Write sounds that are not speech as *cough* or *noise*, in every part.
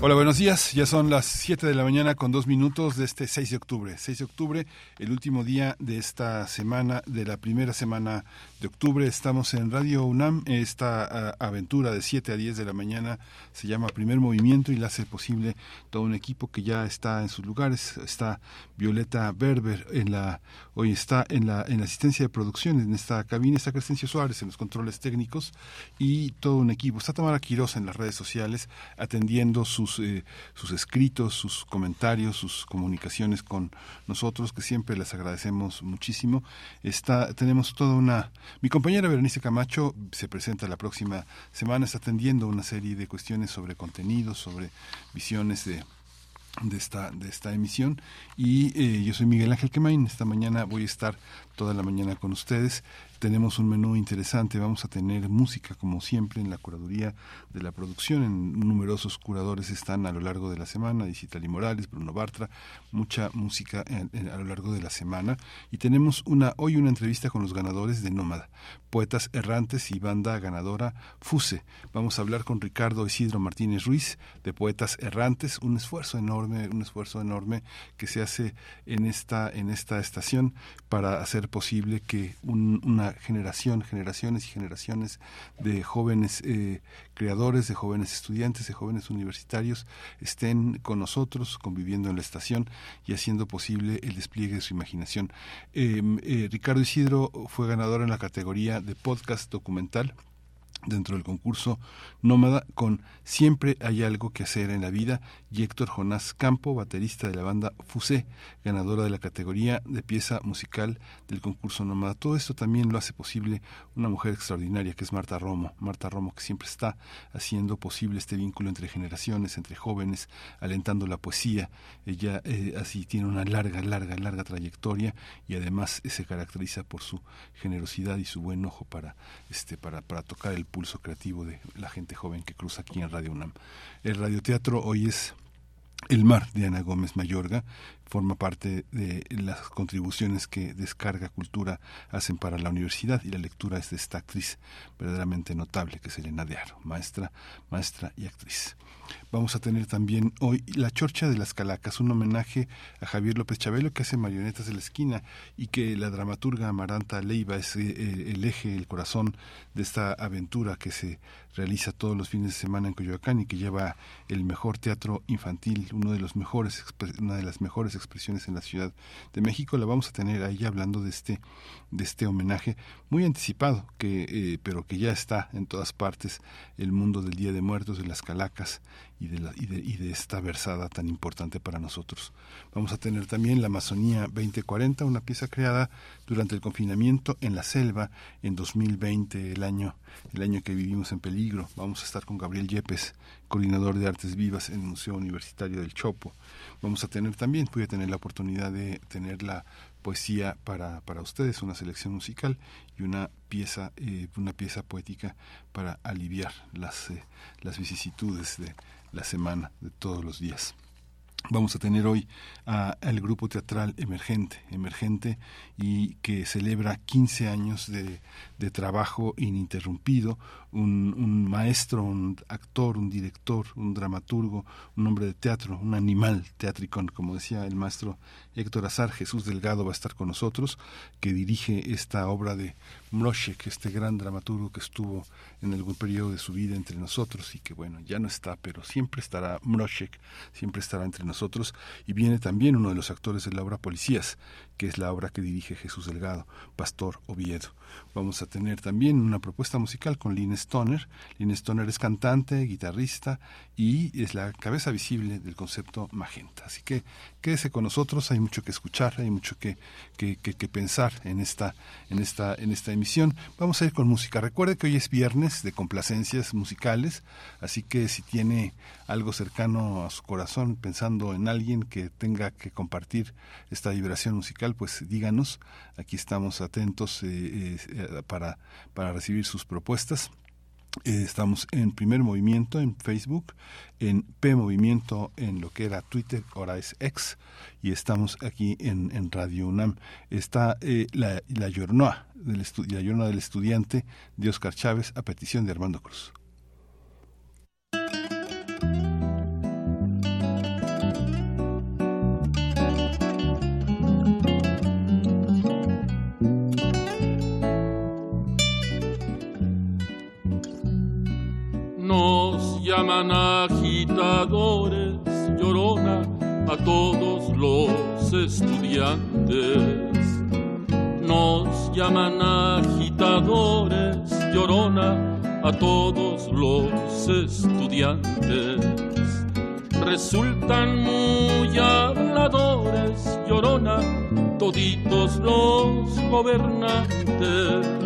Hola, buenos días. Ya son las 7 de la mañana con dos minutos de este 6 de octubre. 6 de octubre, el último día de esta semana, de la primera semana de octubre. Estamos en Radio UNAM. Esta aventura de 7 a 10 de la mañana se llama Primer Movimiento y la hace posible todo un equipo que ya está en sus lugares. Está Violeta Berber en la, hoy está en la, en la asistencia de producción en esta cabina. Está Crescencio Suárez en los controles técnicos y todo un equipo. Está Tamara Quiroz en las redes sociales atendiendo sus eh, sus, escritos, sus comentarios, sus comunicaciones con nosotros, que siempre les agradecemos muchísimo. Está, tenemos toda una... Mi compañera Berenice Camacho se presenta la próxima semana, está atendiendo una serie de cuestiones sobre contenidos, sobre visiones de de esta, de esta emisión. Y eh, yo soy Miguel Ángel Quemain. Esta mañana voy a estar toda la mañana con ustedes. Tenemos un menú interesante. Vamos a tener música, como siempre, en la curaduría de la producción. En numerosos curadores están a lo largo de la semana. y Morales, Bruno Bartra. Mucha música a lo largo de la semana. Y tenemos una hoy una entrevista con los ganadores de Nómada. Poetas errantes y banda ganadora FUSE. Vamos a hablar con Ricardo Isidro Martínez Ruiz de Poetas Errantes. Un esfuerzo enorme, un esfuerzo enorme que se hace en esta, en esta estación para hacer posible que una generación, generaciones y generaciones de jóvenes eh, creadores, de jóvenes estudiantes, de jóvenes universitarios estén con nosotros, conviviendo en la estación y haciendo posible el despliegue de su imaginación. Em, eh, Ricardo Isidro fue ganador en la categoría de podcast documental dentro del concurso Nómada con Siempre hay algo que hacer en la vida y Héctor Jonás Campo, baterista de la banda Fusé, ganadora de la categoría de pieza musical del concurso Nómada. Todo esto también lo hace posible una mujer extraordinaria que es Marta Romo. Marta Romo que siempre está haciendo posible este vínculo entre generaciones, entre jóvenes, alentando la poesía. Ella eh, así tiene una larga, larga, larga trayectoria y además se caracteriza por su generosidad y su buen ojo para, este, para, para tocar el pulso creativo de la gente joven que cruza aquí en Radio UNAM. El radioteatro hoy es El Mar de Ana Gómez Mayorga forma parte de las contribuciones que Descarga Cultura hacen para la universidad y la lectura es de esta actriz verdaderamente notable que es Elena de Aro, maestra, maestra y actriz. Vamos a tener también hoy La Chorcha de las Calacas, un homenaje a Javier López Chabelo que hace marionetas de la esquina y que la dramaturga Amaranta Leiva es eh, el eje, el corazón de esta aventura que se realiza todos los fines de semana en Coyoacán y que lleva el mejor teatro infantil, uno de los mejores, una de las mejores expresiones en la Ciudad de México. La vamos a tener ahí hablando de este, de este homenaje muy anticipado, que, eh, pero que ya está en todas partes, el mundo del Día de Muertos, de las Calacas y de, la, y de, y de esta versada tan importante para nosotros. Vamos a tener también la Amazonía 2040, una pieza creada durante el confinamiento en la selva en 2020, el año, el año que vivimos en peligro. Vamos a estar con Gabriel Yepes, coordinador de Artes Vivas en el Museo Universitario del Chopo. Vamos a tener también, voy a tener la oportunidad de tener la poesía para, para ustedes, una selección musical y una pieza, eh, una pieza poética para aliviar las, eh, las vicisitudes de la semana, de todos los días. Vamos a tener hoy al grupo teatral Emergente, Emergente y que celebra 15 años de, de trabajo ininterrumpido, un, un, maestro, un actor, un director, un dramaturgo, un hombre de teatro, un animal teatricón, como decía el maestro Héctor Azar, Jesús Delgado va a estar con nosotros, que dirige esta obra de Mroshek, este gran dramaturgo que estuvo en algún periodo de su vida entre nosotros y que bueno, ya no está, pero siempre estará Mroshek, siempre estará entre nosotros. Y viene también uno de los actores de la obra Policías, que es la obra que dirige Jesús Delgado, Pastor Oviedo. Vamos a tener también una propuesta musical con Lynn Stoner. Lynn Stoner es cantante, guitarrista y es la cabeza visible del concepto Magenta. Así que quédese con nosotros, hay mucho que escuchar, hay mucho que, que, que, pensar en esta, en, esta, en esta emisión. Vamos a ir con música. Recuerde que hoy es viernes de complacencias musicales, así que si tiene algo cercano a su corazón, pensando en alguien que tenga que compartir esta vibración musical, pues díganos. Aquí estamos atentos eh, eh, para, para recibir sus propuestas. Eh, estamos en Primer Movimiento en Facebook, en P Movimiento en lo que era Twitter, ahora es X, y estamos aquí en, en Radio UNAM. Está eh, la, la, Yornoa del la Yornoa del Estudiante de Oscar Chávez a petición de Armando Cruz. Llaman agitadores, llorona a todos los estudiantes. Nos llaman agitadores, llorona a todos los estudiantes. Resultan muy habladores, llorona, toditos los gobernantes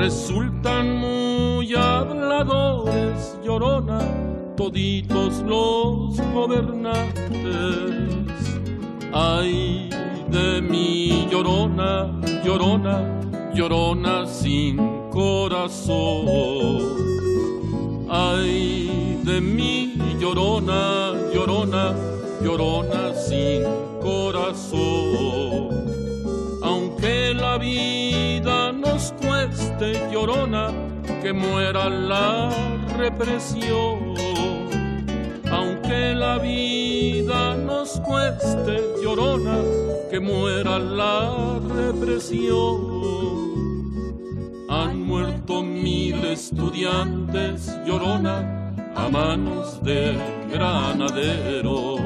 resultan muy habladores, llorona, toditos los gobernantes. Ay de mi llorona, llorona, llorona sin corazón. Ay de mi llorona, llorona, llorona sin corazón. Aunque la vida nos cueste llorona, que muera la represión. Aunque la vida nos cueste llorona, que muera la represión. Han muerto mil estudiantes llorona a manos de granaderos.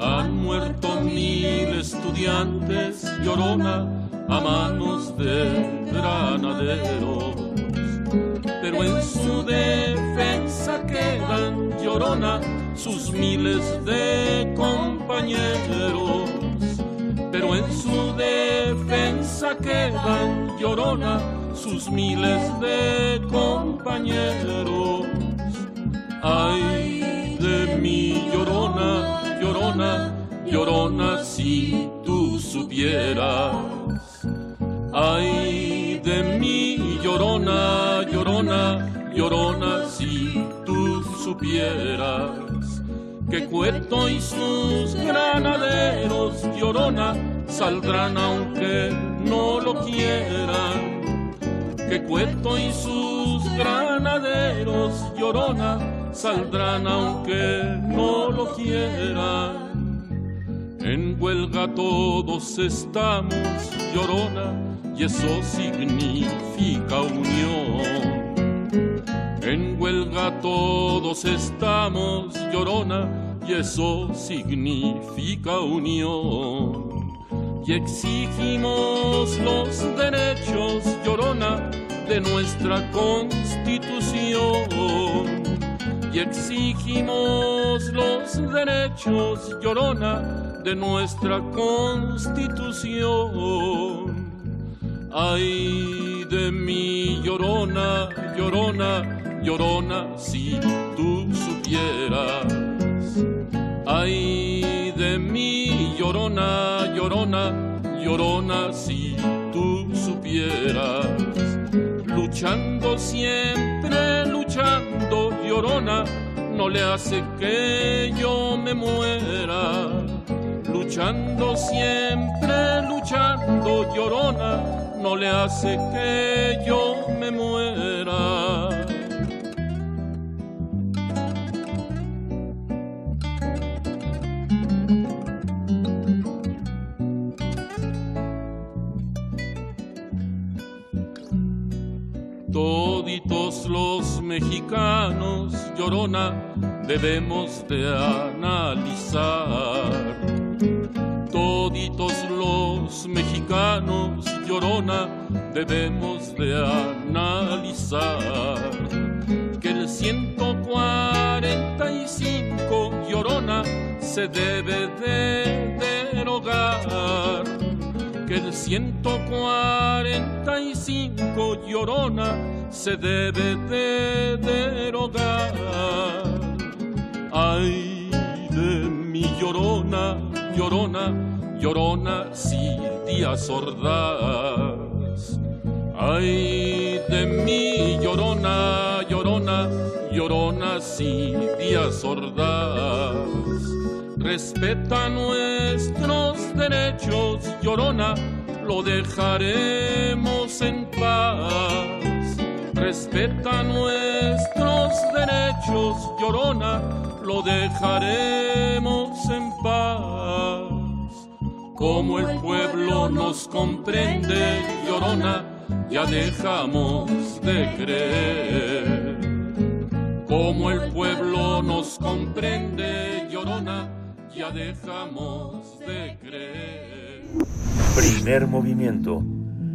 Han muerto mil estudiantes llorona a manos de granaderos. Pero en su defensa quedan llorona sus miles de compañeros. Pero en su defensa quedan llorona sus miles de compañeros. Ay de mi llorona, llorona, llorona si tú supieras Ay de mí, llorona, llorona, si tú supieras que Cueto y sus granaderos, llorona, saldrán aunque no lo quieran. Que Cueto y sus granaderos, llorona, saldrán aunque no lo quieran. En huelga todos estamos, llorona, y eso significa unión. En huelga todos estamos, llorona, y eso significa unión. Y exigimos los derechos, llorona, de nuestra constitución. Y exigimos los derechos, llorona, de nuestra constitución. Ay de mi llorona, llorona, llorona, si tú supieras. Ay de mi llorona, llorona, llorona, si tú supieras. Luchando siempre, luchando, llorona, no le hace que yo me muera. Luchando siempre, luchando, llorona, no le hace que yo me muera. Toditos los mexicanos, llorona, debemos de analizar toditos los mexicanos, llorona, debemos de analizar que el 145 llorona se debe de derogar que el 145 llorona se debe de derogar. Ay de mi llorona, llorona, llorona, si días sordas. Ay de mi llorona, llorona, llorona, si días sordas respeta nuestros derechos, llorona, lo dejaremos en paz. Respeta nuestros derechos, llorona, lo dejaremos en paz. Como el pueblo nos comprende, llorona, ya dejamos de creer. Como el pueblo nos comprende, llorona, ya dejamos de creer. Primer movimiento.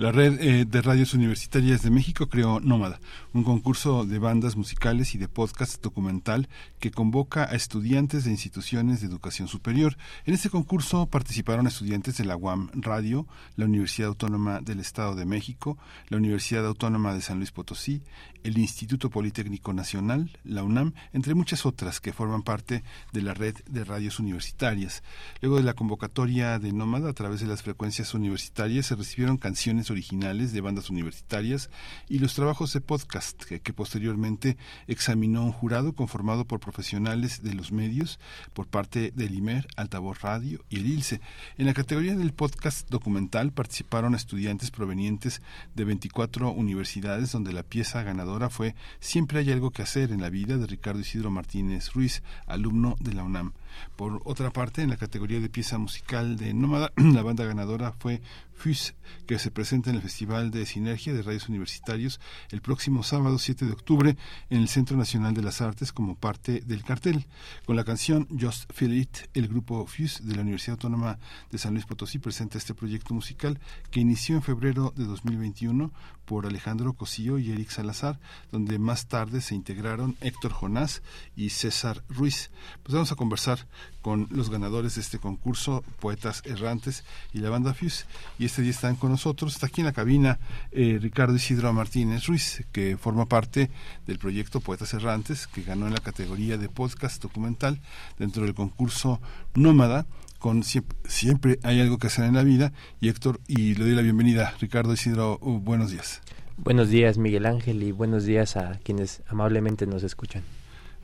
La red eh, de radios universitarias de México creó Nómada, un concurso de bandas musicales y de podcast documental que convoca a estudiantes de instituciones de educación superior. En este concurso participaron estudiantes de la UAM Radio, la Universidad Autónoma del Estado de México, la Universidad Autónoma de San Luis Potosí, el Instituto Politécnico Nacional, la UNAM, entre muchas otras que forman parte de la red de radios universitarias. Luego de la convocatoria de Nómada a través de las frecuencias universitarias se recibieron canciones originales de bandas universitarias y los trabajos de podcast que, que posteriormente examinó un jurado conformado por profesionales de los medios por parte del IMER, Altavoz Radio y el ILSE. En la categoría del podcast documental participaron estudiantes provenientes de 24 universidades donde la pieza ganadora fue Siempre hay algo que hacer en la vida de Ricardo Isidro Martínez Ruiz, alumno de la UNAM. Por otra parte, en la categoría de pieza musical de Nómada, *clears throat* la banda ganadora fue FUS, que se presenta en el Festival de Sinergia de Radios Universitarios el próximo sábado 7 de octubre en el Centro Nacional de las Artes como parte del cartel. Con la canción Just Feel It, el grupo FUS de la Universidad Autónoma de San Luis Potosí presenta este proyecto musical que inició en febrero de 2021 por Alejandro Cosío y Eric Salazar, donde más tarde se integraron Héctor Jonás y César Ruiz. Pues vamos a conversar con los ganadores de este concurso, Poetas Errantes y la banda Fuse. Y este día están con nosotros, está aquí en la cabina eh, Ricardo Isidro Martínez Ruiz, que forma parte del proyecto Poetas Errantes, que ganó en la categoría de podcast documental dentro del concurso Nómada con siempre, siempre, hay algo que hacer en la vida. Y Héctor, y le doy la bienvenida. Ricardo Isidro, uh, buenos días. Buenos días, Miguel Ángel, y buenos días a quienes amablemente nos escuchan.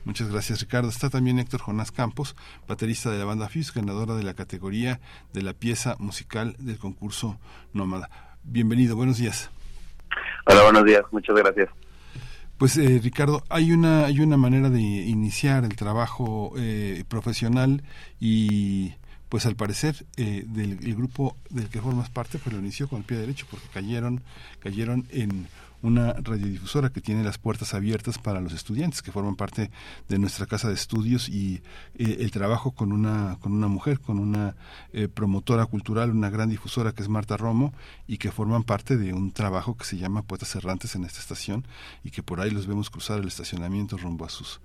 Muchas gracias, Ricardo. Está también Héctor Jonás Campos, baterista de la banda FIS, ganadora de la categoría de la pieza musical del concurso Nómada. Bienvenido, buenos días. Hola, buenos días, muchas gracias. Pues eh, Ricardo, hay una hay una manera de iniciar el trabajo eh, profesional y pues al parecer eh, del el grupo del que formas parte pues lo inició con el pie derecho porque cayeron cayeron en una radiodifusora que tiene las puertas abiertas para los estudiantes que forman parte de nuestra casa de estudios y eh, el trabajo con una con una mujer con una eh, promotora cultural una gran difusora que es Marta Romo y que forman parte de un trabajo que se llama Poetas Errantes en esta estación y que por ahí los vemos cruzar el estacionamiento rumbo a sus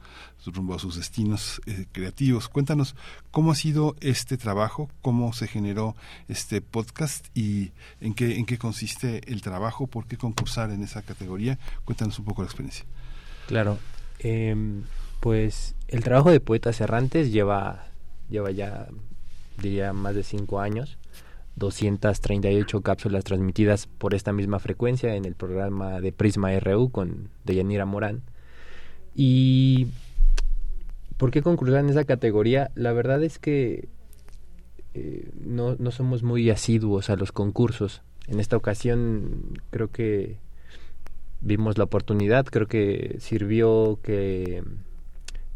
rumbo a sus destinos eh, creativos cuéntanos cómo ha sido este trabajo cómo se generó este podcast y en qué en qué consiste el trabajo por qué concursar en esa categoría. Cuéntanos un poco la experiencia. Claro, em, pues el trabajo de Poetas Errantes lleva, lleva ya, diría, más de cinco años. 238 cápsulas transmitidas por esta misma frecuencia en el programa de Prisma RU con Deyanira Morán. Y ¿por qué concursar en esa categoría? La verdad es que eh, no, no somos muy asiduos a los concursos. En esta ocasión creo que vimos la oportunidad, creo que sirvió que,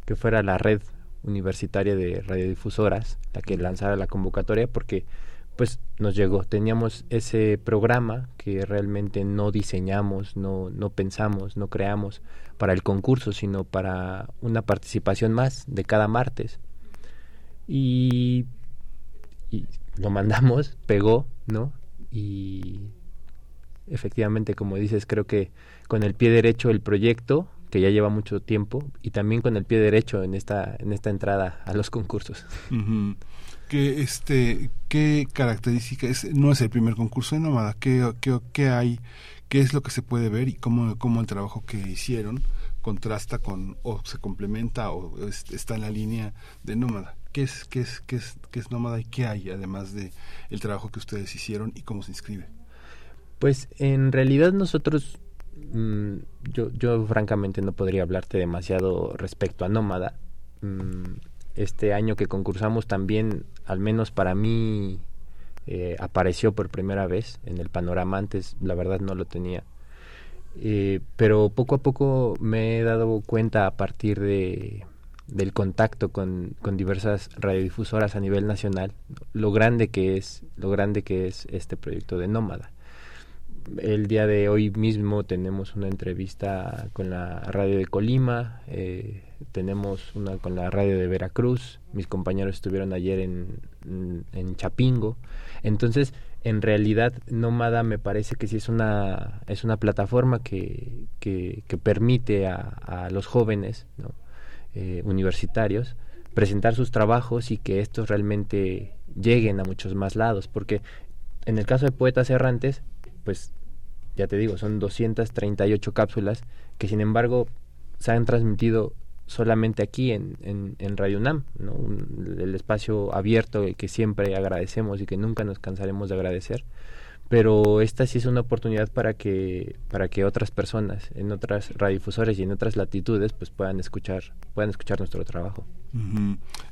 que fuera la red universitaria de radiodifusoras la que lanzara la convocatoria porque pues nos llegó. Teníamos ese programa que realmente no diseñamos, no, no pensamos, no creamos para el concurso, sino para una participación más de cada martes. Y, y lo mandamos, *laughs* pegó, ¿no? Y efectivamente, como dices, creo que con el pie derecho el proyecto, que ya lleva mucho tiempo, y también con el pie derecho en esta, en esta entrada a los concursos. que este, ¿Qué características? No es el primer concurso de Nómada. ¿Qué, qué, qué hay? ¿Qué es lo que se puede ver y cómo, cómo el trabajo que hicieron contrasta con o se complementa o está en la línea de Nómada? ¿Qué es, qué es, qué es, qué es Nómada y qué hay además de el trabajo que ustedes hicieron y cómo se inscribe? Pues en realidad nosotros, mm, yo, yo francamente no podría hablarte demasiado respecto a Nómada. Mm, este año que concursamos también, al menos para mí, eh, apareció por primera vez en el panorama. Antes, la verdad, no lo tenía. Eh, pero poco a poco me he dado cuenta a partir de del contacto con, con, diversas radiodifusoras a nivel nacional lo grande que es lo grande que es este proyecto de Nómada el día de hoy mismo tenemos una entrevista con la radio de Colima, eh, tenemos una con la radio de Veracruz, mis compañeros estuvieron ayer en, en, Chapingo, entonces en realidad Nómada me parece que sí es una, es una plataforma que, que, permite a, a, los jóvenes eh, universitarios presentar sus trabajos y que estos realmente lleguen a muchos más lados, porque en el caso de Poetas Errantes, pues ya te digo, son 238 cápsulas que sin embargo se han transmitido solamente aquí en, en, Radio UNAM, ¿no? el espacio abierto que siempre agradecemos y que nunca nos cansaremos de agradecer. Pero esta sí es una oportunidad para que, para que otras personas en otras radiodifusores y en otras latitudes pues puedan escuchar, puedan escuchar nuestro trabajo.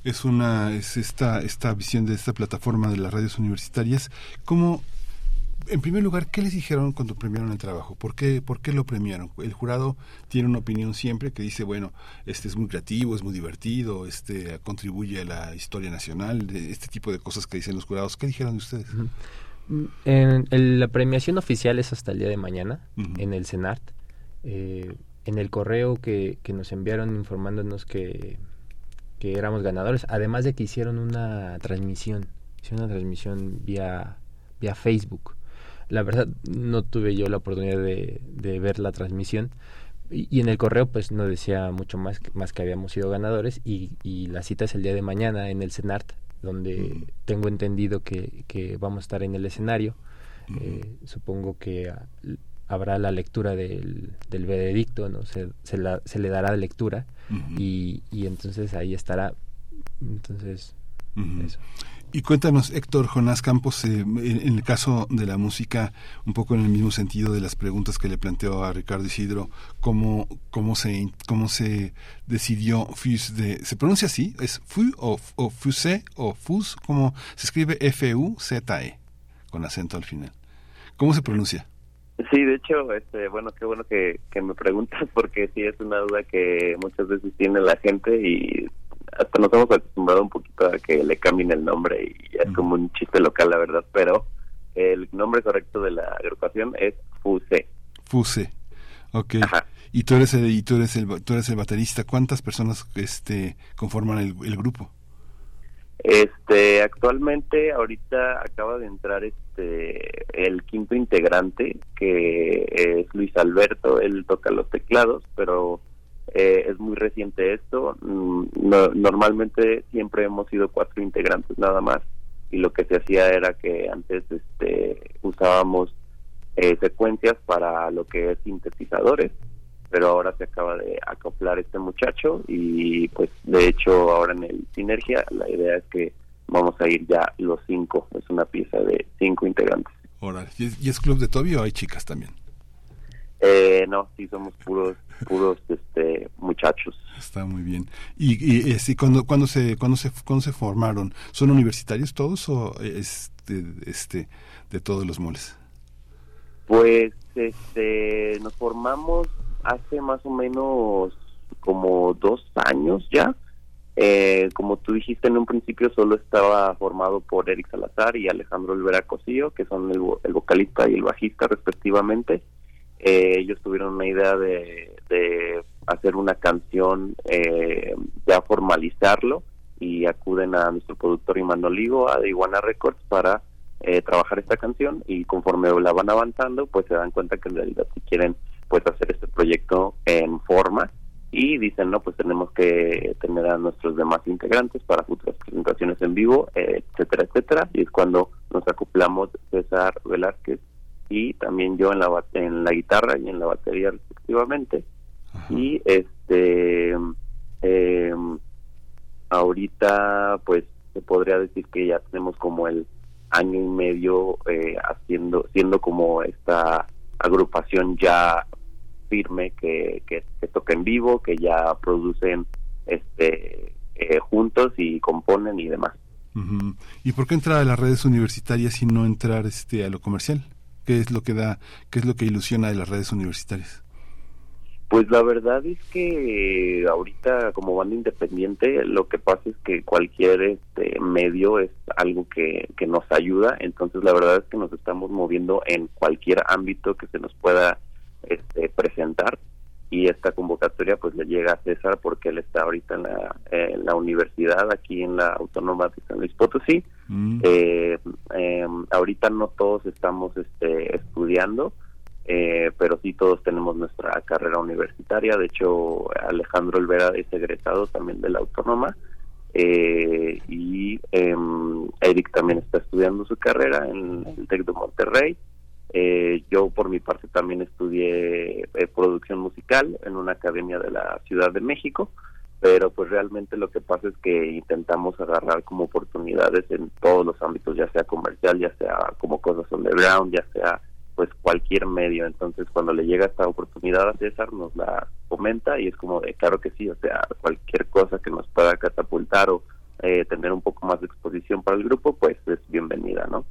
Es una, es esta, esta visión de esta plataforma de las radios universitarias. ¿Cómo, en primer lugar, ¿qué les dijeron cuando premiaron el trabajo? ¿Por qué, ¿Por qué lo premiaron? El jurado tiene una opinión siempre que dice, bueno, este es muy creativo, es muy divertido, este contribuye a la historia nacional, este tipo de cosas que dicen los jurados. ¿Qué dijeron de ustedes? En, la premiación oficial es hasta el día de mañana, en el CENART. Eh, en el correo que, que nos enviaron informándonos que, que éramos ganadores, además de que hicieron una transmisión, hicieron una transmisión vía, vía Facebook la verdad no tuve yo la oportunidad de, ver la transmisión y, en el correo pues no decía mucho más, más que habíamos sido ganadores y, la cita es el día de mañana en el CENART donde tengo entendido que, que, vamos a estar en el escenario. Eh, supongo que habrá la lectura del, del veredicto, ¿no? Se, se, la, se le dará lectura y, y entonces ahí estará. Entonces, eso. Y cuéntanos, Héctor Jonás Campos, eh, en, el caso de la música, un poco en el mismo sentido de las preguntas que le planteó a Ricardo Isidro, cómo, cómo, se, cómo se decidió FUS de... ¿Se pronuncia así? ¿Es FU o, o FUSE o FUS? ¿Cómo se escribe F-U-Z-E con acento al final? ¿Cómo se pronuncia? Sí, de hecho, este, bueno, qué bueno que, que me preguntas *laughs* porque sí es una duda que muchas veces tiene la gente y hasta nos hemos acostumbrado un poquito a que le cambien el nombre y es como un chiste local, la verdad, pero el nombre correcto de la agrupación es FUSE. FUSE, ok. Y tú eres el, y tú eres el, tú eres el baterista. ¿Cuántas personas este conforman el, el grupo? Este, actualmente, ahorita acaba de entrar este el quinto integrante, que es Luis Alberto. Él toca los teclados, pero eh, es muy reciente esto. Mm, normalmente siempre hemos sido cuatro integrantes nada más y lo que se hacía era que antes este, usábamos eh, secuencias para lo que es sintetizadores, pero ahora se acaba de acoplar este muchacho y pues de hecho ahora en el Sinergia la idea es que vamos a ir ya los cinco, es una pieza de cinco integrantes. ¿Y es club de Toby o hay chicas también? Eh, no, sí somos puros puros este muchachos. Está muy bien. ¿Y, y, este, cuando cuando se cuando se cuando se formaron, son universitarios todos o este este de todos los moles? Pues este nos formamos hace más o menos como dos años ya Eh, como tú dijiste en un principio, solo estaba formado por Eric Salazar y Alejandro Olvera Cosío, que son el, vocalista y el bajista respectivamente. Eh, ellos tuvieron una idea de, hacer una canción, eh, ya formalizarlo, y acuden a nuestro productor Iman Olivo, a Iguana Records, para eh, trabajar esta canción y conforme la van avanzando, pues se dan cuenta que en realidad si quieren pues hacer este proyecto en forma y dicen, no, pues tenemos que tener a nuestros demás integrantes para futuras presentaciones en vivo, etcétera, etcétera. Y es cuando nos acoplamos César Velázquez y también yo en la, en la guitarra y en la batería respectivamente. Y este, eh, ahorita pues se podría decir que ya tenemos como el año y medio eh, haciendo, siendo como esta agrupación ya firme que, que, toca en vivo, que ya producen este eh, juntos y componen y demás. ¿Y por qué entrar a las redes universitarias y no entrar este a lo comercial? ¿Qué es lo que da, qué es lo que ilusiona de las redes universitarias? Pues la verdad es que ahorita como banda independiente lo que pasa es que cualquier este medio es algo que, que nos ayuda, entonces la verdad es que nos estamos moviendo en cualquier ámbito que se nos pueda este, presentar y esta convocatoria pues le llega a César porque él está ahorita en la, en la universidad aquí en la Autónoma de San Luis Potosí. Mm. Eh, em, ahorita no todos estamos este, estudiando, eh, pero sí todos tenemos nuestra carrera universitaria. De hecho, Alejandro Olvera es egresado también de la Autónoma eh, y em, Eric también está estudiando su carrera en el TEC de Monterrey. Eh, yo por mi parte también estudié eh, producción musical en una academia de la Ciudad de México, pero pues realmente lo que pasa es que intentamos agarrar como oportunidades en todos los ámbitos, ya sea comercial, ya sea como cosas underground, ya sea pues cualquier medio. Entonces cuando le llega esta oportunidad a César nos la comenta y es como de claro que sí, o sea, cualquier cosa que nos pueda catapultar o eh, tener un poco más de exposición para el grupo, pues es bienvenida, ¿no?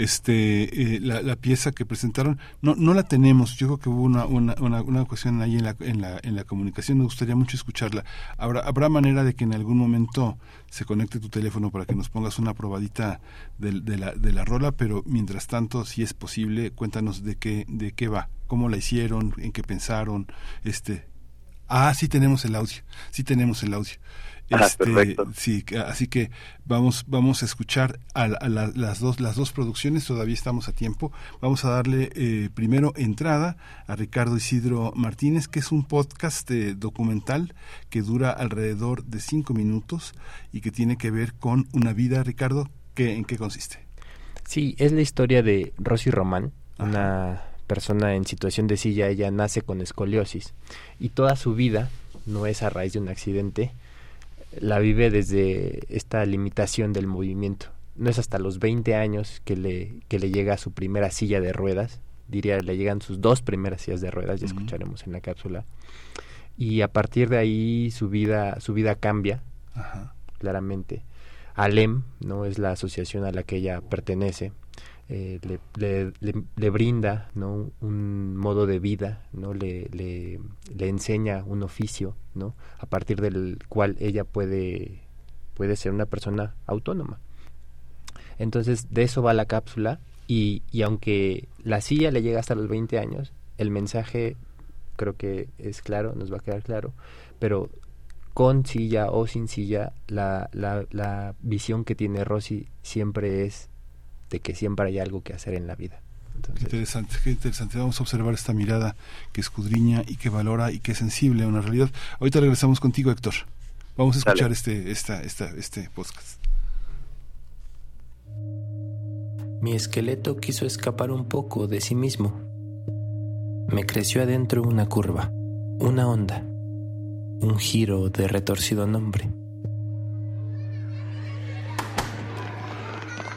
Este eh, la, pieza que presentaron no no la tenemos. Yo creo que hubo una una, una, cuestión ahí en la, en la en la comunicación. Me gustaría mucho escucharla. Habrá habrá manera de que en algún momento se conecte tu teléfono para que nos pongas una probadita de, de la de la rola pero mientras tanto si es posible cuéntanos de qué de qué va cómo la hicieron en qué pensaron este. Ah sí tenemos el audio sí tenemos el audio Ah, este, sí, así que vamos, vamos a escuchar a, las dos, las dos producciones. Todavía estamos a tiempo. Vamos a darle eh, primero entrada a Ricardo Isidro Martínez, que es un podcast eh, documental que dura alrededor de cinco minutos y que tiene que ver con una vida. Ricardo, ¿qué, ¿en qué consiste? Sí, es la historia de Rosy Román, una persona en situación de silla. Ella nace con escoliosis y toda su vida no es a raíz de un accidente la vive desde esta limitación del movimiento. No es hasta los 20 años que le, que le llega su primera silla de ruedas, diría, le llegan sus dos primeras sillas de ruedas, ya escucharemos en la cápsula. Y a partir de ahí su vida, su vida cambia, claramente. ALEM, ¿no? Es la asociación a la que ella pertenece. Eh, le, le, brinda ¿no? un modo de vida. Le, le, enseña un oficio, ¿no? a partir del cual ella puede, puede ser una persona autónoma. Entonces, de eso va la cápsula y, y aunque la silla le llega hasta los 20 años, el mensaje creo que es claro, nos va a quedar claro, pero con silla o sin silla, la, la, la visión que tiene Rosy siempre es de que siempre hay algo que hacer en la vida. qué interesante, qué interesante. Vamos a observar esta mirada que escudriña y que valora y que es sensible a una realidad. Ahorita regresamos contigo, Héctor. Vamos a escuchar este, esta, esta, este podcast. Mi esqueleto quiso escapar un poco de sí mismo. Me creció adentro una curva, una onda, un giro de retorcido nombre.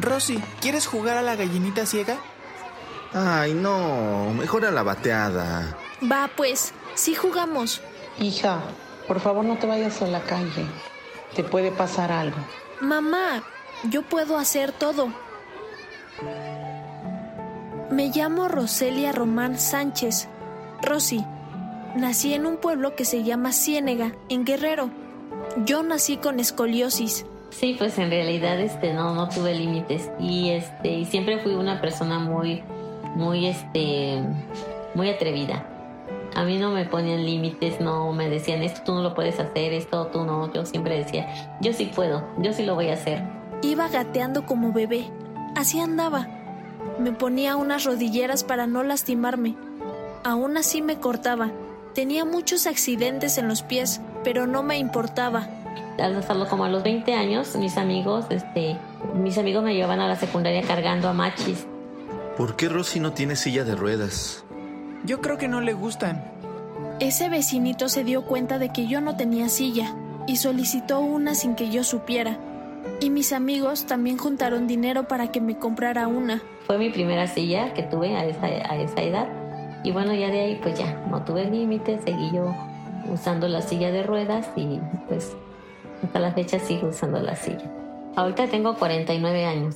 Rosy, ¿quieres jugar a la gallinita ciega? Ay, no, mejor a la bateada. Va, pues, sí jugamos. Hija, por favor no te vayas a la calle. Te puede pasar algo. Mamá, yo puedo hacer todo. Me llamo Roselia Román Sánchez. Rosy, nací en un pueblo que se llama Ciénega, en Guerrero. Yo nací con escoliosis. Sí, pues en realidad este no no tuve límites y este y siempre fui una persona muy muy este muy atrevida. A mí no me ponían límites, no me decían esto tú no lo puedes hacer, esto tú no. Yo siempre decía, yo sí puedo, yo sí lo voy a hacer. Iba gateando como bebé. Así andaba. Me ponía unas rodilleras para no lastimarme. Aún así me cortaba. Tenía muchos accidentes en los pies, pero no me importaba. Hasta como a los 20 años, mis amigos, este, mis amigos me llevaban a la secundaria cargando a machis. ¿Por qué Rosy no tiene silla de ruedas? Yo creo que no le gustan. Ese vecinito se dio cuenta de que yo no tenía silla y solicitó una sin que yo supiera. Y mis amigos también juntaron dinero para que me comprara una. Fue mi primera silla que tuve a esa, a esa edad. Y bueno, ya de ahí pues ya no tuve límites, seguí yo usando la silla de ruedas y pues hasta la fecha sigo usando la silla. Ahorita tengo 49 años.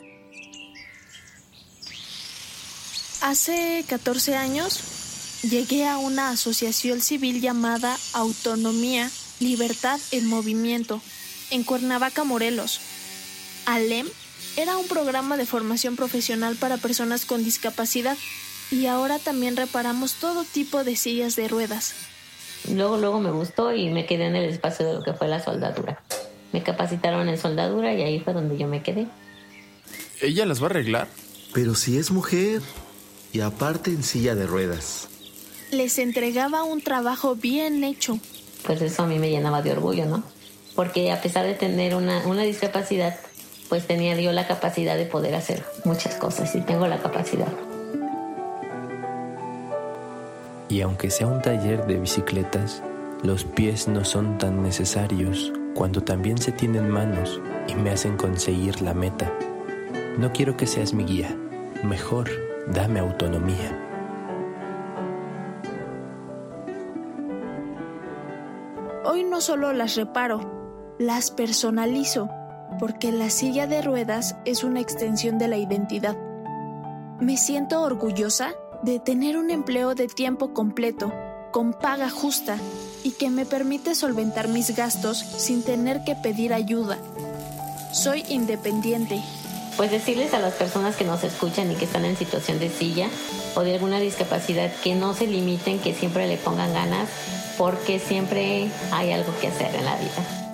Hace 14 años llegué a una asociación civil llamada Autonomía, Libertad en Movimiento, en Cuernavaca, Morelos. ALEM era un programa de formación profesional para personas con discapacidad y ahora también reparamos todo tipo de sillas de ruedas. Luego, luego me gustó y me quedé en el espacio de lo que fue la soldadura. Me capacitaron en soldadura y ahí fue donde yo me quedé. ¿Ella las va a arreglar? Pero si es mujer. Y aparte en silla de ruedas. Les entregaba un trabajo bien hecho. Pues eso a mí me llenaba de orgullo, ¿no? Porque a pesar de tener una, una discapacidad, pues tenía yo la capacidad de poder hacer muchas cosas y tengo la capacidad. Y aunque sea un taller de bicicletas, los pies no son tan necesarios cuando también se tienen manos y me hacen conseguir la meta. No quiero que seas mi guía, mejor dame autonomía. Hoy no solo las reparo, las personalizo, porque la silla de ruedas es una extensión de la identidad. Me siento orgullosa de tener un empleo de tiempo completo, con paga justa y que me permite solventar mis gastos sin tener que pedir ayuda. Soy independiente. Pues decirles a las personas que nos escuchan y que están en situación de silla o de alguna discapacidad que no se limiten, que siempre le pongan ganas, porque siempre hay algo que hacer en la vida.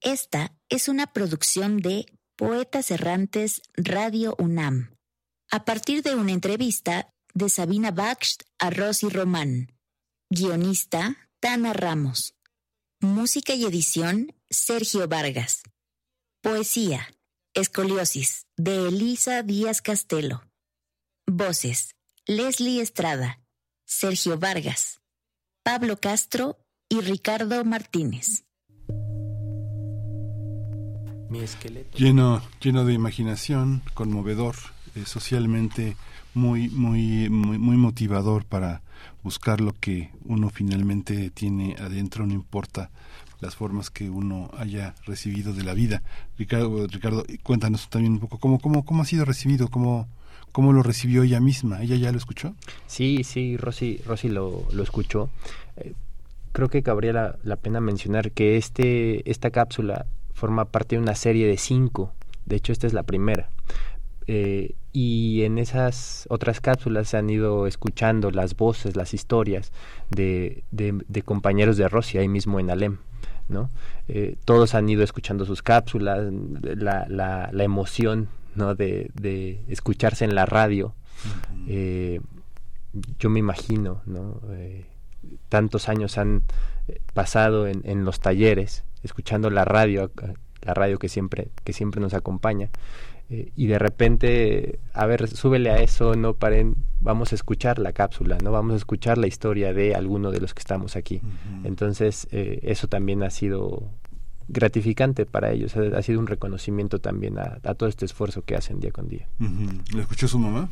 Esta es una producción de Poetas Errantes Radio UNAM, a partir de una entrevista de Sabina Bakst a Rosy Román. Guionista Tana Ramos. Música y edición Sergio Vargas. Poesía Escoliosis de Elisa Díaz Castelo. Voces Leslie Estrada, Sergio Vargas, Pablo Castro y Ricardo Martínez. Lleno, lleno de imaginación, conmovedor, eh, socialmente muy, muy, muy, muy motivador para buscar lo que uno finalmente tiene adentro, no importa las formas que uno haya recibido de la vida. Ricardo, Ricardo cuéntanos también un poco cómo, cómo, cómo ha sido recibido, cómo, cómo lo recibió ella misma. ¿Ella ya lo escuchó? Sí, sí, Rosy, Rosy lo, lo escuchó. Eh, creo que cabría la, la, pena mencionar que este, esta cápsula forma parte de una serie de cinco. De hecho, esta es la primera. Eh, y en esas otras cápsulas se han ido escuchando las voces, las historias de, de, de compañeros de Rosy ahí mismo en Alem. ¿no? Eh, todos han ido escuchando sus cápsulas, la, la, la emoción ¿no? de, de, escucharse en la radio. Uh -huh. eh, yo me imagino, ¿no? Tantos años han pasado en, en, los talleres, escuchando la radio, la radio que siempre, que siempre nos acompaña. Eh, y de repente, a ver, súbele a eso, no paren, vamos a escuchar la cápsula, no vamos a escuchar la historia de alguno de los que estamos aquí. Uh -huh. Entonces, eh, eso también ha sido gratificante para ellos, ha, ha sido un reconocimiento también a, a, todo este esfuerzo que hacen día con día. Uh -huh. ¿Lo escuchó su mamá?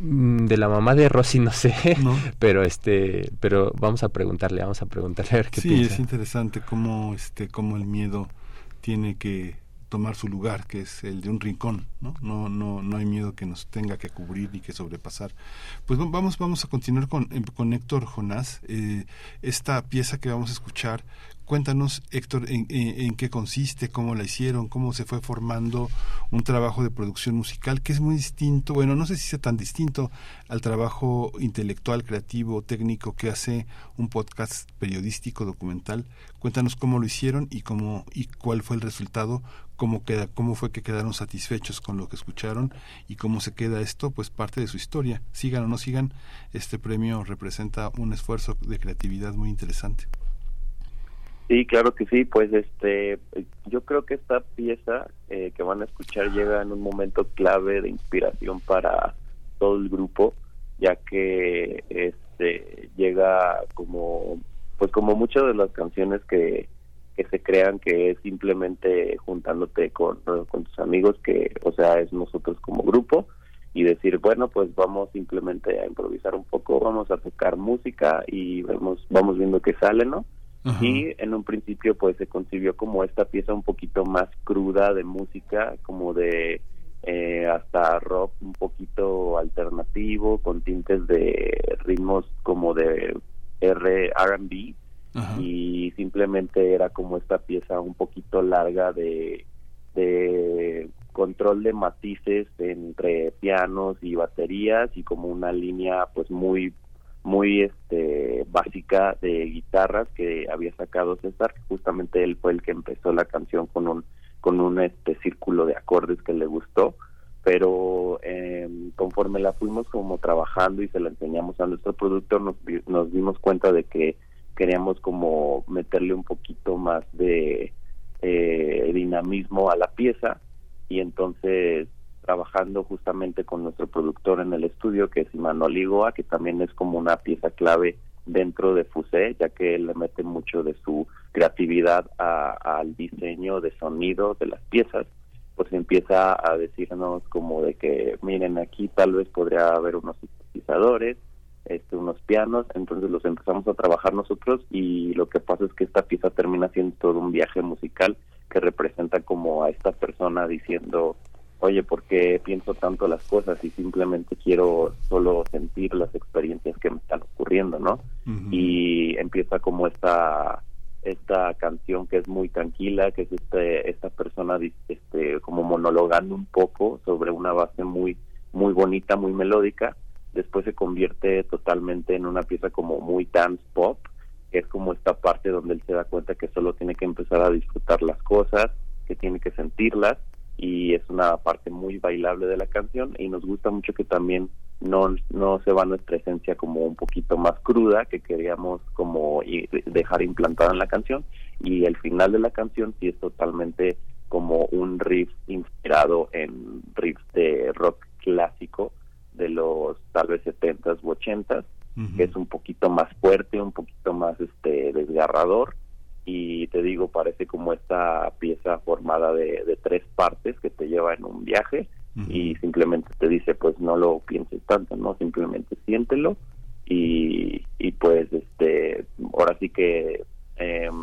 Mm, de la mamá de Rosy no sé, ¿No? *laughs* pero este, pero vamos a preguntarle, vamos a preguntarle a ver qué sí, piensa. Sí, es interesante cómo este, cómo el miedo tiene que tomar su lugar, que es el de un rincón, ¿no? No, no, no hay miedo que nos tenga que cubrir ni que sobrepasar. Pues vamos, vamos a continuar con, con Héctor Jonás. Eh, esta pieza que vamos a escuchar Cuéntanos, Héctor, en, qué consiste, cómo la hicieron, cómo se fue formando un trabajo de producción musical que es muy distinto, bueno, no sé si sea tan distinto al trabajo intelectual, creativo, técnico que hace un podcast periodístico, documental. Cuéntanos cómo lo hicieron y cómo y cuál fue el resultado, cómo queda, cómo fue que quedaron satisfechos con lo que escucharon y cómo se queda esto, pues parte de su historia. Sigan o no sigan, este premio representa un esfuerzo de creatividad muy interesante. Sí, claro que sí. Pues este, yo creo que esta pieza eh, que van a escuchar llega en un momento clave de inspiración para todo el grupo, ya que este llega como, pues como muchas de las canciones que, que se crean que es simplemente juntándote con, con tus amigos, que, o sea, es nosotros como grupo y decir, bueno, pues vamos simplemente a improvisar un poco, vamos a tocar música y vemos, vamos viendo qué sale, ¿no? Y en un principio pues se concibió como esta pieza un poquito más cruda de música, como de eh, hasta rock un poquito alternativo, con tintes de ritmos como de R, R&B y simplemente era como esta pieza un poquito larga de, de control de matices entre pianos y baterías y como una línea pues muy muy este básica de guitarras que había sacado César justamente él fue el que empezó la canción con un con un este círculo de acordes que le gustó. Pero eh, conforme la fuimos como trabajando y se la enseñamos a nuestro productor nos, nos dimos cuenta de que queríamos como meterle un poquito más de eh, dinamismo a la pieza. Y entonces trabajando justamente con nuestro productor en el estudio, que es Imanol Igoa, que también es como una pieza clave dentro de Fuse, ya que él le mete mucho de su creatividad al diseño de sonido de las piezas, pues empieza a decirnos como de que, miren, aquí tal vez podría haber unos sintetizadores, este, unos pianos, entonces los empezamos a trabajar nosotros y lo que pasa es que esta pieza termina siendo todo un viaje musical que representa como a esta persona diciendo oye, ¿por qué pienso tanto las cosas y simplemente quiero solo sentir las experiencias que me están ocurriendo, ¿no? Y empieza como esta esta canción que es muy tranquila, que es este esta persona este como monologando un poco sobre una base muy muy bonita, muy melódica, después se convierte totalmente en una pieza como muy dance pop, que es como esta parte donde él se da cuenta que solo tiene que empezar a disfrutar las cosas, que tiene que sentirlas y es una parte muy bailable de la canción y nos gusta mucho que también no, no se va nuestra esencia como un poquito más cruda que queríamos como dejar implantada en la canción y el final de la canción sí es totalmente como un riff inspirado en riffs de rock clásico de los tal vez 70s u 80s que es un poquito más fuerte, un poquito más este desgarrador y te digo, parece como esta pieza formada de, tres partes que te lleva en un viaje y simplemente te dice, pues no lo pienses tanto, ¿no? Simplemente siéntelo y, y pues este, ahora sí que em,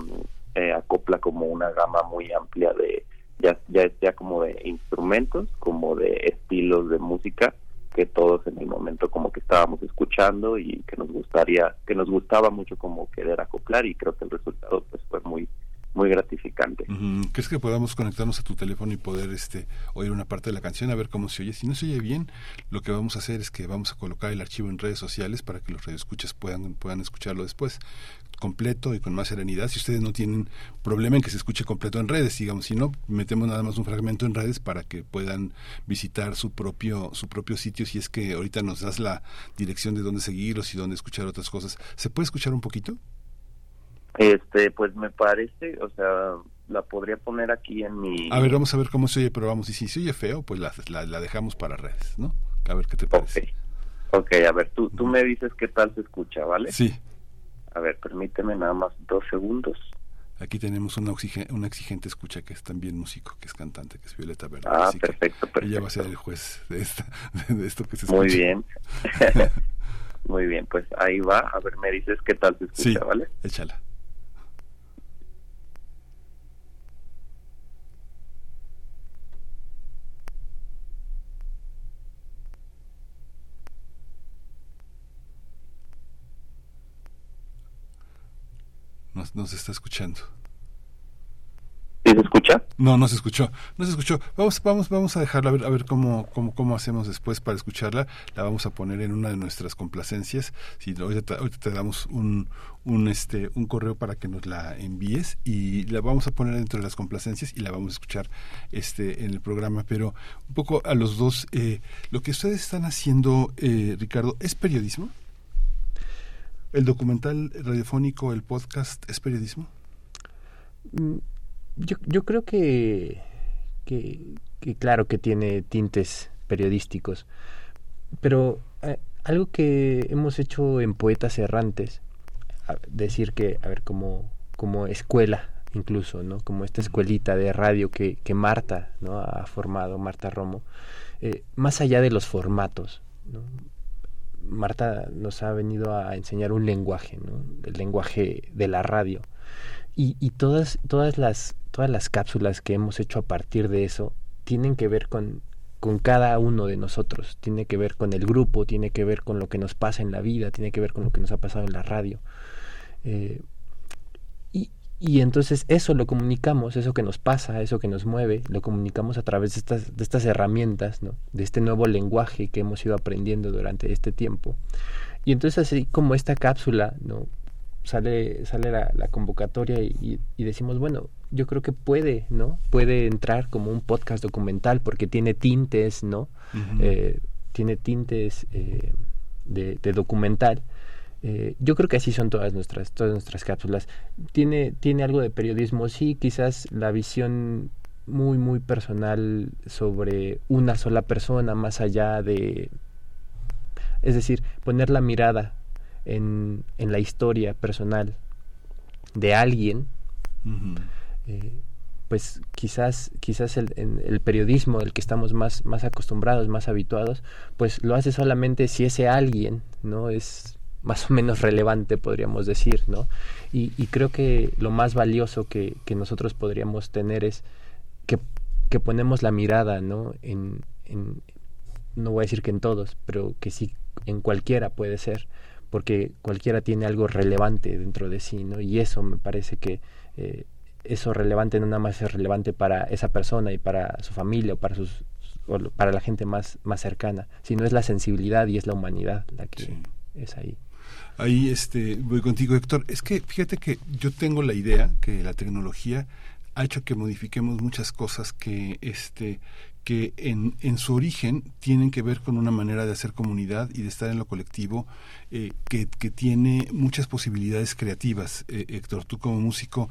eh, acopla como una gama muy amplia de, ya, ya, ya como de instrumentos, como de estilos de música que todos en el momento como que estábamos escuchando y que nos gustaría, que nos gustaba mucho como querer acoplar y creo que el resultado pues fue muy muy gratificante. ¿Crees que podamos conectarnos a tu teléfono y poder este oír una parte de la canción a ver cómo se oye? Si no se oye bien, lo que vamos a hacer es que vamos a colocar el archivo en redes sociales para que los radioescuchas puedan puedan escucharlo después completo y con más serenidad. Si ustedes no tienen problema en que se escuche completo en redes, digamos, si no, metemos nada más un fragmento en redes para que puedan visitar su propio, su propio sitio, si es que ahorita nos das la dirección de dónde seguirlos y dónde escuchar otras cosas. ¿Se puede escuchar un poquito? Este, pues me parece, o sea, la podría poner aquí en mi... A ver, vamos a ver cómo se oye, pero vamos, y si se oye feo, pues la, la, dejamos para redes, ¿no? A ver qué te parece. Ok, a ver, tú, tú me dices qué tal se escucha, ¿vale? Sí. A ver, permíteme nada más dos segundos. Aquí tenemos una, una exigente escucha que es también músico, que es cantante, que es Violeta Verde. Ah, perfecto, perfecto. Ella va a ser el juez de, esta, *laughs* de esto que se escucha. Muy bien. *laughs* *laughs* Muy bien, pues ahí va. A ver, me dices qué tal se escucha, sí, ¿vale? Échala. Nos, nos está escuchando. ¿Sí se escucha? No, no se escuchó, no se escuchó. Vamos, vamos, vamos a dejarla a ver, a ver cómo, cómo, cómo hacemos después para escucharla. La vamos a poner en una de nuestras complacencias. Si ahorita, ahorita te damos un, un este, un correo para que nos la envíes y la vamos a poner dentro de las complacencias y la vamos a escuchar este en el programa. Pero un poco a los dos, eh, lo que ustedes están haciendo, eh, Ricardo, ¿es periodismo? ¿El documental radiofónico, el podcast, es periodismo? Mm, yo, yo creo que, que, claro que tiene tintes periodísticos, pero eh, algo que hemos hecho en Poetas Errantes, decir que, a ver, como, como escuela incluso, ¿no? Como esta escuelita de radio que, que Marta, ¿no? Ha formado, Marta Romo, eh, más allá de los formatos, Marta nos ha venido a enseñar un lenguaje, ¿no? El lenguaje de la radio. Y, y todas, todas las todas las cápsulas que hemos hecho a partir de eso tienen que ver con, con cada uno de nosotros, tiene que ver con el grupo, tiene que ver con lo que nos pasa en la vida, tiene que ver con lo que nos ha pasado en la radio. Eh, y, entonces eso lo comunicamos, eso que nos pasa, eso que nos mueve, lo comunicamos a través de estas, de estas herramientas, ¿no? de este nuevo lenguaje que hemos ido aprendiendo durante este tiempo. Y entonces así como esta cápsula, ¿no? sale, sale la, convocatoria y, decimos, bueno, yo creo que puede, ¿no? Puede entrar como un podcast documental porque tiene tintes, ¿no? Eh, tiene tintes eh, de, documental. Eh, yo creo que así son todas nuestras, todas nuestras cápsulas. Tiene, tiene algo de periodismo, sí, quizás la visión muy, muy personal sobre una sola persona, más allá de... Es decir, poner la mirada en, en la historia personal de alguien, eh, pues quizás, quizás el, el periodismo del que estamos más, más acostumbrados, más habituados, pues lo hace solamente si ese alguien no es más o menos relevante, podríamos decir, ¿no? Y, y creo que lo más valioso que, que nosotros podríamos tener es que, que ponemos la mirada, ¿no? En, en, no voy a decir que en todos, pero que sí en cualquiera puede ser, porque cualquiera tiene algo relevante dentro de sí, ¿no? Y eso me parece que eh, eso relevante no nada más es relevante para esa persona y para su familia o para sus para la gente más más cercana, sino es la sensibilidad y es la humanidad la que es ahí. Ahí este voy contigo, Héctor. Es que fíjate que yo tengo la idea que la tecnología ha hecho que modifiquemos muchas cosas que este que en, en, su origen tienen que ver con una manera de hacer comunidad y de estar en lo colectivo eh, que, que, tiene muchas posibilidades creativas. Eh, Héctor, tú como músico,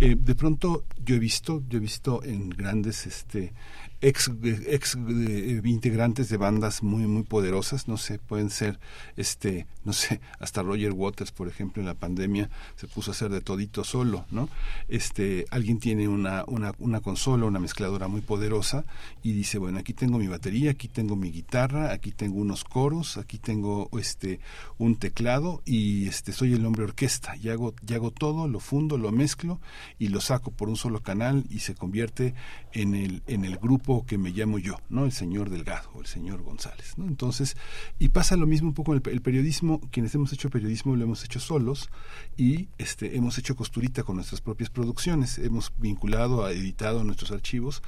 eh, de pronto yo he visto, yo he visto en grandes este, ex, ex eh, integrantes de bandas muy muy poderosas no sé pueden ser este no sé hasta Roger Waters por ejemplo en la pandemia se puso a hacer de todito solo no este alguien tiene una una, una consola una mezcladora muy poderosa y dice bueno aquí tengo mi batería aquí tengo mi guitarra aquí tengo unos coros aquí tengo este un teclado y este soy el hombre orquesta. Y hago y hago todo lo fundo lo mezclo y lo saco por un solo canal y se convierte en el en el grupo que me llamo yo, ¿no? El señor Delgado o el señor González, ¿no? Entonces, y pasa lo mismo un poco en el, periodismo, quienes hemos hecho periodismo lo hemos hecho solos y este hemos hecho costurita con nuestras propias producciones, hemos vinculado, editado nuestros archivos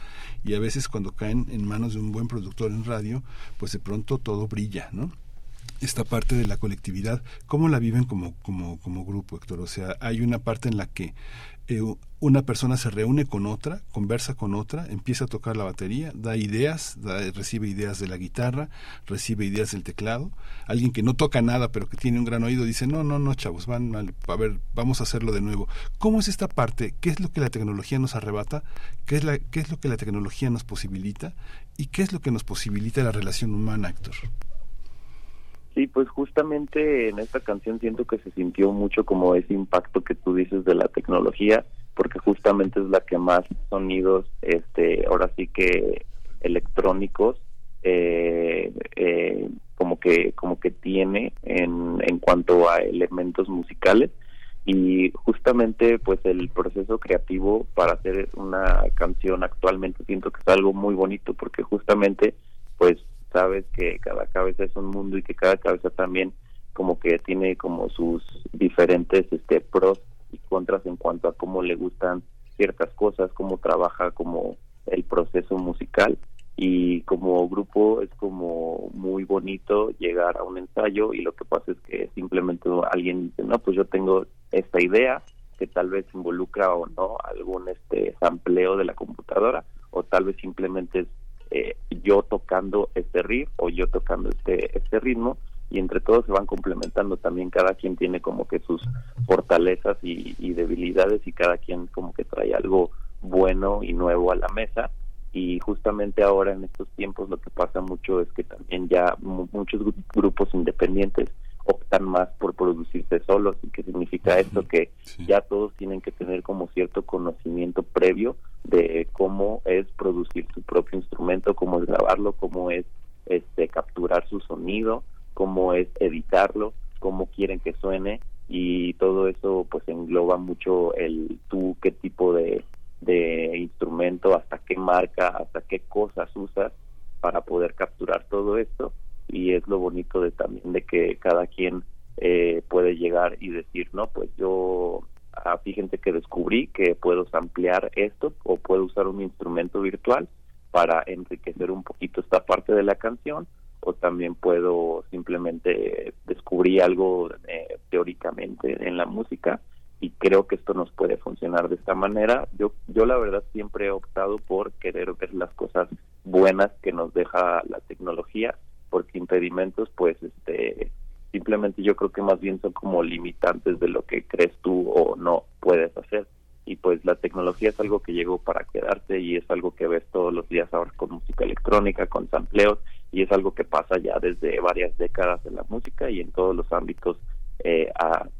y a veces cuando caen en manos de un buen productor en radio, pues de pronto todo brilla, ¿no? esta parte de la colectividad, ¿cómo la viven como, como, como grupo, Héctor? O sea, hay una parte en la que eh, una persona se reúne con otra, conversa con otra, empieza a tocar la batería, da ideas, recibe ideas de la guitarra, recibe ideas del teclado. Alguien que no toca nada pero que tiene un gran oído dice, no, no, no, chavos, van a ver, vamos a hacerlo de nuevo. ¿Cómo es esta parte? ¿Qué es lo que la tecnología nos arrebata? ¿Qué es, la, qué es lo que la tecnología nos posibilita? ¿Y qué es lo que nos posibilita la relación humana, Héctor? Sí, pues justamente en esta canción siento que se sintió mucho como ese impacto que tú dices de la tecnología, porque justamente es la que más sonidos, este, ahora sí que electrónicos, eh, eh, como que como que tiene en, en cuanto a elementos musicales. Y justamente pues el proceso creativo para hacer una canción actualmente siento que es algo muy bonito porque justamente pues sabes que cada cabeza es un mundo y que cada cabeza también como que tiene como sus diferentes este pros y contras en cuanto a cómo le gustan ciertas cosas, cómo trabaja como el proceso musical. Y como grupo es como muy bonito llegar a un ensayo y lo que pasa es que simplemente alguien dice, no, pues yo tengo esta idea que tal vez involucra o no algún este sampleo de la computadora o tal vez simplemente es eh, yo tocando este riff o yo tocando este este ritmo y entre todos se van complementando. También cada quien tiene como que sus fortalezas y, y debilidades y cada quien como que trae algo bueno y nuevo a la mesa. Y justamente ahora en estos tiempos lo que pasa mucho es que también ya muchos grupos independientes optan más por producirse solos y qué significa esto que ya todos tienen que tener como cierto conocimiento previo de cómo es producir su propio instrumento, cómo es grabarlo, cómo es este capturar su sonido, cómo es editarlo, cómo quieren que suene y todo eso pues engloba mucho el tú qué tipo de de instrumento, hasta qué marca, hasta qué cosas usas para poder capturar todo esto y es lo bonito de también de que cada quien eh, puede llegar y decir no pues yo ah, fíjense que descubrí que puedo ampliar esto o puedo usar un instrumento virtual para enriquecer un poquito esta parte de la canción o también puedo simplemente descubrir algo eh, teóricamente en la música y creo que esto nos puede funcionar de esta manera. Yo, yo la verdad siempre he optado por querer ver las cosas buenas que nos deja la tecnología, porque impedimentos, pues, este, simplemente yo creo que más bien son como limitantes de lo que crees tú o no puedes hacer. Y pues la tecnología es algo que llegó para quedarse y es algo que ves todos los días ahora con música electrónica, con sampleos, y es algo que pasa ya desde varias décadas en la música y en todos los ámbitos eh,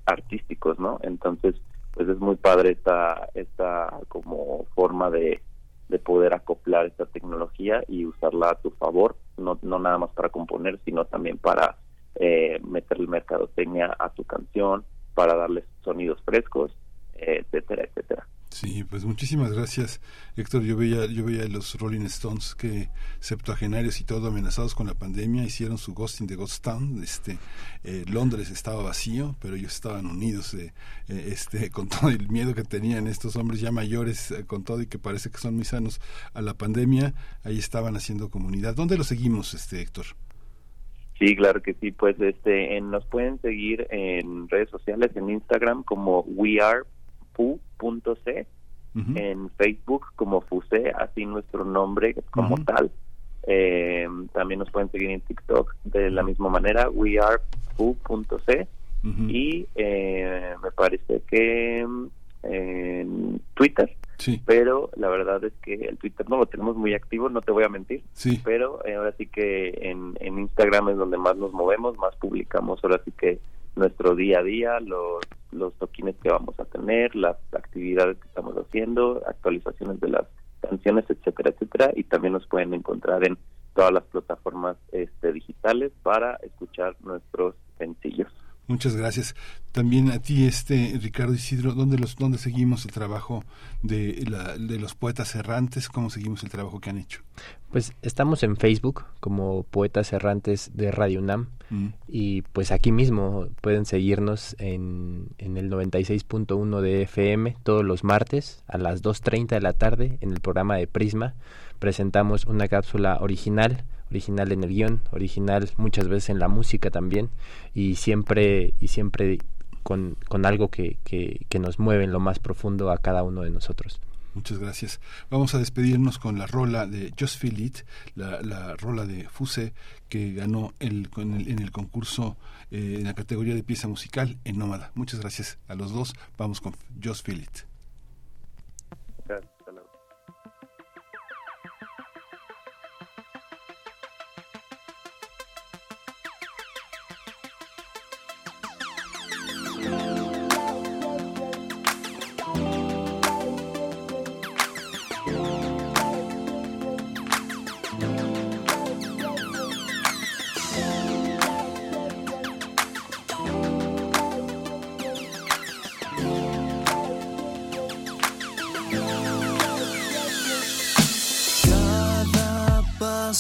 artísticos, ¿no? Entonces, pues es muy padre esta, esta como forma de, de poder acoplar esta tecnología y usarla a tu favor, no, no nada más para componer, sino también para eh, meterle mercadotecnia a tu canción, para darle sonidos frescos, etcétera, etcétera. Sí, pues muchísimas gracias, Héctor. Yo veía, yo veía los Rolling Stones que septuagenarios y todo amenazados con la pandemia hicieron su Ghosting de Ghost Town. Este, eh, Londres estaba vacío, pero ellos estaban unidos, eh, eh, este, *laughs* con todo el miedo que tenían estos hombres ya mayores, con todo y que parece que son muy sanos a la pandemia. Ahí estaban haciendo comunidad. ¿Dónde lo seguimos, este, Héctor? Sí, claro que sí. Pues, este, nos pueden seguir en redes sociales, en Instagram como We Are fu.c, en Facebook como FUSE, así nuestro nombre como tal. Eh, también nos pueden seguir en TikTok de la misma manera, wearefu.c. Y eh, me parece que en Twitter. Pero la verdad es que el Twitter no lo tenemos muy activo, no te voy a mentir. Sí. Pero eh, ahora sí que en, en Instagram es donde más nos movemos, más publicamos. Ahora sí que nuestro día a día, los, los toquines que vamos a tener, las actividades que estamos haciendo, actualizaciones de las canciones, etcétera, etcétera, y también nos pueden encontrar en todas las plataformas este, digitales para escuchar nuestros sencillos. Muchas gracias. También a ti, este Ricardo Isidro, ¿dónde, los, dónde seguimos el trabajo de, la, de los poetas errantes? ¿Cómo seguimos el trabajo que han hecho? Pues estamos en Facebook como Poetas Errantes de Radio UNAM mm. y pues aquí mismo pueden seguirnos en, en el 96.1 de FM todos los martes a las 2.30 de la tarde en el programa de Prisma. Presentamos una cápsula original original en el guion, original muchas veces en la música también, y siempre, y siempre con, con algo que, que, que nos mueve en lo más profundo a cada uno de nosotros. Muchas gracias. Vamos a despedirnos con la rola de Just Feel It, la, la rola de Fuse, que ganó el, en el concurso eh, en la categoría de pieza musical en Nómada. Muchas gracias a los dos. Vamos con Just Feel It.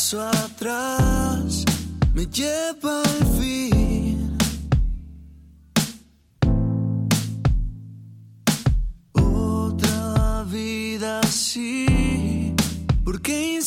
paso atrás me lleva al fin. Otra vida así, ¿por qué?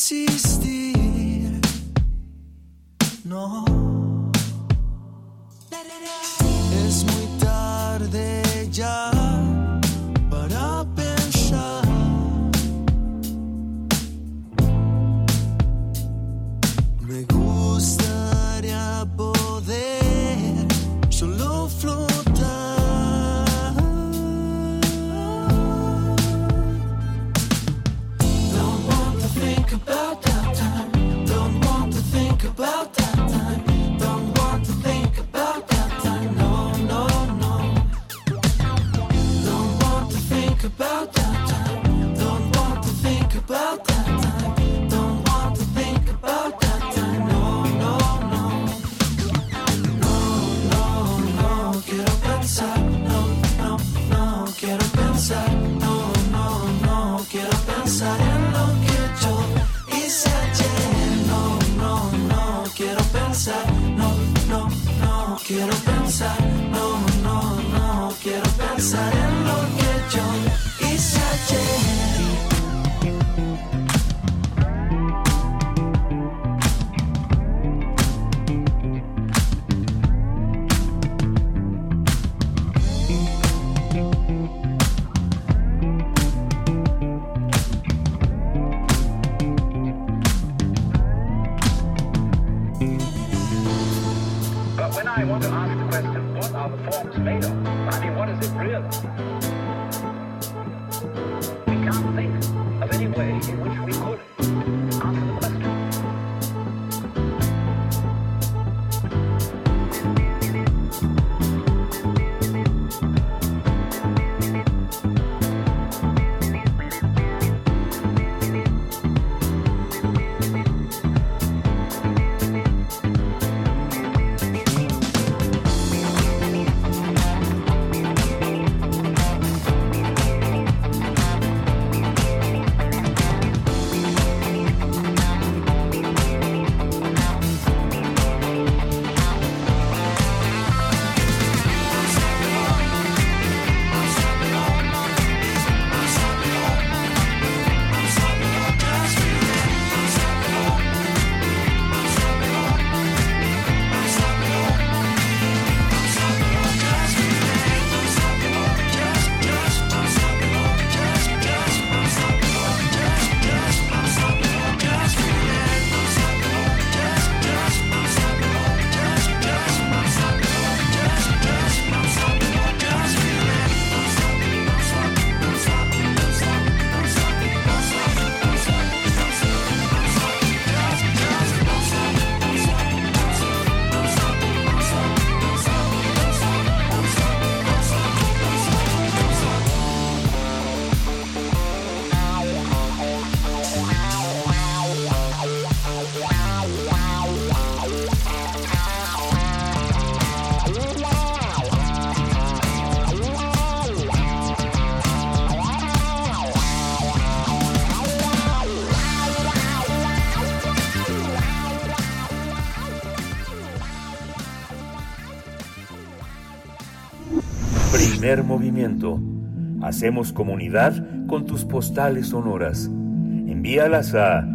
Hacemos comunidad con tus postales sonoras. Envíalas a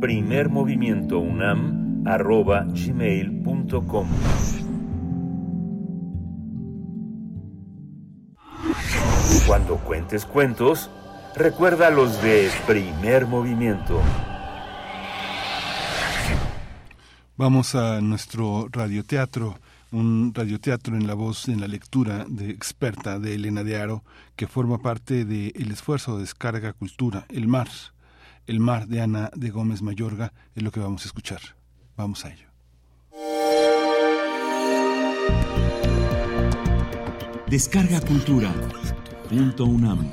primermovimientounam.gmail.com Cuando cuentes cuentos, recuerda los de primer movimiento. Vamos a nuestro radioteatro, un radioteatro en la voz, en la lectura de experta de Elena de Aro, que forma parte del esfuerzo de descarga cultura, El Mar. El Mar de Ana de Gómez Mayorga es lo que vamos a escuchar. Vamos a ello. Descarga Cultura. Punto UNAM.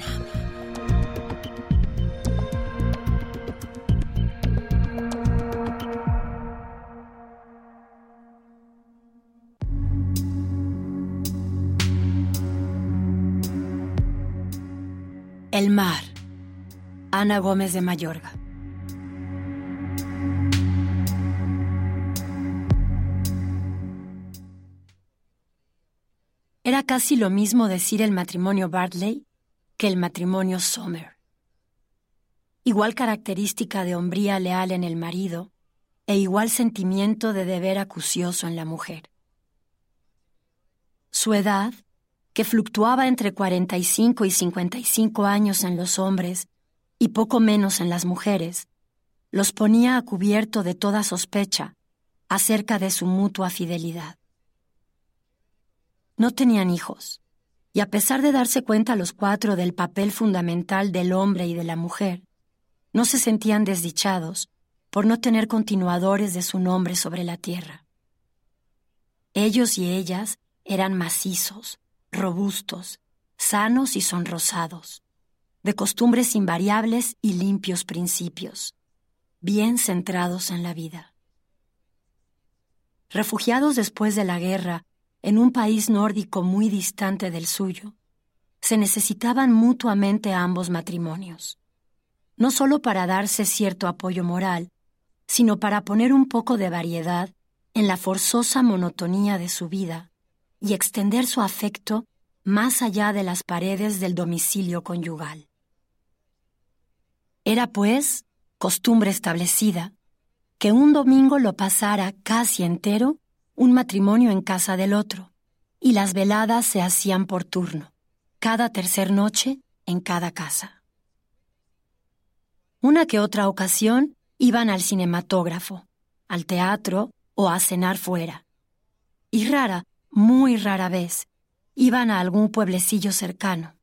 El mar. Ana Gómez de Mayorga. Era casi lo mismo decir el matrimonio Bartley que el matrimonio Sommer. igual característica de hombría leal en el marido e igual sentimiento de deber acucioso en la mujer. Su edad, que fluctuaba entre 45 y 55 años en los hombres y poco menos en las mujeres, los ponía a cubierto de toda sospecha acerca de su mutua fidelidad. No tenían hijos, y a pesar de darse cuenta los cuatro del papel fundamental del hombre y de la mujer, no se sentían desdichados por no tener continuadores de su nombre sobre la tierra. Ellos y ellas eran macizos, robustos, sanos y sonrosados, de costumbres invariables y limpios principios, bien centrados en la vida. Refugiados después de la guerra en un país nórdico muy distante del suyo, se necesitaban mutuamente ambos matrimonios, no solo para darse cierto apoyo moral, sino para poner un poco de variedad en la forzosa monotonía de su vida y extender su afecto más allá de las paredes del domicilio conyugal. Era, pues, costumbre establecida que un domingo lo pasara casi entero un matrimonio en casa del otro, y las veladas se hacían por turno, cada tercer noche en cada casa. Una que otra ocasión iban al cinematógrafo, al teatro o a cenar fuera. Y rara, muy rara vez, iban a algún pueblecillo cercano,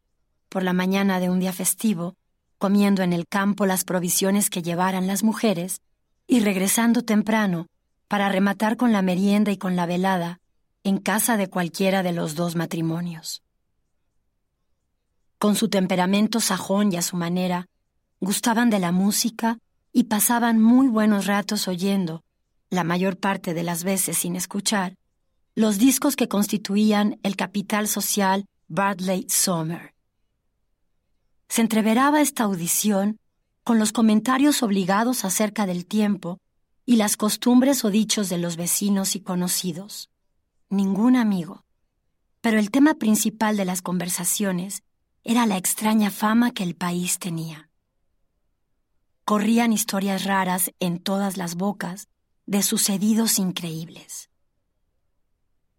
por la mañana de un día festivo, comiendo en el campo las provisiones que llevaran las mujeres y regresando temprano para rematar con la merienda y con la velada en casa de cualquiera de los dos matrimonios. Con su temperamento sajón y a su manera, gustaban de la música y pasaban muy buenos ratos oyendo, la mayor parte de las veces sin escuchar, los discos que constituían el capital social Bradley Sommer. Se entreveraba esta audición con los comentarios obligados acerca del tiempo y las costumbres o dichos de los vecinos y conocidos. Ningún amigo. Pero el tema principal de las conversaciones era la extraña fama que el país tenía. Corrían historias raras en todas las bocas de sucedidos increíbles.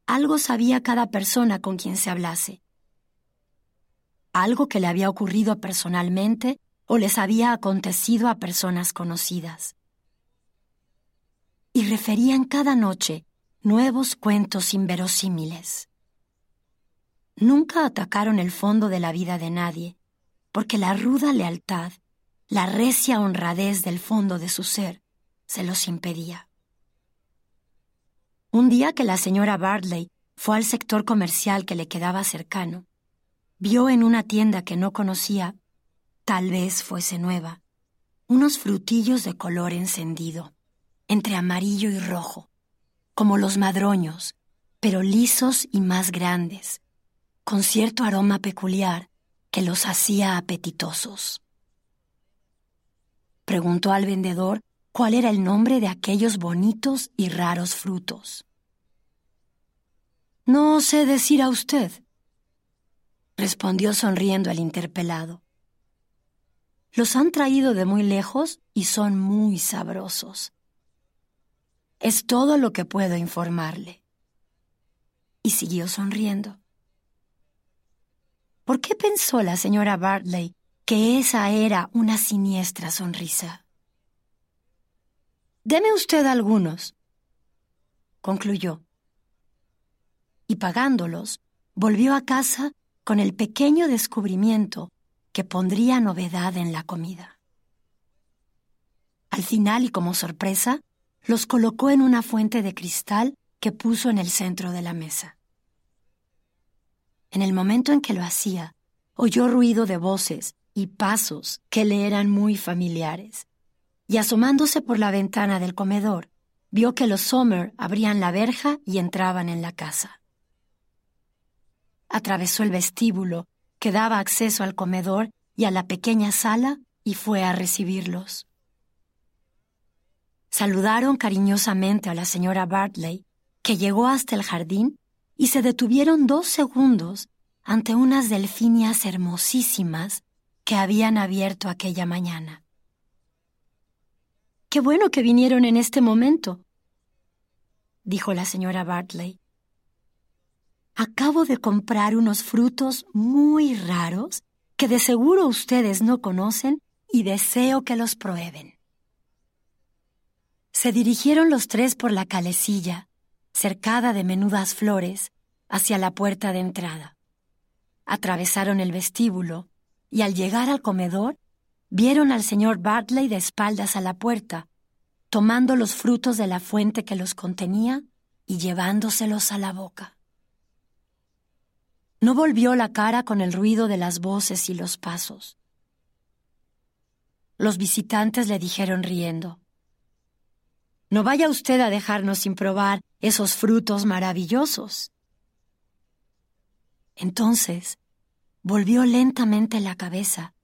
Algo sabía cada persona con quien se hablase. Algo que le había ocurrido personalmente o les había acontecido a personas conocidas. Y referían cada noche nuevos cuentos inverosímiles. Nunca atacaron el fondo de la vida de nadie, porque la ruda lealtad, la recia honradez del fondo de su ser, se los impedía. Un día que la señora Bartley fue al sector comercial que le quedaba cercano, vio en una tienda que no conocía, tal vez fuese nueva, unos frutillos de color encendido, entre amarillo y rojo, como los madroños, pero lisos y más grandes, con cierto aroma peculiar que los hacía apetitosos. Preguntó al vendedor cuál era el nombre de aquellos bonitos y raros frutos. No sé decir a usted, respondió sonriendo el interpelado. Los han traído de muy lejos y son muy sabrosos. Es todo lo que puedo informarle. Y siguió sonriendo. ¿Por qué pensó la señora Bartley que esa era una siniestra sonrisa? Deme usted algunos, concluyó. Y pagándolos, volvió a casa con el pequeño descubrimiento que pondría novedad en la comida. Al final y como sorpresa, los colocó en una fuente de cristal que puso en el centro de la mesa. En el momento en que lo hacía, oyó ruido de voces y pasos que le eran muy familiares, y asomándose por la ventana del comedor, vio que los Sommer abrían la verja y entraban en la casa. Atravesó el vestíbulo que daba acceso al comedor y a la pequeña sala y fue a recibirlos. Saludaron cariñosamente a la señora Bartley, que llegó hasta el jardín, y se detuvieron dos segundos ante unas delfinias hermosísimas que habían abierto aquella mañana, Qué bueno que vinieron en este momento, dijo la señora Bartley. Acabo de comprar unos frutos muy raros que de seguro ustedes no conocen y deseo que los prueben. Se dirigieron los tres por la calecilla, cercada de menudas flores, hacia la puerta de entrada. Atravesaron el vestíbulo y al llegar al comedor vieron al señor Bartley de espaldas a la puerta, tomando los frutos de la fuente que los contenía y llevándoselos a la boca. No volvió la cara con el ruido de las voces y los pasos. Los visitantes le dijeron riendo, No vaya usted a dejarnos sin probar esos frutos maravillosos. Entonces volvió lentamente la cabeza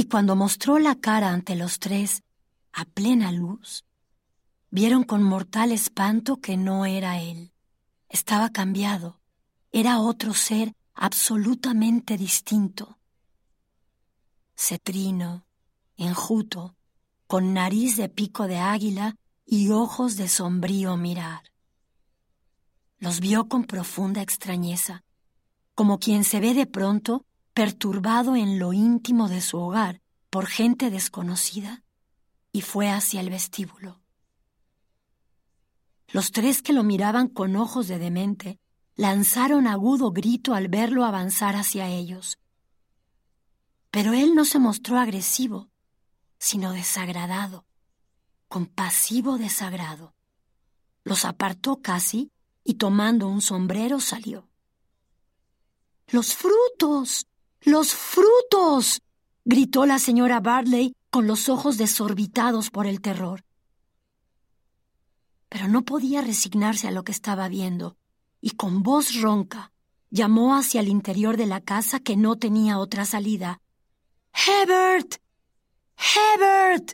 y cuando mostró la cara ante los tres, a plena luz, vieron con mortal espanto que no era él. Estaba cambiado. Era otro ser absolutamente distinto. Cetrino, enjuto, con nariz de pico de águila y ojos de sombrío mirar. Los vio con profunda extrañeza, como quien se ve de pronto perturbado en lo íntimo de su hogar por gente desconocida, y fue hacia el vestíbulo. Los tres que lo miraban con ojos de demente lanzaron agudo grito al verlo avanzar hacia ellos. Pero él no se mostró agresivo, sino desagradado, compasivo desagrado. Los apartó casi y tomando un sombrero salió. ¡Los frutos! ¡Los frutos! gritó la señora Barley con los ojos desorbitados por el terror. Pero no podía resignarse a lo que estaba viendo, y con voz ronca llamó hacia el interior de la casa que no tenía otra salida. Hebert. Hebert.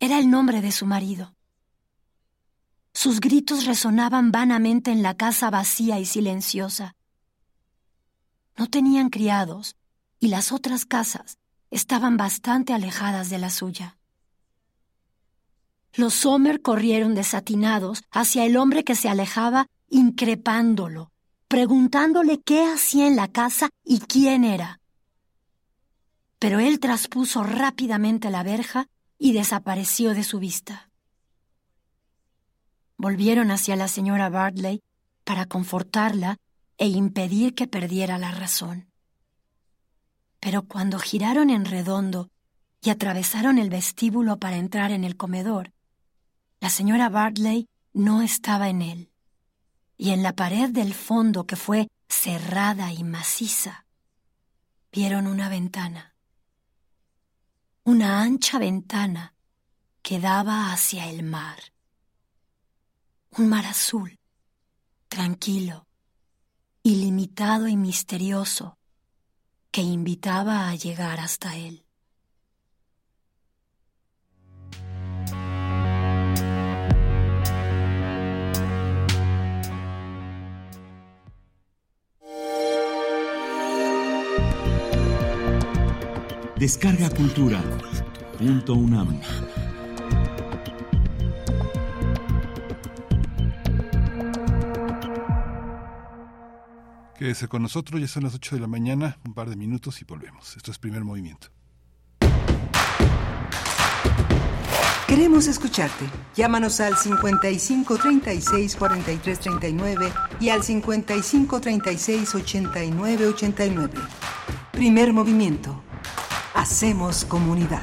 Era el nombre de su marido. Sus gritos resonaban vanamente en la casa vacía y silenciosa. No tenían criados y las otras casas estaban bastante alejadas de la suya. Los Sommer corrieron desatinados hacia el hombre que se alejaba, increpándolo, preguntándole qué hacía en la casa y quién era. Pero él traspuso rápidamente la verja y desapareció de su vista. Volvieron hacia la señora Bartley para confortarla e impedir que perdiera la razón. Pero cuando giraron en redondo y atravesaron el vestíbulo para entrar en el comedor, la señora Bartley no estaba en él, y en la pared del fondo que fue cerrada y maciza, vieron una ventana, una ancha ventana que daba hacia el mar, un mar azul, tranquilo, ilimitado y misterioso, que invitaba a llegar hasta él. Descarga Cultura. Punto UNAM. Quédese con nosotros, ya son las 8 de la mañana, un par de minutos y volvemos. Esto es primer movimiento. Queremos escucharte. Llámanos al 55 36 43 39 y al 55 36 89 89. Primer movimiento. Hacemos comunidad.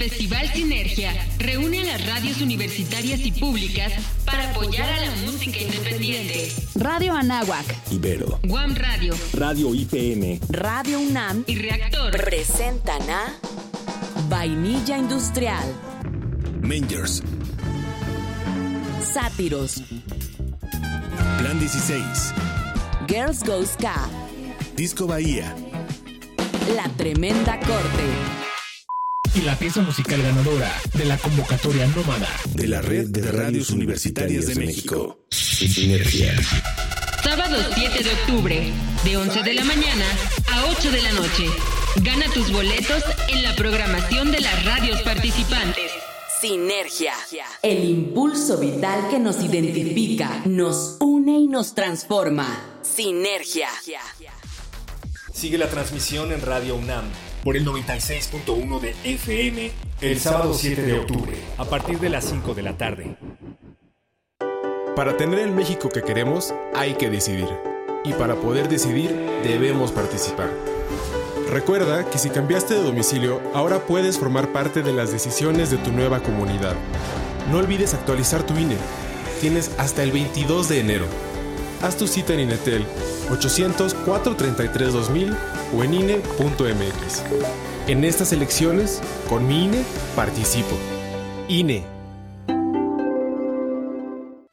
Festival Sinergia reúne a las radios universitarias y públicas para apoyar a la música independiente. Radio Anáhuac, Ibero, Guam Radio, Radio IPN, Radio UNAM. Y Reactor. Presentan a Vainilla Industrial, Mangers, Sátiros, Plan 16, Girls Go Ska, Disco Bahía, La Tremenda Corte. Y la pieza musical ganadora de la convocatoria nómada de la Red de Radios Universitarias de México. Sinergia. Sábado 7 de octubre, de 11 de la mañana a 8 de la noche. Gana tus boletos en la programación de las radios participantes. Sinergia. El impulso vital que nos identifica, nos une y nos transforma. Sinergia. Sigue la transmisión en Radio UNAM por el 96.1 de FM el sábado 7 de octubre a partir de las 5 de la tarde. Para tener el México que queremos hay que decidir. Y para poder decidir debemos participar. Recuerda que si cambiaste de domicilio, ahora puedes formar parte de las decisiones de tu nueva comunidad. No olvides actualizar tu INE. Tienes hasta el 22 de enero. Haz tu cita en Inetel 800-433-2000 o en INE.mx. En estas elecciones, con mi INE, participo. INE.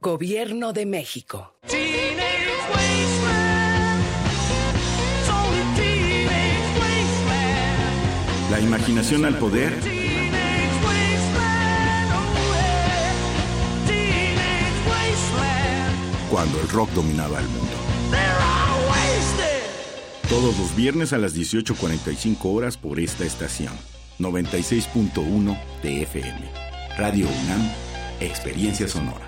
Gobierno de México. La imaginación al poder. Cuando el rock dominaba el mundo. Todos los viernes a las 18.45 horas por esta estación. 96.1 de FM. Radio UNAM, Experiencia Sonora.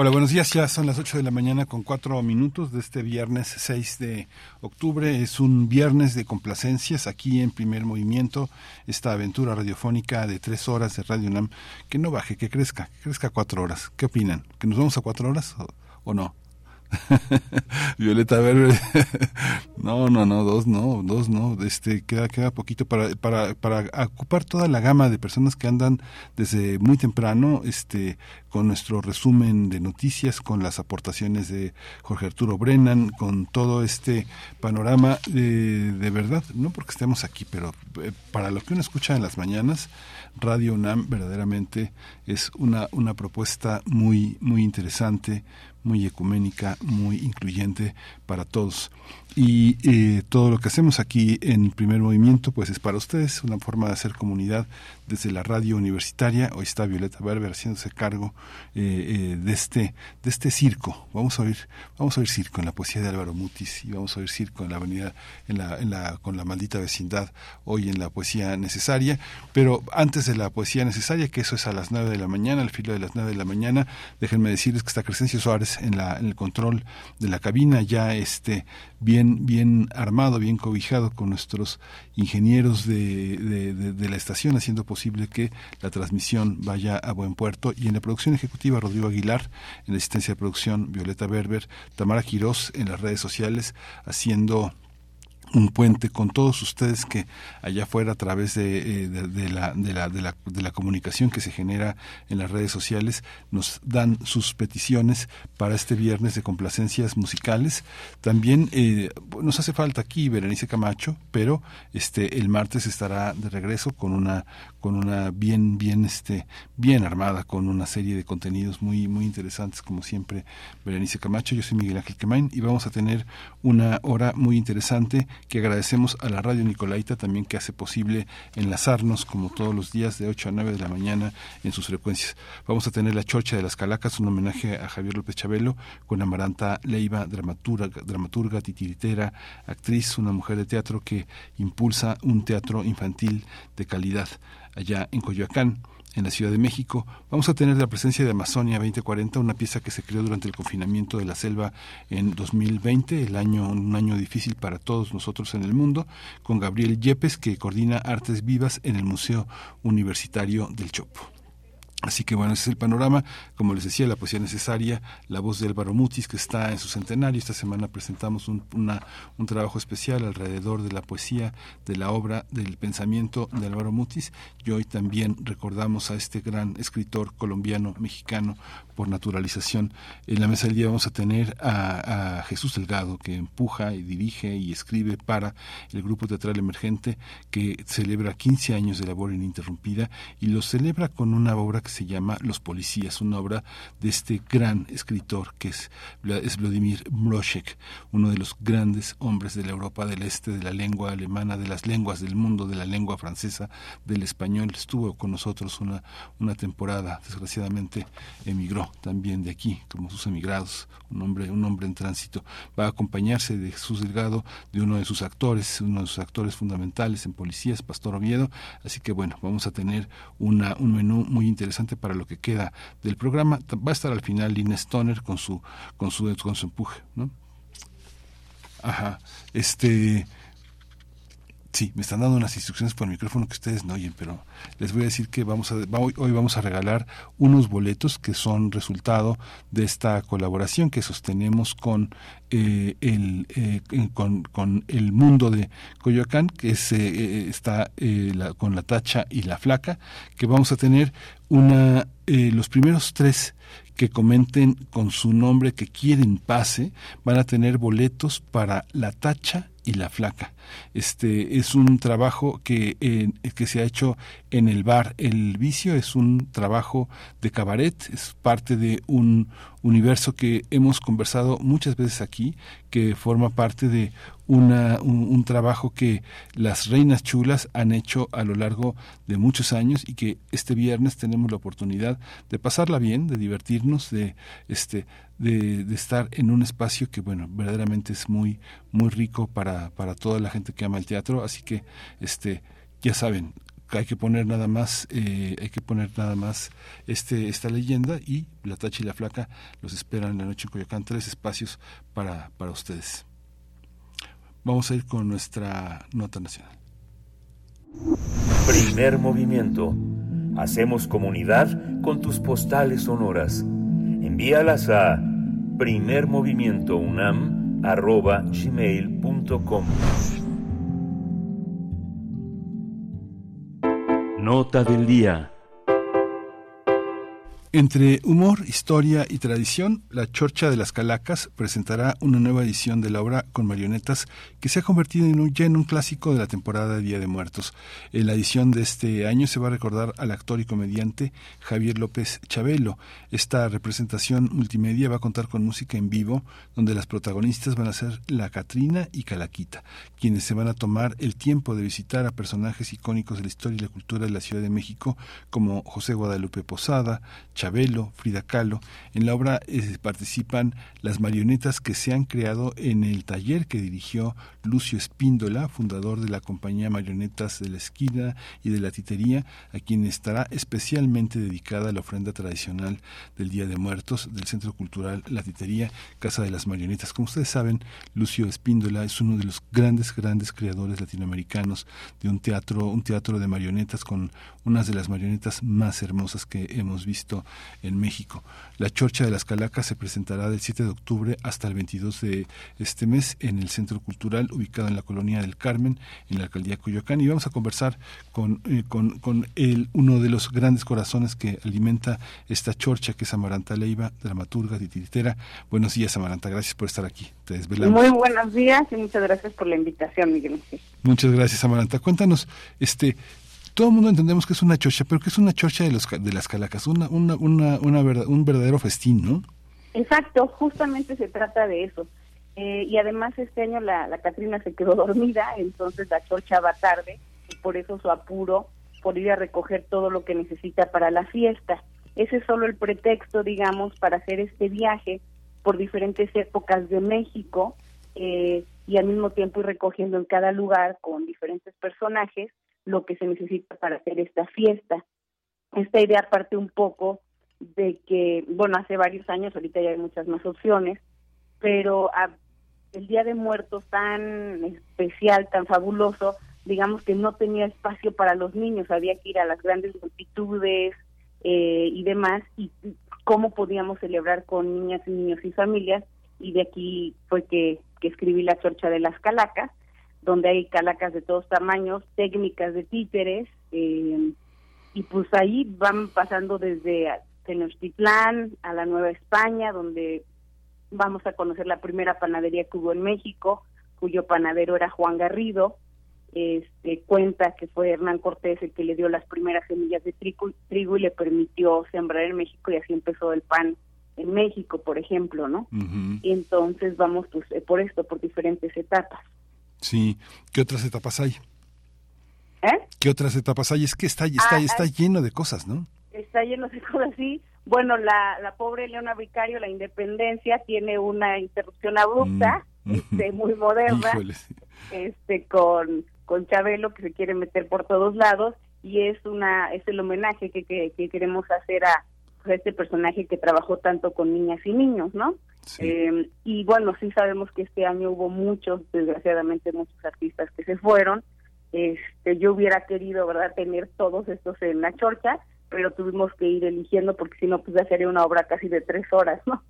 Hola, buenos días. Ya son las 8 de la mañana con 4 minutos de este viernes 6 de octubre. Es un viernes de complacencias aquí en Primer Movimiento. Esta aventura radiofónica de tres horas de Radio UNAM. Que no baje, que crezca, que crezca a cuatro horas. ¿Qué opinan? ¿Que nos vamos a cuatro horas o, o no? *laughs* Violeta *laughs* no, no, no, dos no, dos no. Este queda queda poquito para para para ocupar toda la gama de personas que andan desde muy temprano este con nuestro resumen de noticias, con las aportaciones de Jorge Arturo Brennan, con todo este panorama de, de verdad, no porque estemos aquí, pero eh, para lo que uno escucha en las mañanas, Radio UNAM verdaderamente es una, una propuesta muy, muy interesante, muy ecuménica, muy incluyente para todos. Y eh, todo lo que hacemos aquí en Primer Movimiento, pues es para ustedes, una forma de hacer comunidad desde la radio universitaria. Hoy está Violeta Berber haciéndose cargo eh, eh, de este de este circo. Vamos a oír vamos a oír circo en la poesía de Álvaro Mutis y vamos a oír circo en la avenida en la, con la maldita vecindad hoy en la poesía necesaria. Pero antes de la poesía necesaria, que eso es a las nueve de la mañana, al filo de las nueve de la mañana, déjenme decirles que está Crescencio Suárez en la el control de la cabina ya este bien bien armado, bien cobijado con nuestros ingenieros de, de la estación haciendo posible que la transmisión vaya a buen puerto. Y en la producción ejecutiva Rodrigo Aguilar, en la asistencia de producción Violeta Berber, Tamara Quirós en las redes sociales haciendo un puente con todos ustedes que allá afuera a través de, eh, de, de, la, de, la, de, la, de la comunicación que se genera en las redes sociales nos dan sus peticiones para este viernes de complacencias musicales. También eh, nos hace falta aquí Berenice Camacho, pero este el martes estará de regreso con una con una bien bien este bien armada con una serie de contenidos muy muy interesantes como siempre Berenice Camacho. Yo soy Miguel Ángel Quemain y vamos a tener una hora muy interesante que agradecemos a la radio Nicolaita también que hace posible enlazarnos como todos los días de 8 a 9 de la mañana en sus frecuencias. Vamos a tener La Chorcha de las Calacas, un homenaje a Javier López Chabelo con Amaranta Leiva, dramaturga, dramaturga, titiritera, actriz, una mujer de teatro que impulsa un teatro infantil de calidad allá en Coyoacán en la Ciudad de México. Vamos a tener la presencia de Amazonia 2040, una pieza que se creó durante el confinamiento de la selva en 2020, el año, un año difícil para todos nosotros en el mundo, con Gabriel Yepes, que coordina Artes Vivas en el Museo Universitario del Chopo. Así que bueno, ese es el panorama. Como les decía, la poesía necesaria, la voz de Álvaro Mutis, que está en su centenario. Esta semana presentamos un, una, un trabajo especial alrededor de la poesía, de la obra, del pensamiento de Álvaro Mutis. Y hoy también recordamos a este gran escritor colombiano, mexicano, por naturalización. En la mesa del día vamos a tener a, a Jesús Delgado, que empuja y dirige y escribe para el grupo teatral emergente, que celebra 15 años de labor ininterrumpida y lo celebra con una obra que se llama Los Policías, una obra de este gran escritor que es, Vladimir Mroshek, uno de los grandes hombres de la Europa del Este, de la lengua alemana, de las lenguas del mundo, de la lengua francesa, del español. Estuvo con nosotros una, una temporada, desgraciadamente emigró también de aquí, como sus emigrados, un hombre, un hombre en tránsito. Va a acompañarse de Jesús Delgado, de uno de sus actores, uno de sus actores fundamentales en Policías, Pastor Oviedo. Así que bueno, vamos a tener una, un menú muy interesante para lo que queda del programa. Va a estar al final Lynn Stoner con su, con su, con su empuje, ¿no? Ajá. Este. Sí, me están dando unas instrucciones por el micrófono que ustedes no oyen, pero les voy a decir que vamos a, hoy, vamos a regalar unos boletos que son resultado de esta colaboración que sostenemos con eh, el eh, con, el mundo de Coyoacán, que es, eh, está la, con la tacha y la flaca, que vamos a tener una los primeros tres que comenten con su nombre que quieren pase van a tener boletos para la tacha y la flaca. Este es un trabajo que, que se ha hecho en el bar El Vicio, es un trabajo de cabaret, es parte de un universo que hemos conversado muchas veces aquí, que forma parte de una, un, un, trabajo que las reinas chulas han hecho a lo largo de muchos años y que este viernes tenemos la oportunidad de pasarla bien, de divertirnos, de este de, de, estar en un espacio que bueno verdaderamente es muy muy rico para, para toda la gente que ama el teatro. Así que este ya saben hay que poner nada más eh, hay que poner nada más este esta leyenda y la tacha y la flaca los esperan en la noche en Coyoacán. Tres espacios para para ustedes vamos a ir con nuestra nota nacional. Primer movimiento. Hacemos comunidad con tus postales sonoras. Envíalas a primermovimientounam.gmail.com Nota del día. Entre humor, historia y tradición, La Chorcha de las Calacas presentará una nueva edición de la obra con marionetas que se ha convertido en un, ya en un clásico de la temporada de Día de Muertos. En la edición de este año se va a recordar al actor y comediante Javier López Chabelo. Esta representación multimedia va a contar con música en vivo, donde las protagonistas van a ser la Catrina y Calaquita, quienes se van a tomar el tiempo de visitar a personajes icónicos de la historia y la cultura de la Ciudad de México, como José Guadalupe Posada, Chabelo, Frida Kahlo. En la obra eh, participan las marionetas que se han creado en el taller que dirigió Lucio Espíndola, fundador de la compañía Marionetas de la Esquina y de la Titería, a quien estará especialmente dedicada la ofrenda tradicional del Día de Muertos del Centro Cultural La Titería, Casa de las Marionetas. Como ustedes saben, Lucio Espíndola es uno de los grandes, grandes creadores latinoamericanos de un teatro, un teatro de marionetas con unas de las marionetas más hermosas que hemos visto en México. La Chorcha de las Calacas se presentará del 7 de octubre hasta el 22 de este mes en el Centro Cultural ubicado en la colonia del Carmen, en la alcaldía de Coyoacán. Y vamos a conversar con, eh, con, con el, uno de los grandes corazones que alimenta esta chorcha, que es Amaranta Leiva, dramaturga, titiritera. Buenos días, Amaranta. Gracias por estar aquí. Te desvelamos. Muy buenos días y muchas gracias por la invitación, Miguel. Muchas gracias, Amaranta. Cuéntanos, este, todo el mundo entendemos que es una chorcha, pero que es una chorcha de, los, de las calacas, una, una, una, una un verdadero festín, ¿no? Exacto, justamente se trata de eso. Eh, y además este año la, la Catrina se quedó *laughs* dormida, entonces la chorcha va tarde y por eso su apuro por ir a recoger todo lo que necesita para la fiesta. Ese es solo el pretexto, digamos, para hacer este viaje por diferentes épocas de México eh, y al mismo tiempo ir recogiendo en cada lugar con diferentes personajes lo que se necesita para hacer esta fiesta. Esta idea parte un poco de que, bueno, hace varios años, ahorita ya hay muchas más opciones, pero a- el Día de Muertos tan especial, tan fabuloso, digamos que no tenía espacio para los niños, había que ir a las grandes multitudes eh, y demás, y cómo podíamos celebrar con niñas y niños y familias, y de aquí fue que, que escribí La Chorcha de las Calacas, donde hay calacas de todos tamaños, técnicas de títeres, eh, y pues ahí van pasando desde Tenochtitlán a la Nueva España, donde vamos a conocer la primera panadería que hubo en México, cuyo panadero era Juan Garrido. Este cuenta que fue Hernán Cortés el que le dio las primeras semillas de trigo, trigo y le permitió sembrar en México y así empezó el pan en México, por ejemplo, ¿no? Y entonces vamos pues eh, por esto, por diferentes etapas. Sí. ¿Qué otras etapas hay? ¿Eh? ¿Qué otras etapas hay? Es que está, está, Ah, está ah. lleno de cosas, ¿no? está lleno de *laughs* cosas así. Bueno, la, la pobre Leona Vicario, la independencia, tiene una interrupción abrupta, este, *laughs* muy moderna, sí. este, con, con Chabelo, que se quiere meter por todos lados, y es una es el homenaje que, que, que queremos hacer a, a este personaje que trabajó tanto con niñas y niños, ¿no? Eh, y bueno, sí sabemos que este año hubo muchos, desgraciadamente, muchos artistas que se fueron. Este, yo hubiera querido, ¿verdad?, tener todos estos en la chorcha, pero tuvimos que ir eligiendo porque si no, pues ya sería una obra casi de tres horas, ¿no?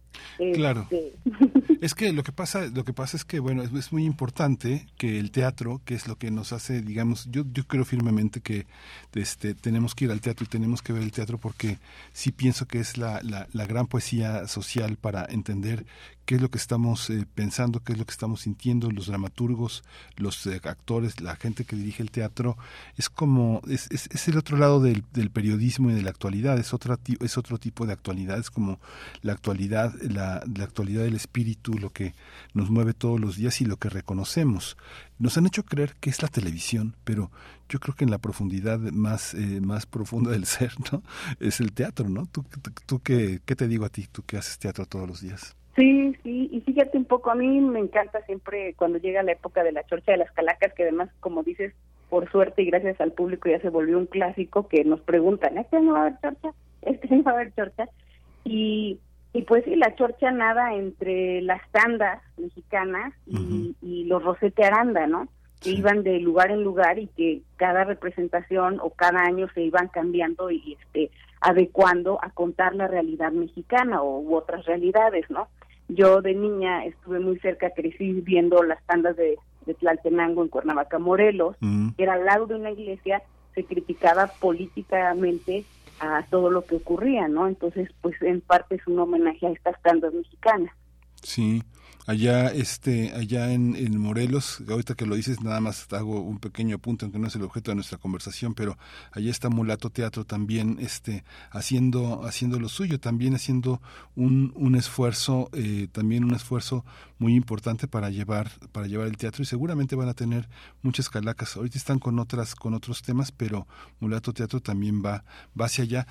Claro. Este, *laughs* Es que lo que pasa, lo que pasa es que bueno, es, es muy importante que el teatro, que es lo que nos hace, digamos, yo, yo creo firmemente que este tenemos que ir al teatro y tenemos que ver el teatro porque sí pienso que es la, la, la gran poesía social para entender qué es lo que estamos eh, pensando, qué es lo que estamos sintiendo, los dramaturgos, los eh, actores, la gente que dirige el teatro, es como, es, es, es el otro lado del, del periodismo y de la actualidad, es, otra, es otro tipo de actualidad, es como la actualidad, la, la actualidad del espíritu, lo que nos mueve todos los días y lo que reconocemos. Nos han hecho creer que es la televisión, pero yo creo que en la profundidad más, eh, más profunda del *laughs* ser, ¿no? Es el teatro, ¿no? ¿Tú, tú, tú qué, qué te digo a ti, tú que haces teatro todos los días? Sí, sí, y fíjate un poco, a mí me encanta siempre cuando llega la época de la chorcha de las calacas, que además, como dices, por suerte y gracias al público ya se volvió un clásico que nos preguntan, ¿este año va a haber chorcha? ¿Este año va a haber chorcha? Y, y pues sí, la chorcha nada entre las tandas mexicanas y, y los Rosete Aranda, ¿no? Que iban de lugar en lugar y que cada representación o cada año se iban cambiando y este adecuando a contar la realidad mexicana o u otras realidades, ¿no? Yo de niña estuve muy cerca, crecí viendo las tandas de, de Tlaltenango en Cuernavaca, Morelos, que era al lado de una iglesia, se criticaba políticamente a todo lo que ocurría, ¿no? Entonces, pues en parte es un homenaje a estas tandas mexicanas. Sí, allá este allá en, en Morelos, ahorita que lo dices nada más hago un pequeño apunte aunque no es el objeto de nuestra conversación, pero allá está Mulato Teatro también este haciendo haciendo lo suyo, también haciendo un, un esfuerzo eh, también un esfuerzo muy importante para llevar para llevar el teatro y seguramente van a tener muchas calacas. Ahorita están con otras con otros temas, pero Mulato Teatro también va va hacia allá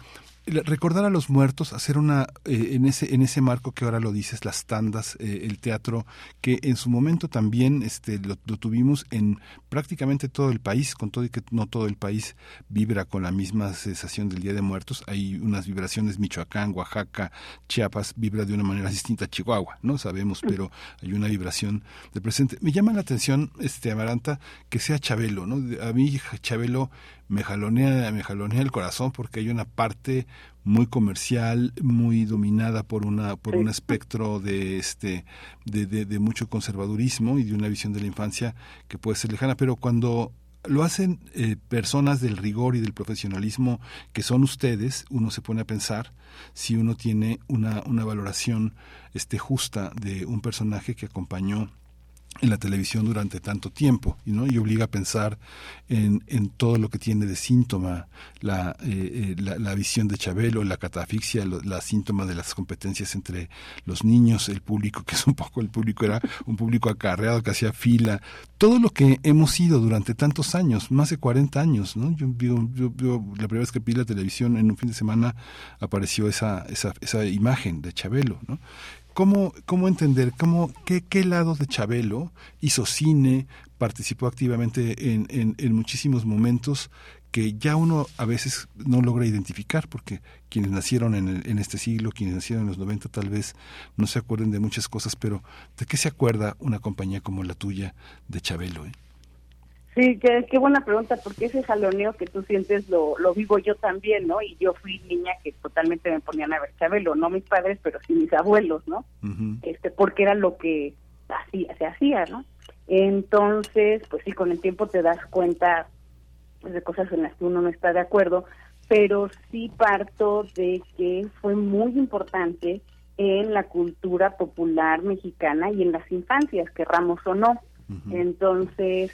recordar a los muertos, hacer una eh, en ese en ese marco que ahora lo dices, las tandas, eh, el teatro que en su momento también este lo, lo tuvimos en prácticamente todo el país, con todo y que no todo el país vibra con la misma sensación del Día de Muertos, hay unas vibraciones Michoacán, Oaxaca, Chiapas vibra de una manera *laughs* distinta a Chihuahua, no sabemos, pero hay una vibración de presente. Me llama la atención este Amaranta que sea Chabelo, ¿no? A mí Chabelo me jalonea, me jalonea el corazón porque hay una parte muy comercial, muy dominada por una por un espectro de este de, de, de mucho conservadurismo y de una visión de la infancia que puede ser lejana, pero cuando lo hacen eh, personas del rigor y del profesionalismo que son ustedes, uno se pone a pensar si uno tiene una, una valoración este, justa de un personaje que acompañó en la televisión durante tanto tiempo no y obliga a pensar en, en todo lo que tiene de síntoma la, eh, eh, la, la visión de Chabelo la catafixia lo- la síntoma de las competencias entre los niños el público que es un poco el público era un público acarreado que hacía fila. Todo lo que hemos sido durante tantos años más de 40 años no yo, yo, yo- yo- la primera vez que vi la televisión en un fin de semana apareció esa esa, esa imagen de Chabelo no ¿Cómo, cómo entender, cómo, qué, qué lado de Chabelo hizo cine, participó activamente en, en, en muchísimos momentos que ya uno a veces no logra identificar, porque quienes nacieron en, el- en este siglo, quienes nacieron en los 90 tal vez no se acuerden de muchas cosas, pero ¿de qué se acuerda una compañía como la tuya de Chabelo? eh? Sí, qué, qué buena pregunta, porque ese jaloneo que tú sientes lo, lo vivo yo también, ¿no? Y yo fui niña que totalmente me ponían a ver Chabelo, no mis padres, pero sí mis abuelos, ¿no? este porque era lo que hacía, se hacía, ¿no? Entonces, pues sí, con el tiempo te das cuenta pues, de cosas en las que uno no está de acuerdo, pero sí parto de que fue muy importante en la cultura popular mexicana y en las infancias, querramos o no. Entonces,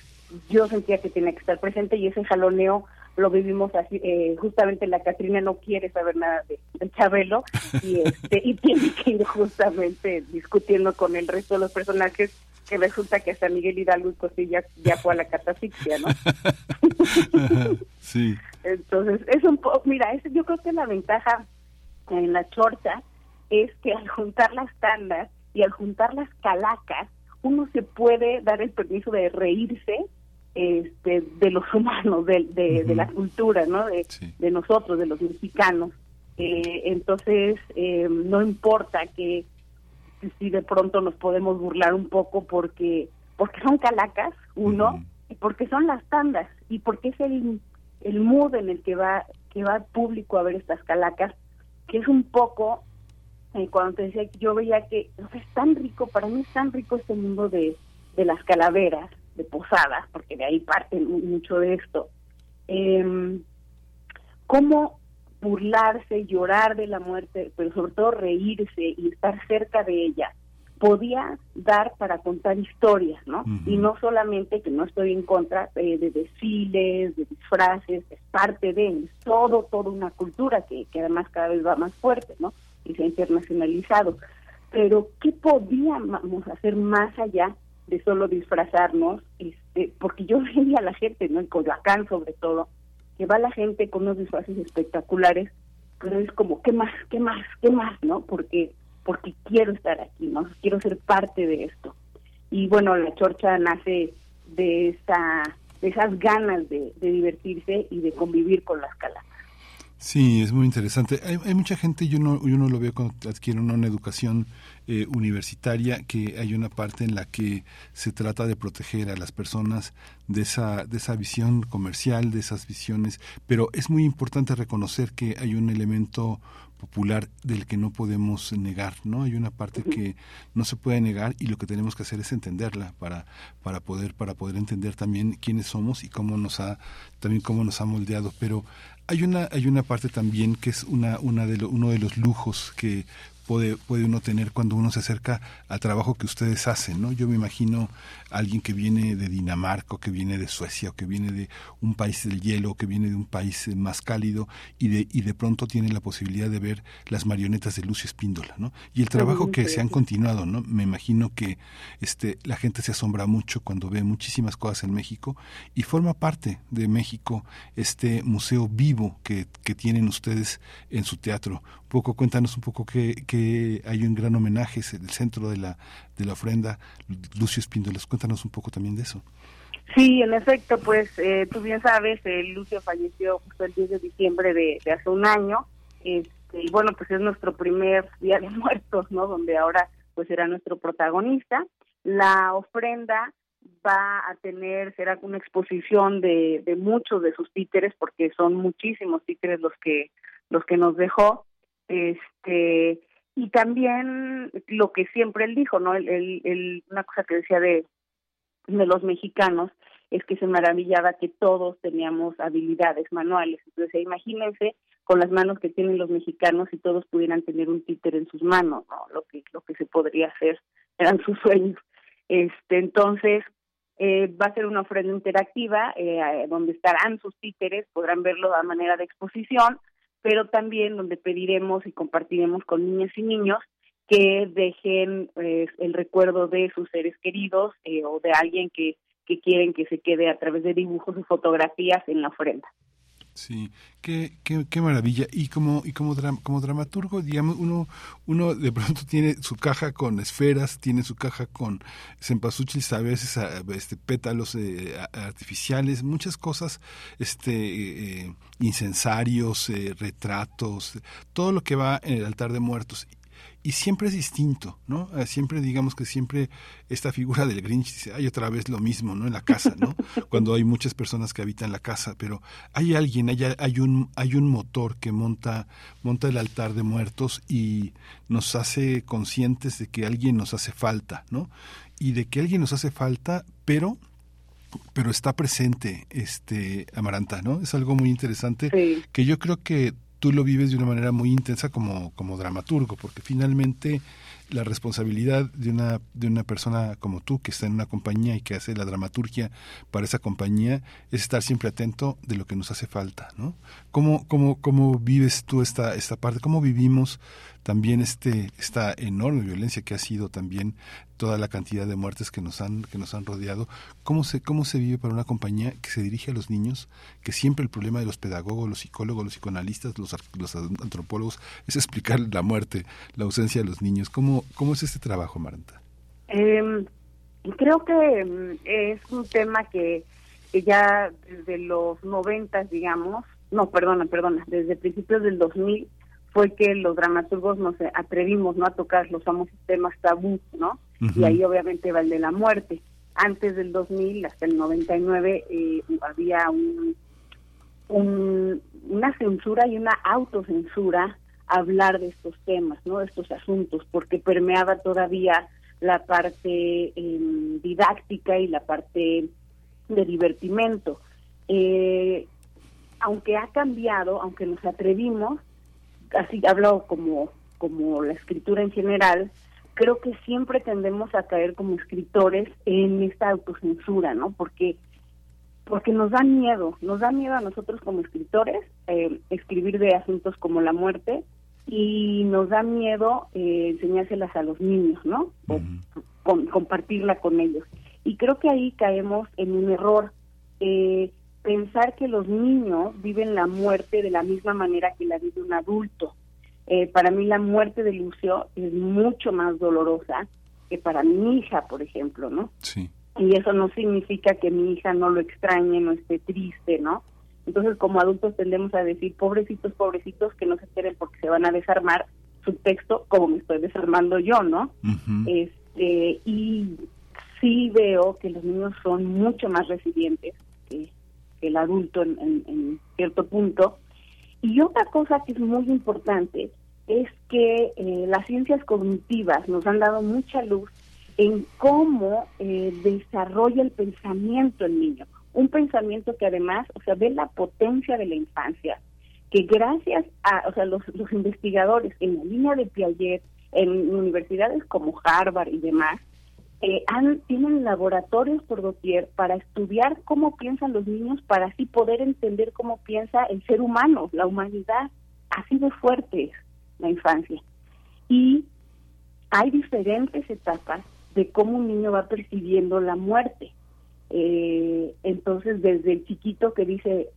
yo sentía que tenía que estar presente y ese jaloneo lo vivimos así, eh, justamente la Catrina no quiere saber nada de, de Chabelo y *laughs* este y tiene que ir justamente discutiendo con el resto de los personajes que resulta que hasta Miguel Hidalgo y Costilla ya fue a la catafixia, ¿no? *laughs* sí. Entonces, es un poco, mira, es, yo creo que la ventaja en la chorcha es que al juntar las tandas y al juntar las calacas, uno se puede dar el permiso de reírse este, de los *laughs* humanos, de, de, de la cultura, ¿no? De, de nosotros, de los mexicanos. Eh, entonces, eh, no importa que si de pronto nos podemos burlar un poco porque porque son calacas, uno, y porque son las tandas, y porque es el, el mood en el que va que va el público a ver estas calacas, que es un poco, eh, cuando te decía que yo veía que o sea, es tan rico, para mí es tan rico este mundo de, de las calaveras, de posadas, porque de ahí parte mu- mucho de esto. Eh, cómo burlarse, llorar de la muerte, pero sobre todo reírse y estar cerca de ella, podía dar para contar historias, ¿no? Y no solamente que no estoy en contra eh, de desfiles, de disfraces, es parte de es todo, toda una cultura que, que además cada vez va más fuerte, ¿no? Y se ha internacionalizado. Pero, ¿qué podíamos hacer más allá de solo disfrazarnos? Este, porque yo *laughs* veía a la gente, ¿no? En Coyoacán sobre todo, que va la gente con unos disfraces espectaculares, pero es como, ¿qué más, qué más, qué más, no? Porque porque quiero estar aquí, ¿no? Quiero ser parte de esto. Y bueno, la chorcha nace de esa de esas ganas de, de divertirse y de convivir con las calacas. Sí, es muy interesante. Hay, hay mucha gente, yo no, yo no lo veo cuando adquiere una educación eh, universitaria, que hay una parte en la que se trata de proteger a las personas de esa, de esa visión comercial, de esas visiones, pero es muy importante reconocer que hay un elemento popular del que no podemos negar, ¿no? Hay una parte que no se puede negar y lo que tenemos que hacer es entenderla para para poder para poder entender también quiénes somos y cómo nos ha también cómo nos ha moldeado, pero hay una hay una parte también que es una una de lo- uno de los lujos que puede, puede uno tener cuando uno se acerca al trabajo que ustedes hacen, ¿no? Yo me imagino alguien que viene de Dinamarca, o que viene de Suecia, o que viene de un país del hielo, o que viene de un país eh, más cálido, y de, y de pronto tiene la posibilidad de ver las marionetas de Lucio Espíndola, ¿no? Y el trabajo que se han continuado, ¿no? Me imagino que este, la gente se asombra mucho cuando ve muchísimas cosas en México, y forma parte de México este museo vivo que, que tienen ustedes en su teatro. Poco, cuéntanos un poco que, que hay un gran homenaje, es el centro de la, de la ofrenda, Lucio Espíndolas. Cuéntanos un poco también de eso. Sí, en efecto, pues eh, tú bien sabes, eh, Lucio falleció justo el 10 de diciembre de, de hace un año, este, y bueno, pues es nuestro primer Día de *laughs* Muertos, ¿no? Donde ahora pues será nuestro protagonista. La ofrenda va a tener, será una exposición de, de muchos de sus títeres, porque son muchísimos títeres los que, los que nos dejó, este, y también lo que siempre él dijo, ¿no? El, el, una cosa que decía de, de los mexicanos es que se maravillaba que todos teníamos habilidades manuales. Entonces, imagínense con las manos que tienen los mexicanos si todos pudieran tener un títer en sus manos, ¿no? Lo que lo que se podría hacer *laughs* eran sus sueños. Este, entonces, eh, va a ser una ofrenda interactiva eh, donde estarán sus títeres, podrán verlo a manera de exposición, pero también donde pediremos y compartiremos con niñas y niños que dejen pues, el recuerdo de sus seres queridos eh, o de alguien que, que quieren que se quede a través de dibujos y fotografías en la ofrenda. Sí, qué, qué, qué maravilla. Y como y como como dramaturgo, digamos, uno uno de pronto *laughs* tiene su caja con esferas, tiene su caja con cempasúchil, a veces este pétalos eh, artificiales, muchas cosas, este eh, incensarios, eh, retratos, todo lo que va en el altar de muertos y siempre es distinto, ¿no? Eh, Siempre digamos que siempre esta figura del Grinch dice, hay otra vez lo mismo, ¿no? En la casa, ¿no? *laughs* Cuando hay muchas personas que habitan la casa, pero hay alguien, hay, hay un hay un motor que monta monta el altar de muertos y nos hace conscientes de que alguien nos hace falta, ¿no? Y de que alguien nos hace falta, pero pero está presente este Amaranta, ¿no? Es algo muy interesante que yo creo que tú lo vives de una manera muy intensa como, como dramaturgo, porque finalmente la responsabilidad de una, de una persona como tú que está en una compañía y que hace la dramaturgia para esa compañía es estar siempre atento de lo que nos hace falta, ¿no? ¿Cómo, cómo, cómo vives tú esta, esta parte? ¿Cómo vivimos también este, esta enorme violencia que ha sido también toda la cantidad de muertes que nos han, que nos han rodeado? ¿Cómo se, cómo se vive para una compañía que se dirige a los niños? Que siempre el problema de los pedagogos, los psicólogos, los psicoanalistas, los, los antropólogos es explicar la muerte, la ausencia de los niños. ¿Cómo, cómo es este trabajo, Maranta? Eh, creo que mm, es un tema que, que ya desde los noventas, digamos, no, perdona, perdona, desde principios del 2000 fue que los dramaturgos nos atrevimos no a tocar los famosos temas tabú, ¿no? Y ahí obviamente va el de la muerte. Antes del 2000 hasta el 99 eh, había un, un- una censura y una autocensura hablar de estos temas, ¿no? De estos asuntos, porque permeaba todavía la parte em, didáctica y la parte de divertimento. Eh, aunque ha cambiado, aunque nos atrevimos, así hablo como, como la escritura en general, creo que siempre tendemos a caer como escritores en esta autocensura, ¿no? Porque porque nos da miedo, nos da miedo a nosotros como escritores eh, escribir de asuntos como la muerte y nos da miedo eh, enseñárselas a los niños, ¿no? O con- compartirla con ellos. Y creo que ahí caemos en un error. Eh, pensar que los niños viven la muerte de la misma manera que la vive un adulto. Eh, para mí la muerte de Lucio es mucho más dolorosa que para mi hija, por ejemplo, ¿no? Sí. y eso no significa que mi hija no lo extrañe, no esté triste, ¿no? Entonces, como adultos tendemos a decir, pobrecitos, pobrecitos, que no se esperen porque se van a desarmar su texto como me estoy desarmando yo, ¿no? Este, y sí veo que los niños son mucho más resilientes que, que el adulto en, en- en cierto punto. Y otra cosa que es muy importante es que eh, las ciencias cognitivas nos han dado mucha luz en cómo eh, desarrolla el pensamiento el niño. Un pensamiento que además, o sea, ve la potencia de la infancia, que gracias a, o sea, los, los investigadores en la línea de Piaget, en universidades como Harvard y demás, eh, han, tienen laboratorios por doquier para estudiar cómo piensan los niños, para así poder entender cómo piensa el ser humano, la humanidad. Así de fuerte es la infancia. Y hay diferentes etapas de cómo un niño va percibiendo la muerte. Eh, entonces, desde el chiquito que dice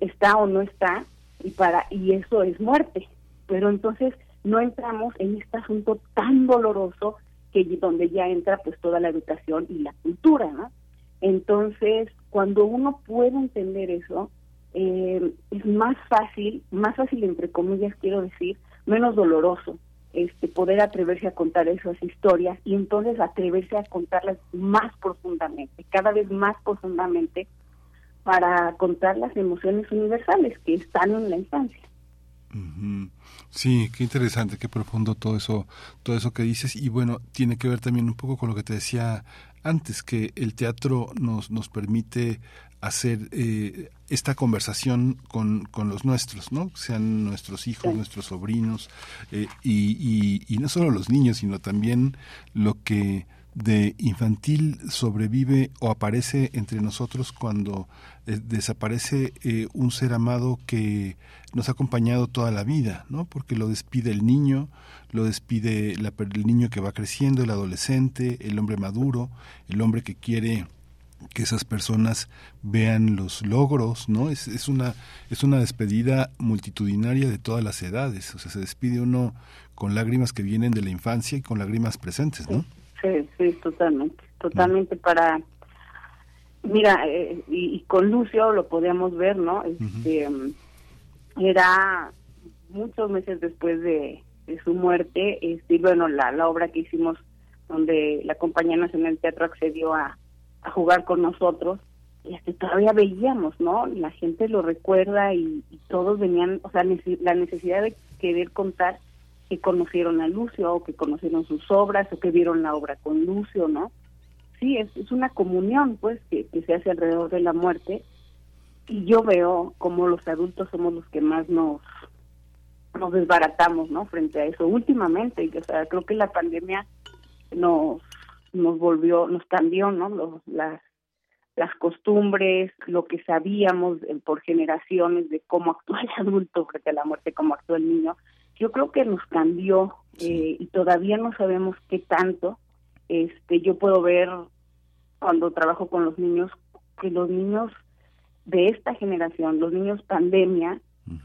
está o no está, y para y eso es muerte. Pero entonces no entramos en este asunto tan doloroso que donde ya entra pues toda la educación y la cultura, ¿no? Entonces, cuando uno puede entender eso, eh, es más fácil, más fácil entre comillas quiero decir, menos doloroso, este poder atreverse a contar esas historias y entonces atreverse a contarlas más profundamente, cada vez más profundamente para contar las emociones universales que están en la infancia. Sí, qué interesante, qué profundo todo eso, todo eso que dices y bueno, tiene que ver también un poco con lo que te decía antes, que el teatro nos, nos permite hacer eh, esta conversación con, con los nuestros, ¿no? Sean nuestros hijos, nuestros sobrinos, eh, y, y, y no solo los niños, sino también lo que de infantil sobrevive o aparece entre nosotros cuando eh, desaparece eh, un ser amado que nos ha acompañado toda la vida, ¿no? Porque lo despide el niño, lo despide la- el niño que va creciendo, el adolescente, el hombre maduro, el hombre que quiere que esas personas vean los logros, ¿no? Es, es una es una despedida multitudinaria de todas las edades, o sea, se despide uno con lágrimas que vienen de la infancia y con lágrimas presentes, ¿no? Sí, sí, totalmente, totalmente para... Mira, eh, y, y con Lucio lo podíamos ver, ¿no? Este, Era muchos meses después de, de su muerte, este, y bueno, la, la obra que hicimos donde la Compañía Nacional Teatro accedió a, a jugar con nosotros, y hasta todavía veíamos, ¿no? La gente lo recuerda y, todos venían, o sea, la necesidad de querer contar que conocieron a Lucio o que conocieron sus obras o que vieron la obra con Lucio, ¿no? Sí, es, es una comunión, pues, que, que se hace alrededor de la muerte y yo veo como los adultos somos los que más nos nos desbaratamos, ¿no? Frente a eso últimamente, y, o sea, creo que la pandemia nos nos volvió, nos cambió, ¿no? Los- las las costumbres, lo que sabíamos eh, por generaciones de cómo actúa el *laughs* adulto frente a la muerte, cómo actúa el niño, yo creo que nos cambió eh, y todavía no sabemos qué tanto. Este, yo puedo ver cuando trabajo con los niños que los niños de esta generación, los niños pandemia,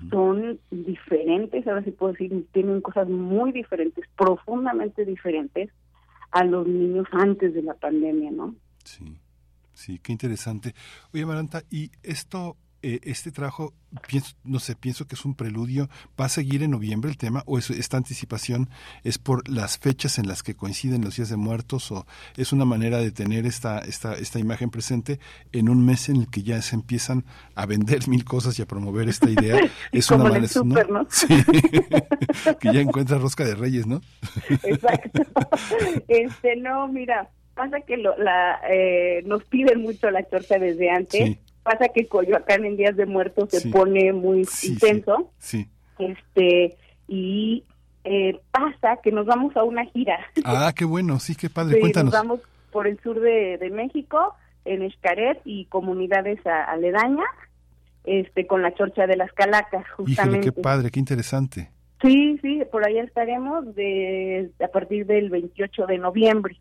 son diferentes, ahora sí puedo decir, tienen cosas muy diferentes, profundamente diferentes a los niños antes de la pandemia, ¿no? Sí, qué interesante. Oye, Maranta, ¿y esto, eh, este trabajo, pienso, no sé, pienso que es un preludio, ¿va a seguir en noviembre el tema o es, esta anticipación es por las fechas en las que coinciden los días de muertos o es una manera de tener esta, esta, esta imagen presente en un mes en el que ya se empiezan a vender mil cosas y a promover esta idea? *laughs* es Como una en el manera, ¿no? súper, ¿no? Sí, *laughs* que ya encuentra rosca de reyes, ¿no? Exacto. *laughs* este, no, mira, pasa que lo, la, eh, nos piden mucho la chorcha desde antes. Sí. Pasa que Coyoacán en Días de Muertos se pone muy Sí, intenso. Sí. Este, y eh, pasa que nos vamos a una gira. Ah, qué bueno, sí, qué padre, cuéntanos. Nos vamos por el sur de, de México, en Xcaret y comunidades a- aledañas, este, con la chorcha de las calacas, Híjole, justamente. qué padre, qué interesante. Sí, sí, por allá estaremos de, a partir del 28 de noviembre.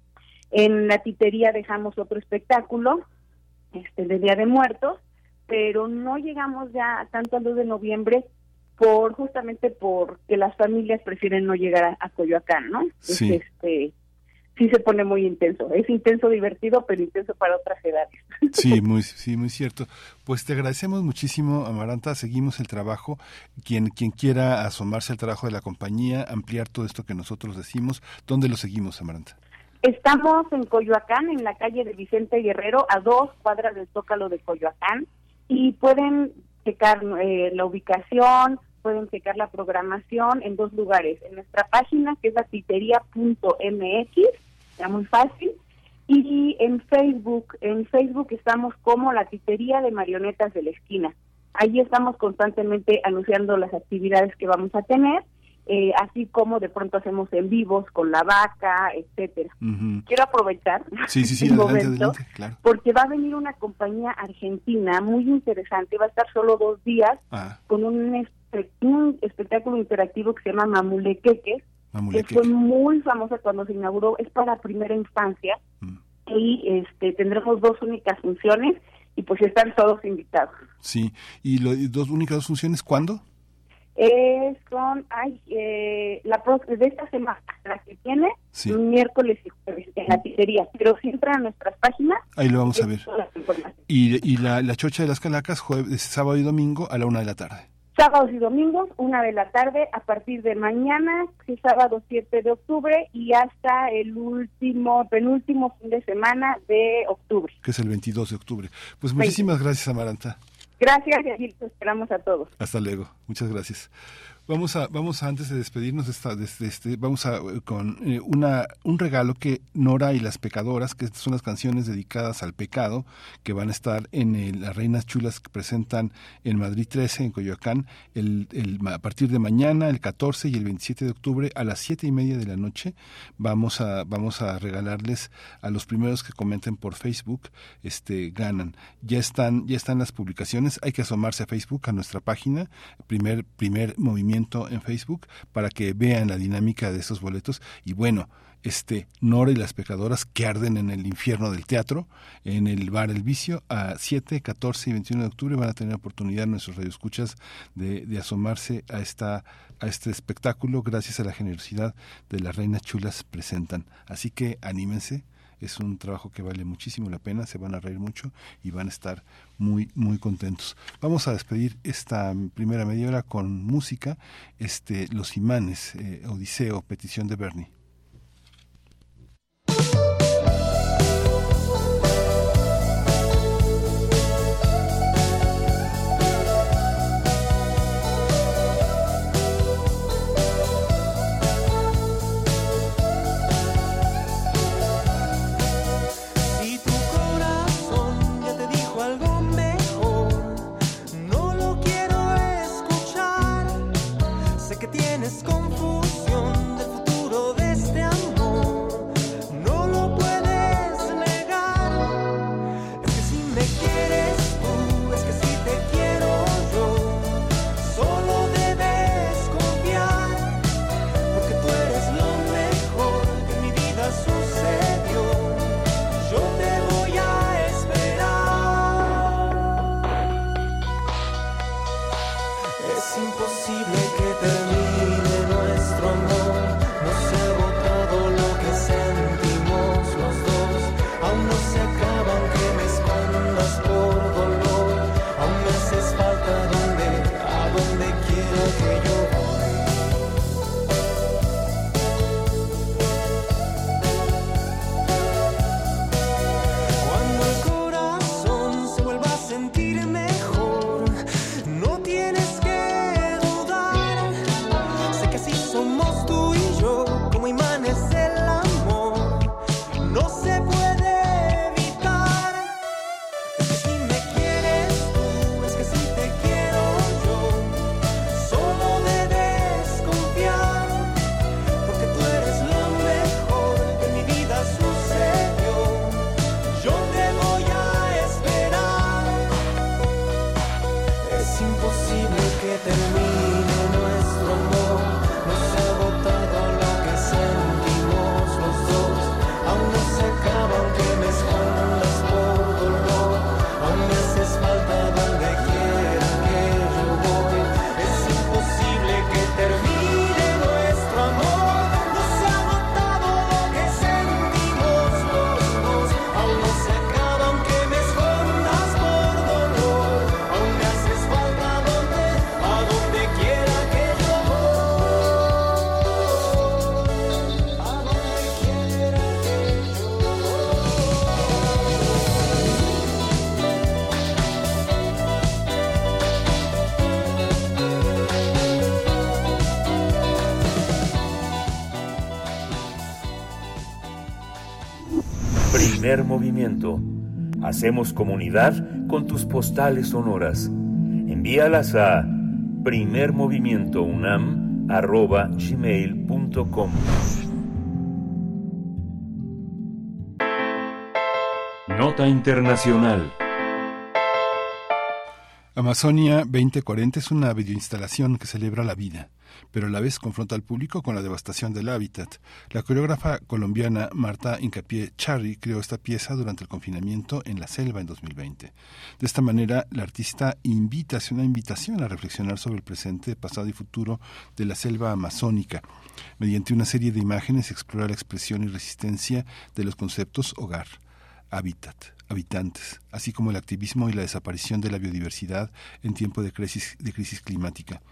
En la titería dejamos otro espectáculo, este de Día de Muertos, pero no llegamos ya tanto al 2 de noviembre por justamente porque las familias prefieren no llegar a, a Coyoacán, ¿no? Sí. este sí se pone muy intenso. Es intenso, divertido, pero intenso para otras edades. *laughs* Sí, muy, sí, muy cierto. Pues te agradecemos muchísimo, Amaranta. Seguimos el trabajo. Quien, quien quiera asomarse al trabajo de la compañía, ampliar todo esto que nosotros decimos, ¿dónde lo seguimos, Amaranta? Estamos en Coyoacán, en la calle de Vicente Guerrero, a dos cuadras del Zócalo de Coyoacán, y pueden checar eh, la ubicación, pueden checar la programación en dos lugares, en nuestra página que es latitería.mx, está muy fácil, y en Facebook, en Facebook estamos como la titería de marionetas de la esquina. Ahí estamos constantemente anunciando las actividades que vamos a tener, eh, así como de pronto hacemos en vivos con la vaca, etcétera. Quiero aprovechar Sí, sí, sí, el adelante, momento, adelante, claro. porque va a venir una compañía argentina muy interesante, va a estar solo dos días Ah, con un, un espectáculo interactivo que se llama Mamulequeques, que Mamulequeque. fue muy famosa cuando se inauguró, es para primera infancia Mm. y este tendremos dos únicas funciones y pues están todos invitados. sí. ¿Y lo, y dos únicas dos funciones cuándo? Eh, son, ay, eh, la de esta semana, la que tiene, Sí. miércoles y jueves en la pizzería, pero si entran a nuestras páginas, Ahí lo vamos a ver. Y, y la, la chocha de las calacas, jueves, sábado y domingo a la una de la tarde. Sábados y domingos, una de la tarde, a partir de mañana, es sábado 7 de octubre, y hasta el último, penúltimo fin de semana de octubre. que es el 22 de octubre. Pues muchísimas gracias, Amaranta. Gracias y aquí esperamos a todos. Hasta luego. Muchas gracias. Vamos a, vamos a antes de despedirnos de esta, de este- este, vamos a eh, con eh, una un regalo que Nora y las pecadoras, que son las canciones dedicadas al pecado, que van a estar en el- las Reinas Chulas que presentan en Madrid 13, en Coyoacán, el, el- a partir de mañana, el 14 y el 27 de octubre a las siete y media de la noche. Vamos a, vamos a regalarles a los primeros que comenten por Facebook, este ganan. Ya están, ya están las publicaciones. Hay que asomarse a Facebook, a nuestra página, primer, primer movimiento en Facebook, para que vean la dinámica de esos boletos. Y bueno, este Nora y las pecadoras que arden en el infierno del teatro, en el bar El Vicio, a 7, 14 y 21 de octubre van a tener oportunidad nuestros radioescuchas de, de asomarse a esta a este espectáculo gracias a la generosidad de las reinas chulas presentan. Así que anímense, es un trabajo que vale muchísimo la pena, se van a reír mucho y van a estar muy muy contentos. Vamos a despedir esta primera media hora con música, este Los imanes, eh, Odiseo, petición de Bernie. Hacemos comunidad con tus postales sonoras. Envíalas a primermovimientounam.gmail.com Nota Internacional. Amazonia 2040 es una videoinstalación que celebra la vida, pero a la vez confronta al público con la devastación del hábitat. La coreógrafa colombiana Marta Incapié Charri creó esta pieza durante el confinamiento en la selva en 2020. De esta manera, la artista invita, hace una invitación a reflexionar sobre el presente, pasado y futuro de la selva amazónica. Mediante una serie de imágenes explora la expresión y resistencia de los conceptos hogar, hábitat, habitantes, así como el activismo y la desaparición de la biodiversidad en tiempo de de crisis climática.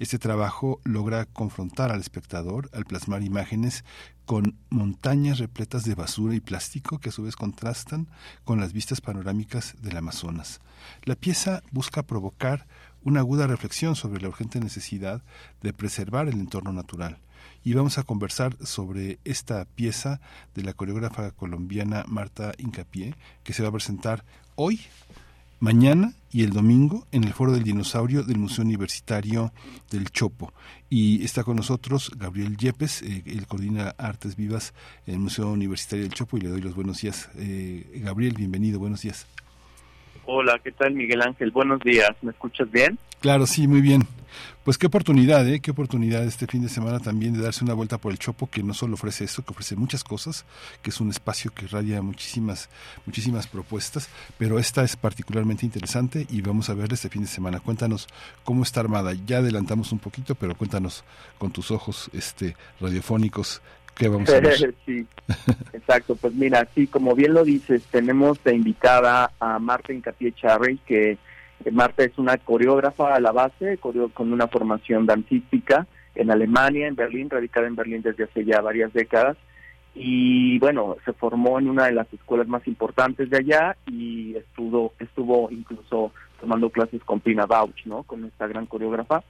Este trabajo logra confrontar al espectador al plasmar imágenes con montañas repletas de basura y plástico que a su vez contrastan con las vistas panorámicas del Amazonas. La pieza busca provocar una aguda reflexión sobre la urgente necesidad de preservar el entorno natural. Y vamos a conversar sobre esta pieza de la coreógrafa colombiana Marta Incapié, que se va a presentar hoy, mañana y el domingo en el Foro del Dinosaurio del Museo Universitario del Chopo. Y está con nosotros Gabriel Yepes, eh, él coordina Artes Vivas en el Museo Universitario del Chopo y le doy los buenos días. Eh, Gabriel, bienvenido, buenos días. Hola, ¿qué tal Miguel Ángel? Buenos días, ¿me escuchas bien? Claro, sí, muy bien. Pues qué oportunidad, ¿eh? Qué oportunidad este fin de semana también de darse una vuelta por el Chopo, que no solo ofrece eso, que ofrece muchas cosas, que es un espacio que radia muchísimas, muchísimas propuestas, pero esta es particularmente interesante y vamos a verla este fin de semana. Cuéntanos cómo está armada. Ya adelantamos un poquito, pero cuéntanos con tus ojos este radiofónicos qué vamos a ver. *laughs* sí, exacto. Pues mira, sí, como bien lo dices, tenemos de invitada a Marta Incapié Charry, que Marta es una coreógrafa a la base, con una formación dancística en Alemania, en Berlín, radicada en Berlín desde hace ya varias décadas. Y bueno, se formó en una de las escuelas más importantes de allá y estuvo, estuvo incluso tomando clases con Pina Bausch, ¿no? Con esta gran coreógrafa.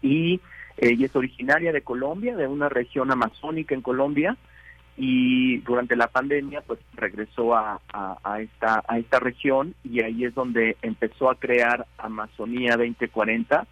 Y ella es originaria de Colombia, de una región amazónica en Colombia, y durante la pandemia pues regresó a, esta a esta región y ahí es donde empezó a crear Amazonía 2040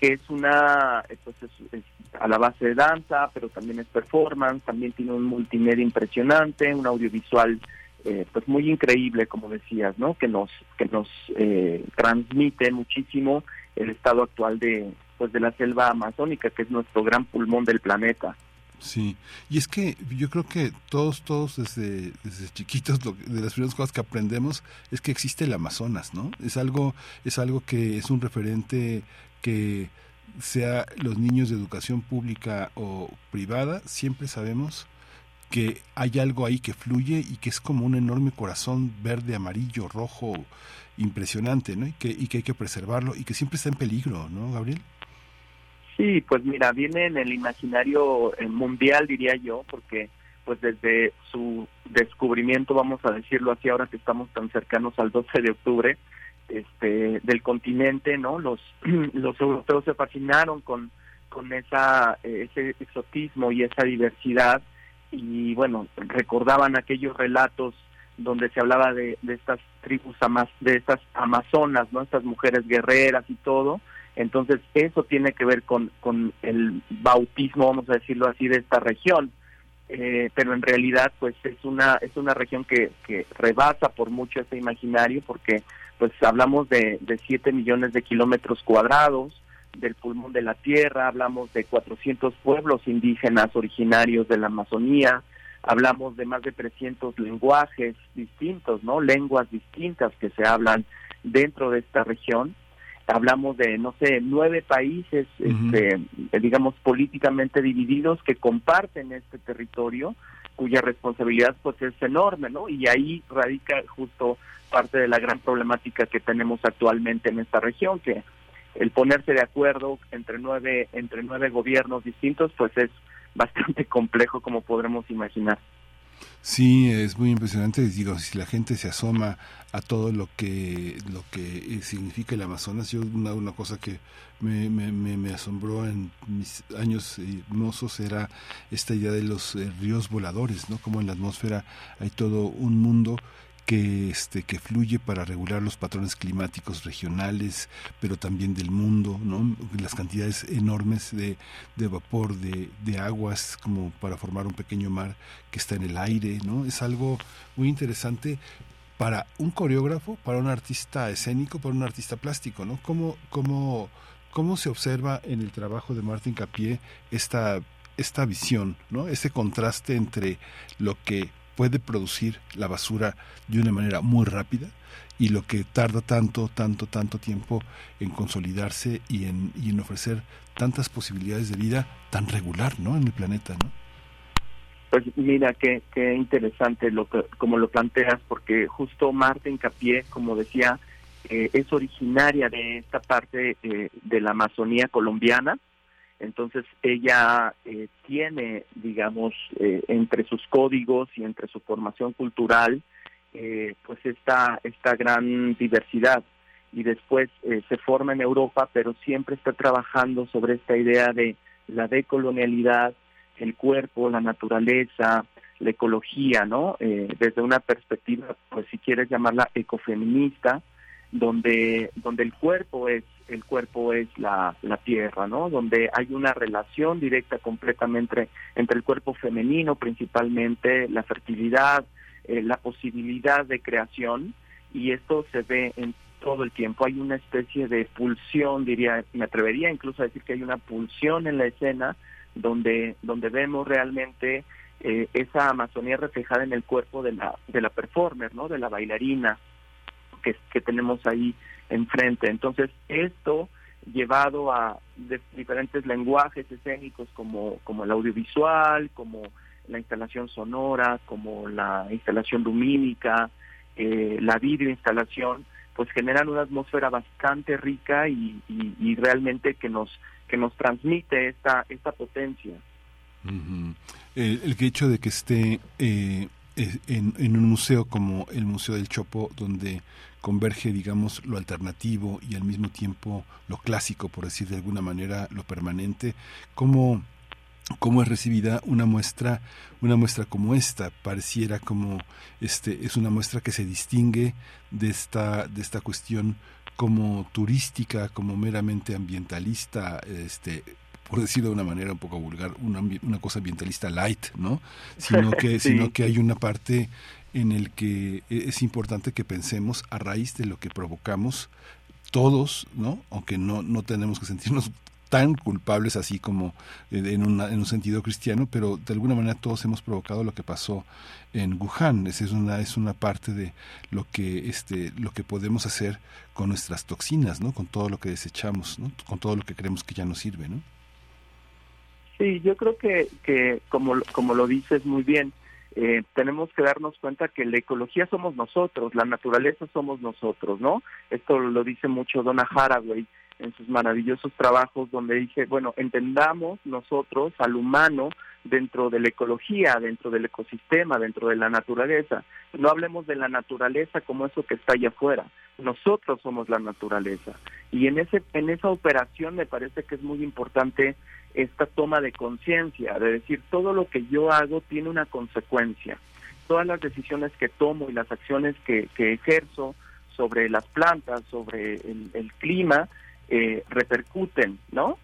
que es una eh, pues es- es a la base de danza pero también es performance también tiene un multimedia impresionante un audiovisual eh, pues muy increíble como decías no que nos que nos eh, transmite muchísimo el estado actual de pues de la selva amazónica que es nuestro gran pulmón del planeta Sí, y es que yo creo que todos, todos desde, desde chiquitos, lo de las primeras cosas que aprendemos es que existe el Amazonas, ¿no? Es algo, es algo que es un referente que sea los niños de educación pública o privada, siempre sabemos que hay algo ahí que fluye y que es como un enorme corazón verde, amarillo, rojo, impresionante, ¿no? Y que, y que hay que preservarlo y que siempre está en peligro, ¿no, Gabriel? Sí, pues mira, viene en el imaginario eh, mundial, diría yo, porque pues desde su descubrimiento, vamos a decirlo así, ahora que estamos tan cercanos al 12 de octubre, este, del continente, ¿no? Los, *clears throat* los europeos se fascinaron con, con esa, eh, ese exotismo y esa diversidad y bueno, recordaban aquellos relatos donde se hablaba de, de estas tribus, de estas amazonas, ¿no? Estas mujeres guerreras y todo, entonces, eso tiene que ver con, con el bautismo, vamos a decirlo así, de esta región. Eh, pero en realidad, pues es una es una región que, que rebasa por mucho ese imaginario, porque pues hablamos de, de 7 millones de kilómetros cuadrados, del pulmón de la tierra, hablamos de 400 pueblos indígenas originarios de la Amazonía, hablamos de más de 300 lenguajes distintos, ¿no? Lenguas distintas que se hablan dentro de esta región hablamos de, no sé, nueve países, este, digamos, políticamente divididos que comparten este territorio, cuya responsabilidad pues es enorme, ¿no? Y ahí radica justo parte de la gran problemática que tenemos actualmente en esta región, que el ponerse de acuerdo entre nueve, entre nueve gobiernos distintos, pues es bastante *laughs* complejo como podremos imaginar. Sí, es muy impresionante. Digo, si la gente se asoma a todo lo que lo que eh, significa el Amazonas, yo una, una cosa que me, me, me, asombró en mis años mozos era esta idea de los eh, ríos voladores, ¿no? Como en la atmósfera hay todo un mundo que este que fluye para regular los patrones climáticos regionales pero también del mundo no las cantidades enormes de, de vapor de, de aguas como para formar un pequeño mar que está en el aire no es algo muy interesante para un coreógrafo para un artista escénico para un artista plástico no cómo cómo cómo se observa en el trabajo de Martín Capié esta esta visión no ese contraste entre lo que puede producir la basura de una manera muy rápida y lo que tarda tanto, tanto, tanto tiempo en consolidarse y en, y en ofrecer tantas posibilidades de vida tan regular, ¿no? En el planeta, ¿no? Pues mira, qué, qué interesante lo que, como lo planteas, porque justo Marta Incapié, como decía, eh, es originaria de esta parte eh, de la Amazonía colombiana, entonces ella eh, tiene, digamos, eh, entre sus códigos y entre su formación cultural, eh, pues esta, esta gran diversidad. y después eh, se forma en Europa, pero siempre está trabajando sobre esta idea de la decolonialidad, el cuerpo, la naturaleza, la ecología, ¿no? Eh, desde una perspectiva, pues si quieres llamarla ecofeminista, donde donde el cuerpo es el cuerpo es la, la tierra, ¿no? Donde hay una relación directa completamente entre el cuerpo femenino, principalmente la fertilidad, eh, la posibilidad de creación, y esto se ve en todo el tiempo. Hay una especie de pulsión, diría, me atrevería incluso a decir que hay una pulsión en la escena donde donde vemos realmente eh, esa Amazonía reflejada en el cuerpo de la de la performer, ¿no? De la bailarina que, que tenemos ahí enfrente. Entonces, esto llevado a de- diferentes lenguajes escénicos como, como el audiovisual, como la instalación sonora, como la instalación lumínica, eh, la videoinstalación, pues generan una atmósfera bastante rica y, y, realmente que nos que nos transmite esta esta potencia. El, el hecho de que esté eh, en, en un museo como el Museo del Chopo, donde converge, digamos, lo alternativo y al mismo tiempo lo clásico, por decir de alguna manera, lo permanente, ¿cómo, cómo es recibida una muestra, una muestra como esta? Pareciera como este es una muestra que se distingue de esta, de esta cuestión como turística, como meramente ambientalista, este por decirlo de una manera un poco vulgar, una, una cosa ambientalista light, ¿no? Sino *laughs* que, Sí. sino que hay una parte en el que e- es importante que pensemos a raíz de lo que provocamos todos, ¿no? Aunque no, no tenemos que sentirnos tan culpables así como en, una- en un sentido cristiano, pero de alguna manera todos hemos provocado lo que pasó en Wuhan. Es una, es una parte de lo que, este, lo que podemos hacer con nuestras toxinas, ¿no? Con todo lo que desechamos, ¿no? Con todo lo que creemos que ya no sirve, ¿no? Sí, yo creo que, que como, como lo dices muy bien, eh, tenemos que darnos cuenta que la ecología somos nosotros, la naturaleza somos nosotros, ¿no? Esto lo dice mucho Donna Haraway en sus maravillosos trabajos donde dice, bueno, entendamos nosotros al humano dentro de la ecología, dentro del ecosistema, dentro de la naturaleza. No hablemos de la naturaleza como eso que está allá afuera. Nosotros somos la naturaleza. Y en ese en esa operación me parece que es muy importante esta toma de conciencia, de decir todo lo que yo hago tiene una consecuencia. Todas las decisiones que tomo y las acciones que, que ejerzo sobre las plantas, sobre el, el clima, eh, repercuten, ¿no?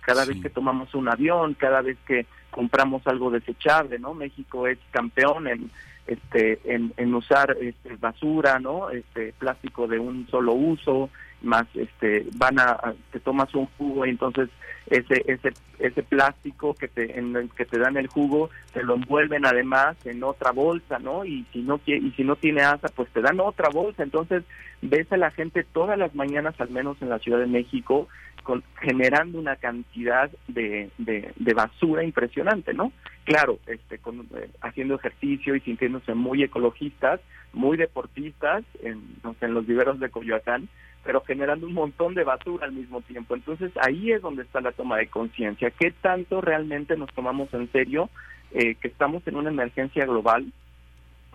Cada vez que tomamos un avión, cada vez que compramos algo desechable, ¿no? México es campeón en este en, en usar este, basura, ¿no? Este plástico de un solo uso, más este van a, te tomas un jugo y entonces ese ese ese plástico que te en que te dan el jugo te lo envuelven además en otra bolsa no y si no y si no tiene asa pues te dan otra bolsa. Entonces ves a la gente todas las mañanas al menos en la Ciudad de México con, generando una cantidad de, de, de basura impresionante no claro este con, eh, haciendo ejercicio y sintiéndose muy ecologistas muy deportistas en, en los viveros de Coyoacán pero generando un montón de basura al mismo tiempo. Entonces ahí es donde está la toma de conciencia. ¿Qué tanto realmente nos tomamos en serio eh, que estamos en una emergencia global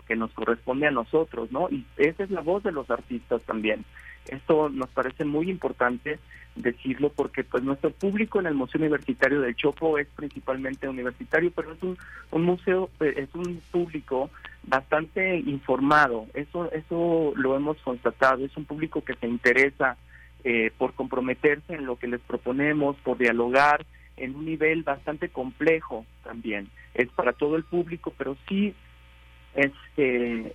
que nos corresponde a nosotros, ¿no? Y esa es la voz de los artistas también. Esto nos parece muy importante decirlo porque pues nuestro público en el Museo Universitario del Chopo es principalmente universitario, pero es un, museo, eh, es un público bastante informado. Eso eso lo hemos constatado. Es un público que se interesa eh, por comprometerse en lo que les proponemos, por dialogar en un nivel bastante complejo también. Es para todo el público, pero sí es eh,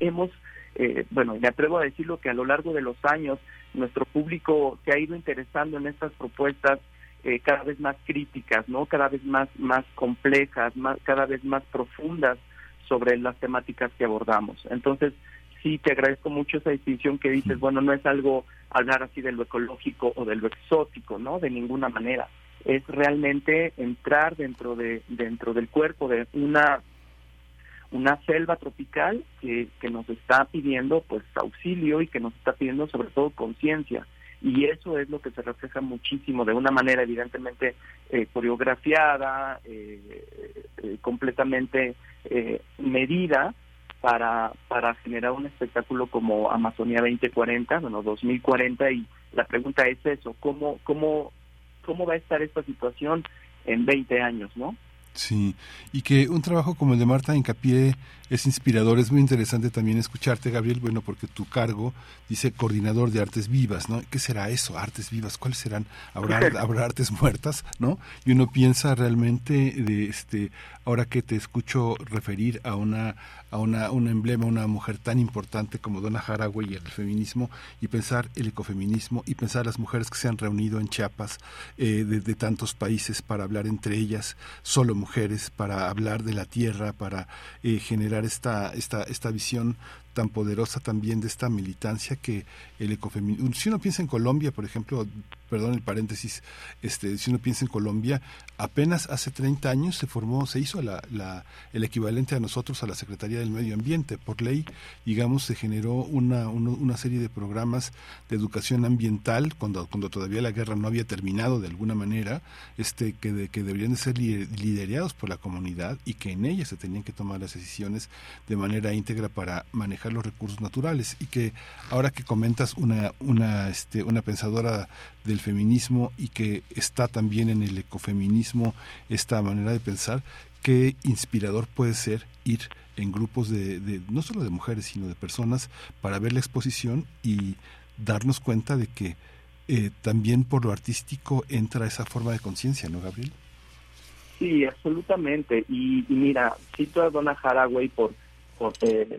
hemos eh, bueno me atrevo a decirlo que a lo largo de los años nuestro público se ha ido interesando en estas propuestas eh, cada vez más críticas no cada vez más más complejas más cada vez más profundas sobre las temáticas que abordamos. Entonces sí te agradezco mucho esa distinción que dices bueno no es algo hablar así de lo ecológico o de lo exótico no de ninguna manera. Es realmente entrar dentro de dentro del cuerpo de una una selva tropical que, que nos está pidiendo pues auxilio y que nos está pidiendo sobre todo conciencia y eso es lo que se refleja muchísimo de una manera evidentemente eh, coreografiada eh, eh, completamente eh, medida para, para generar un espectáculo como Amazonía 2040, bueno, 2040, y la pregunta es eso, ¿cómo, cómo, cómo va a estar esta situación en 20 años, no? Sí, y que un trabajo como el de Marta Hincapié es inspirador, es muy interesante también escucharte, Gabriel, bueno, porque tu cargo dice coordinador de artes vivas, ¿no? ¿Qué será eso, artes vivas? ¿Cuáles serán? ¿Habrá, *laughs* habrá artes muertas, no? Y uno piensa realmente de este, ahora que te escucho referir a una a una, un emblema, una mujer tan importante como Donna Haraway y el feminismo, y pensar el ecofeminismo, y pensar las mujeres que se han reunido en Chiapas eh, de, de tantos países para hablar entre ellas, solo mujeres, para hablar de la tierra, para eh, generar esta, esta, esta visión tan poderosa también de esta militancia que el ecofeminismo, si uno piensa en Colombia, por ejemplo, perdón el paréntesis, este, si uno piensa en Colombia, apenas hace 30 años se formó, se hizo la, el equivalente a nosotros a la Secretaría del Medio Ambiente. Por ley, digamos, se generó una, una, serie de programas de educación ambiental cuando, cuando todavía la guerra no había terminado de alguna manera, este, que, de, que deberían de ser li- liderados por la comunidad y que en ellas se tenían que tomar las decisiones de manera íntegra para manejar los recursos naturales y que ahora que comentas una una este una pensadora del feminismo y que está también en el ecofeminismo esta manera de pensar qué inspirador puede ser ir en grupos de, de no solo de mujeres sino de personas para ver la exposición y darnos cuenta de que eh, también por lo artístico entra esa forma de conciencia, ¿no, Gabriel? Sí, absolutamente. Y, y mira, cito a Donna Haraway por,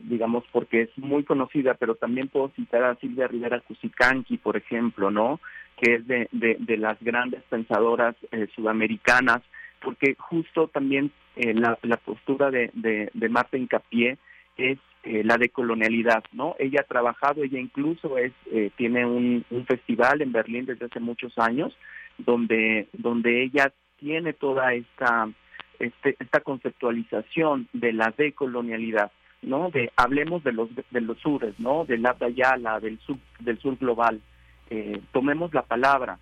digamos, porque es muy conocida, pero también puedo citar a Silvia Rivera Cusicanqui, por ejemplo, ¿no? Que es de, de, de las grandes pensadoras eh, sudamericanas, porque justo también eh, la, la postura de, de, de Marta Hincapié es eh, la de colonialidad, ¿no? Ella ha trabajado, ella incluso es eh, tiene un, un festival en Berlín desde hace muchos años, donde donde ella tiene toda esta este, esta conceptualización de la decolonialidad, ¿no? De hablemos de los de los sures, ¿no? Del Abya Yala, del sur del sur global. Eh, tomemos la palabra,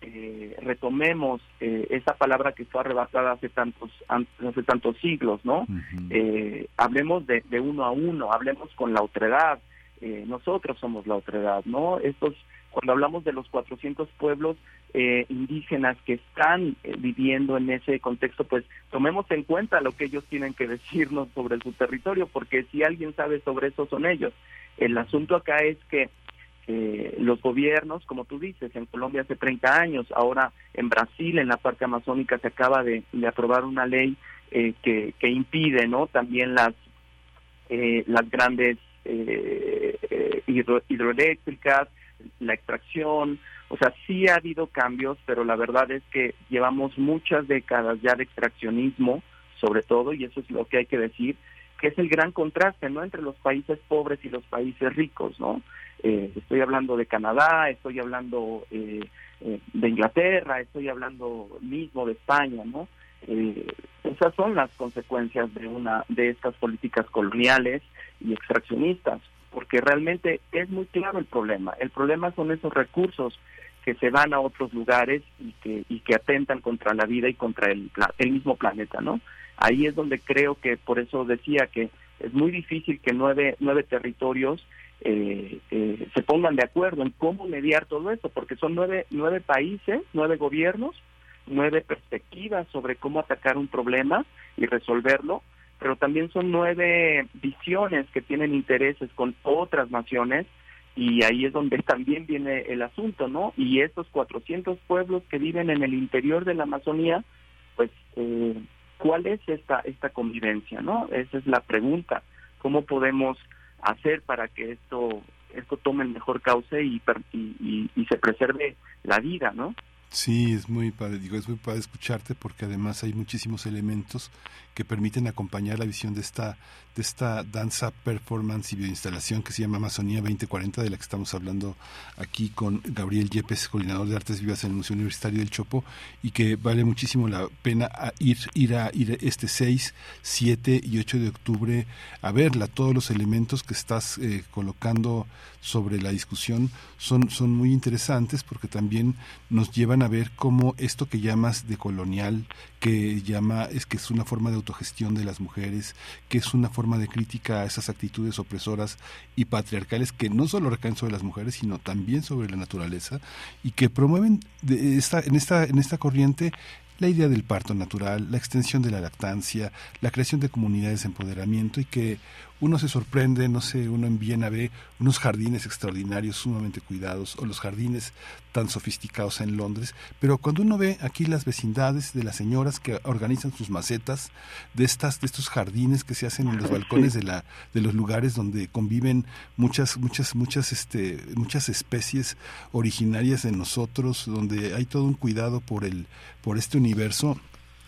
eh, retomemos eh, esa palabra que fue arrebatada hace tantos an- hace tantos siglos, ¿no? Eh, hablemos de, de uno a uno, hablemos con la otredad. Eh, nosotros somos la otredad, ¿no? Estos cuando hablamos de los 400 pueblos eh, indígenas que están eh, viviendo en ese contexto, pues tomemos en cuenta lo que ellos tienen que decirnos sobre su territorio, porque si alguien sabe sobre eso son ellos. El asunto acá es que los gobiernos, como tú dices, en Colombia hace 30 años, ahora en Brasil, en la parte amazónica, se acaba de, aprobar una ley eh, que, que impide, ¿no? También las eh, las grandes hidro- hidroeléctricas, la extracción, o sea, sí ha habido cambios, pero la verdad es que llevamos muchas décadas ya de extraccionismo, sobre todo, y eso es lo que hay que decir, que es el gran contraste, ¿no? Entre los países pobres y los países ricos, ¿no? Eh, estoy hablando de Canadá, estoy hablando eh, eh, de Inglaterra, estoy hablando mismo de España, ¿no? Eh, esas son las consecuencias de una de estas políticas coloniales y extraccionistas, porque realmente es muy claro el problema. El problema son esos recursos que se van a otros lugares y que y que atentan contra la vida y contra el el mismo planeta, ¿no? Ahí es donde creo que por eso decía que es muy difícil que nueve nueve territorios eh, eh, se pongan de acuerdo en cómo mediar todo esto, porque son nueve nueve países, nueve gobiernos, nueve perspectivas sobre cómo atacar un problema y resolverlo, pero también son nueve visiones que tienen intereses con otras naciones y ahí es donde *laughs* también viene el asunto, ¿no? Y estos 400 pueblos que viven en el interior de la Amazonía, pues, eh, ¿cuál es esta esta convivencia, no? Esa es la pregunta. ¿Cómo podemos hacer para que esto esto tome el mejor cauce y, y- y se preserve la vida, ¿no? Sí, es muy padre, digo, es muy padre escucharte porque además hay muchísimos elementos que permiten acompañar la visión de esta de esta danza, performance y bioinstalación que se llama Amazonía 2040, de la que estamos hablando aquí con Gabriel Yepes, coordinador de Artes Vivas en el Museo Universitario del Chopo, y que vale muchísimo la pena ir, ir a ir este 6, 7 y 8 de octubre a verla. Todos los elementos que estás eh, colocando sobre la discusión son, son muy interesantes porque también nos llevan a ver cómo esto que llamas de colonial, que llama es que es una forma de autogestión de las mujeres, que es una forma de crítica a esas actitudes opresoras y patriarcales que no solo recaen sobre las mujeres, sino también sobre la naturaleza y que promueven de esta, en esta en esta corriente la idea del parto natural, la extensión de la lactancia, la creación de comunidades de empoderamiento y que uno se sorprende, no sé, uno en Viena ve unos jardines extraordinarios, sumamente cuidados, o los jardines tan sofisticados en Londres, pero cuando uno ve aquí las vecindades de las señoras que organizan sus macetas, de estas, de estos jardines que se hacen en los balcones de la, de los lugares donde conviven muchas, muchas, muchas, este, muchas especies originarias de nosotros, donde hay todo un cuidado por el, por este universo,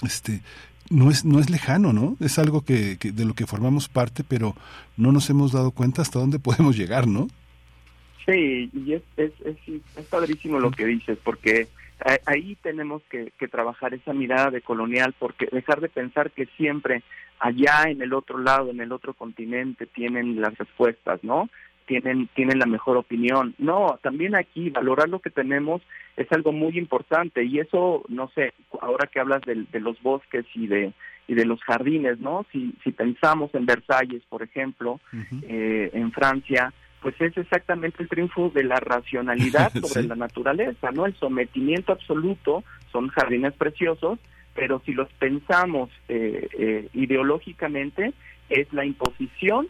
este, no es, no es lejano, ¿no? Es algo que, de lo que formamos parte, pero no nos hemos dado cuenta hasta dónde *laughs* podemos llegar, ¿no? Sí, y es, es, es, padrísimo lo que dices, porque ahí tenemos que, que trabajar esa mirada de colonial, porque dejar de pensar que siempre allá en el otro lado, en el otro continente, tienen las respuestas, ¿no? Tienen, tienen la mejor opinión. No, también aquí valorar lo que tenemos es algo muy importante y eso, no sé, ahora que hablas del- de, los bosques y de y de los jardines, ¿no? Si, si pensamos en Versalles, por ejemplo, eh, en Francia, pues es exactamente el triunfo de la racionalidad *laughs* sobre Sí. la naturaleza, ¿no? El sometimiento absoluto, son jardines preciosos, pero si los pensamos eh, eh, ideológicamente, es la imposición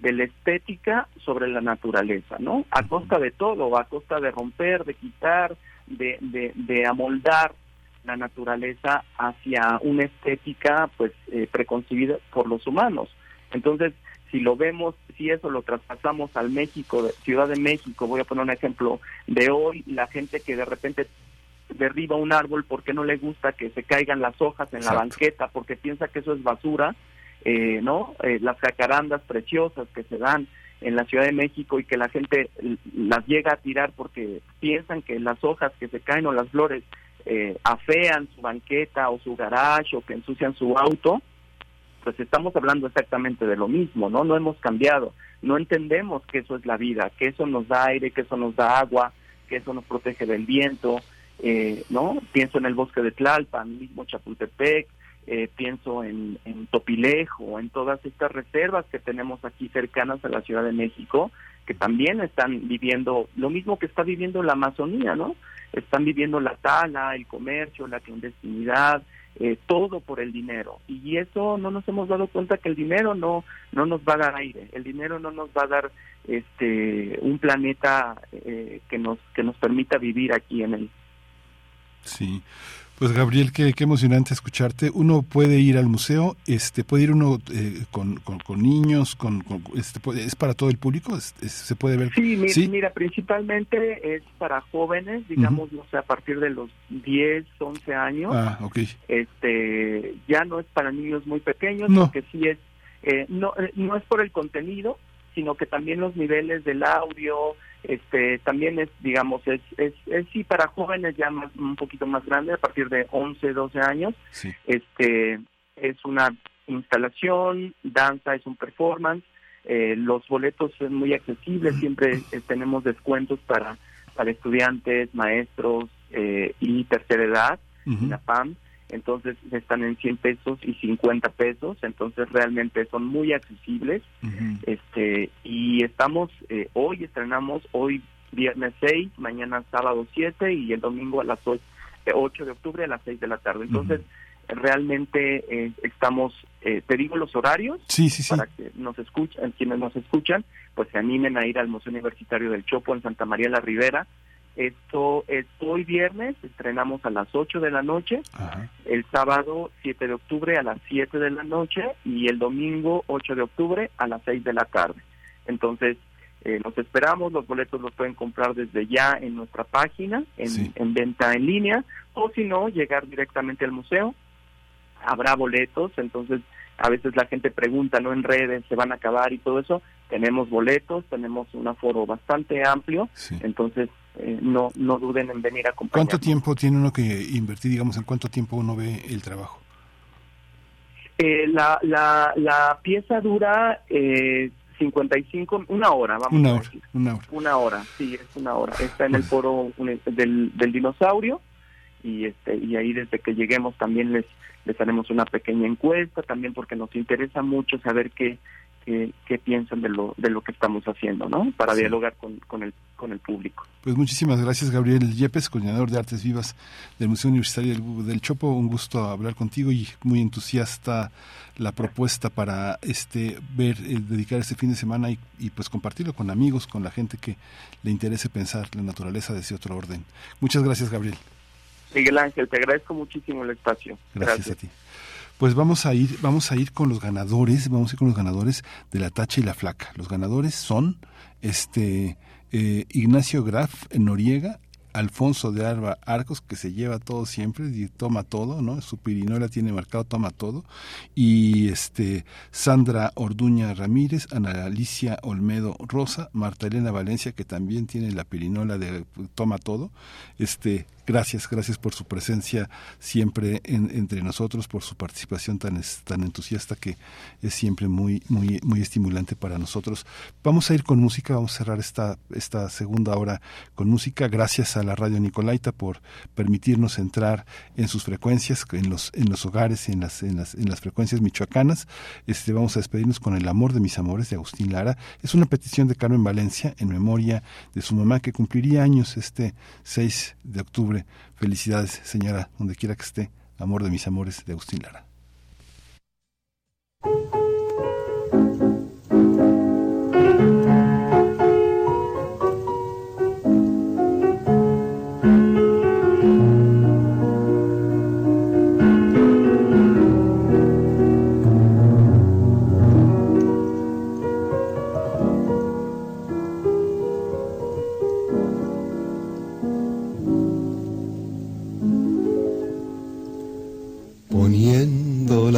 de la estética sobre la naturaleza, ¿no? A costa de todo, a costa de romper, de quitar, de, de, de amoldar la naturaleza hacia una estética pues eh, preconcebida por los humanos. Entonces, si lo vemos, si eso lo traspasamos al México, Ciudad de México, voy a poner un ejemplo de hoy, la gente que de repente derriba un árbol porque no le gusta que se caigan las hojas en la banqueta, porque piensa que eso es basura, eh, ¿no? Eh, las jacarandas preciosas que se dan en la Ciudad de México y que la gente las llega a tirar porque piensan que las hojas que se caen o las flores eh, afean su banqueta o su garage o que ensucian su auto, pues estamos hablando exactamente de lo mismo, ¿no? No hemos cambiado, no entendemos que eso es la vida, que eso nos da aire, que eso nos da agua, que eso nos protege del viento, eh, ¿no? Pienso en el bosque de Tlalpan, mismo Chapultepec, eh, pienso en, Topilejo, en todas estas reservas que tenemos aquí cercanas a la Ciudad de México, que también están viviendo lo mismo que está viviendo la Amazonía, ¿no? Están viviendo la tala, el comercio, la clandestinidad, eh, todo por el dinero. Y eso no nos hemos dado cuenta que el dinero no no nos va a dar aire, el dinero no nos va a dar este un planeta eh, que nos que nos permita vivir aquí en él. Sí. Pues Gabriel, qué, qué emocionante escucharte. Uno puede ir al museo, este, puede ir uno eh, con, con, con niños, con, con- este, es para todo el público, Es- es- se puede ver. Sí, mi- mira, principalmente es para jóvenes, digamos, no sé, a partir de los 10, 11 años. Ah, ok. Este, ya no es para niños muy pequeños, No. porque sí es, eh, no, eh, no es por el contenido, sino que también los niveles del audio, este, también es, digamos, es, es, es sí para jóvenes ya más, un poquito más grandes, a partir de 11, 12 años. Sí. Este, es una instalación, danza es un performance, eh, los boletos son muy accesibles, siempre eh, tenemos descuentos para, para estudiantes, maestros eh, y tercera edad, INAPAM, entonces están en 100 pesos y 50 pesos, entonces realmente son muy accesibles. este Y estamos, eh, hoy estrenamos, hoy viernes 6, mañana sábado 7 y el domingo a las 8, 8 de octubre a las 6 de la tarde. Entonces, realmente eh, estamos, eh, te digo los horarios Sí, sí, sí. para que nos escuchan, quienes nos escuchan, pues se animen a ir al Museo Universitario del Chopo en Santa María la Ribera. Esto es hoy viernes, estrenamos a las 8 de la noche, el sábado 7 de octubre a las 7 de la noche y el domingo 8 de octubre a las 6 de la tarde. Entonces, eh, los esperamos, los boletos los pueden comprar desde ya en nuestra página, en, en venta en línea, o si no, llegar directamente al museo. Habrá boletos, entonces a veces la gente pregunta, ¿no? En redes, ¿se van a acabar y todo eso? Tenemos boletos, tenemos un aforo bastante amplio, entonces eh, no, no duden en venir a acompañarnos. ¿Cuánto tiempo tiene uno que invertir, digamos, en cuánto tiempo uno ve el trabajo? Eh, la, la, la pieza dura eh, 55, una hora, vamos Una a hora, decir. una hora. Una hora, sí, es una hora. Está en el foro del, del dinosaurio. y este y ahí desde que lleguemos también les les haremos una pequeña encuesta también porque nos interesa mucho saber qué qué, qué piensan de lo de lo que estamos haciendo no para Sí. dialogar con, con el con el público Pues muchísimas gracias, Gabriel Yepes, coordinador de Artes Vivas del Museo Universitario del, del Chopo. Un gusto hablar contigo y muy entusiasta la propuesta para este ver, eh, dedicar este fin de semana y, y, pues compartirlo con amigos, con la gente que le interese pensar la naturaleza de ese otro orden. Muchas gracias, Gabriel. Miguel Ángel te agradezco muchísimo el espacio Gracias, a ti. Pues vamos a ir, vamos a ir con los ganadores, vamos a ir con los ganadores de la tacha y la flaca. Los ganadores son este eh, Ignacio Graf Noriega, Alfonso de Alba Arcos, que se lleva todo siempre y toma todo, ¿no? Su pirinola tiene marcado toma todo. Y este Sandra Orduña Ramírez, Ana Alicia Olmedo Rosa, Marta Elena Valencia, que también tiene la pirinola de toma todo. Este, gracias, gracias por su presencia siempre en- entre nosotros, por su participación tan, tan entusiasta que es siempre muy, muy, muy estimulante para nosotros. Vamos a ir con música, vamos a cerrar esta, esta segunda hora con música. Gracias a la radio Nicolaita por permitirnos entrar en sus frecuencias, en los, en los hogares, en las, en las, en las frecuencias michoacanas. Este, vamos a despedirnos con El amor de mis amores de Agustín Lara. Es una petición de Carmen Valencia en memoria de su mamá que cumpliría años este 6 de octubre. Felicidades, señora, donde quiera que esté. Amor de mis amores de Agustín Lara.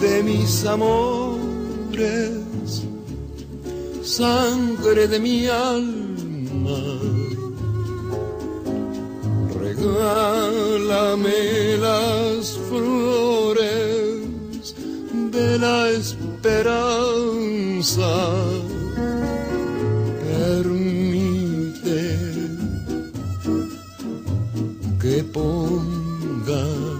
de mis amores, sangre de mi alma. Regálame las flores de la esperanza. Permite que ponga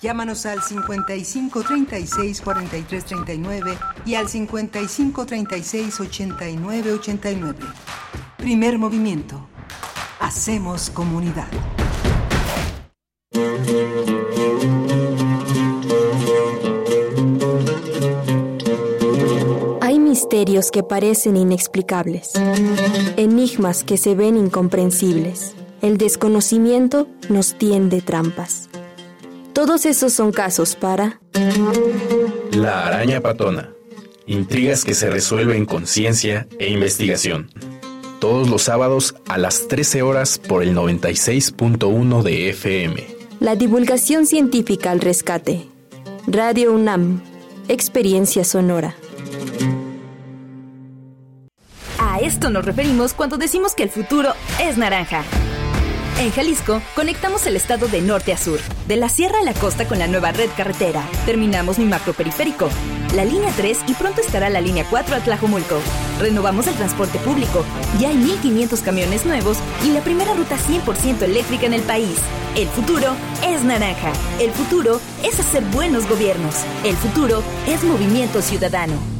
Llámanos al 55 36 43 39 y al 55 36 89 89. Primer movimiento. Hacemos comunidad. Hay misterios que parecen inexplicables, enigmas que se ven incomprensibles. El desconocimiento nos tiende trampas. Todos esos son casos para La araña patona. Intrigas que se resuelven con ciencia e investigación. Todos los sábados a las 13 horas por el 96.1 de FM. la divulgación científica al rescate. Radio UNAM, experiencia sonora. A esto nos referimos cuando decimos que el futuro es naranja. En Jalisco, conectamos el estado de norte a sur, de la sierra a la costa con la nueva red carretera. Terminamos mi macroperiférico, la línea 3 y pronto estará la línea 4 a Tlajomulco. Renovamos el transporte público, ya hay 1.500 camiones nuevos y la primera ruta 100% eléctrica en el país. El futuro es naranja. El futuro es hacer buenos gobiernos. El futuro es movimiento ciudadano.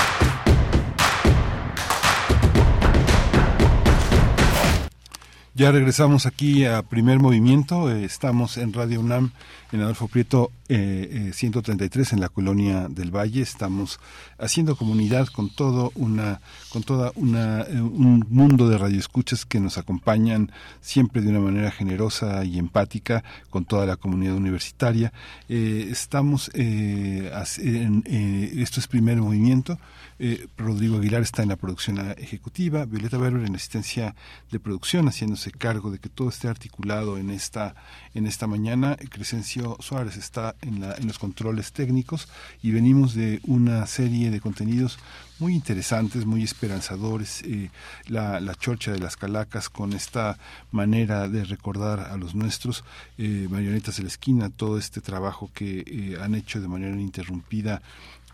Ya regresamos aquí a Primer Movimiento. eh, estamos en Radio UNAM, en Adolfo Prieto eh, eh, 133, en la colonia del Valle. Estamos haciendo comunidad con todo una, con toda una, eh, un mundo de radioescuchas que nos acompañan siempre de una manera generosa y empática con toda la comunidad universitaria. Eh, estamos, eh, en, eh, esto es Primer Movimiento. Eh, Rodrigo Aguilar está en la producción ejecutiva, Violeta Berber en la asistencia de producción, haciéndose cargo de que todo esté articulado en esta, en esta mañana. Crescencio Suárez está en, la, en los controles técnicos y venimos de una serie de contenidos muy interesantes, muy esperanzadores. eh, la, la chorcha de las calacas con esta manera de recordar a los nuestros, eh, Marionetas de la Esquina, todo este trabajo que eh, han hecho de manera ininterrumpida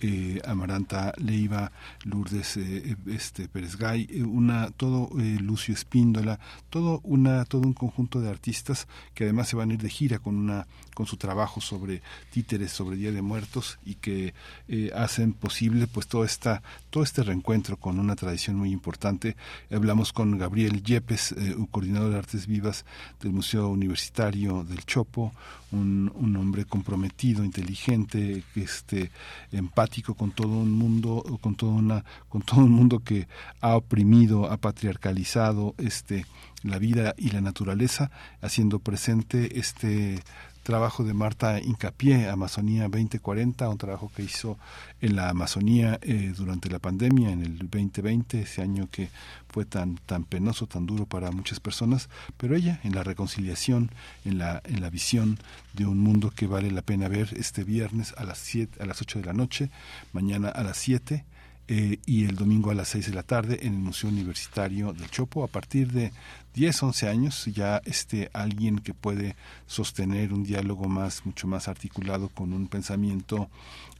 eh, Amaranta Leiva, Lourdes eh, este Pérez Gay, eh, una todo eh, Lucio Espíndola, todo una todo un conjunto de artistas que además se van a ir de gira con una con su trabajo sobre títeres, sobre Día de Muertos y que eh, hacen posible pues todo esta todo este reencuentro con una tradición muy importante. Hablamos con Gabriel Yepes, eh, coordinador de artes vivas del Museo Universitario del Chopo, un, un hombre comprometido, inteligente, este empático con todo un mundo, con toda una, con todo un mundo que ha oprimido, ha patriarcalizado este la vida y la naturaleza, haciendo presente este trabajo de Marta Incapié, Amazonía 2040, un trabajo que hizo en la Amazonía eh, durante la pandemia, en el 2020, ese año que fue tan, tan penoso, tan duro para muchas personas, pero ella en la reconciliación, en la, en la visión de un mundo que vale la pena ver este viernes a las, siete, a las 8 de la noche, mañana a las 7 eh, y el domingo a las 6 de la tarde en el Museo Universitario del Chopo. A partir de 10, 11 años ya este alguien que puede sostener un diálogo más mucho más articulado con un pensamiento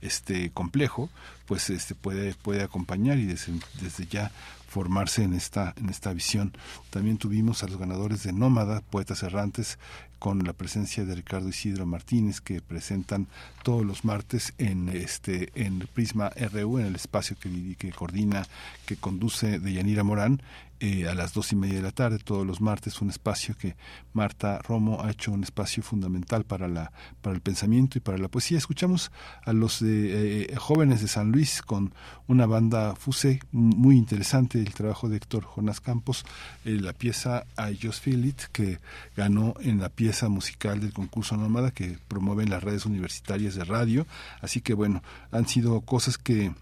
este complejo, pues este puede puede acompañar y desde, desde ya formarse en esta en esta visión. También tuvimos a los ganadores de Nómada, poetas errantes con la presencia de Ricardo Isidro Martínez que presentan todos los martes en este en Prisma RU en el espacio que, que coordina que conduce de Yanira Morán eh, a las dos y media de la tarde, todos los martes, un espacio que Marta Romo ha hecho un espacio fundamental para, la, para el pensamiento y para la poesía. Escuchamos a los eh, jóvenes de San Luis con una banda Fuse muy interesante, el trabajo de Héctor Jonas Campos, eh, la pieza I Just Feel It, que ganó en la pieza musical del concurso Nómada que promueven las redes universitarias de radio. Así que bueno, han sido cosas que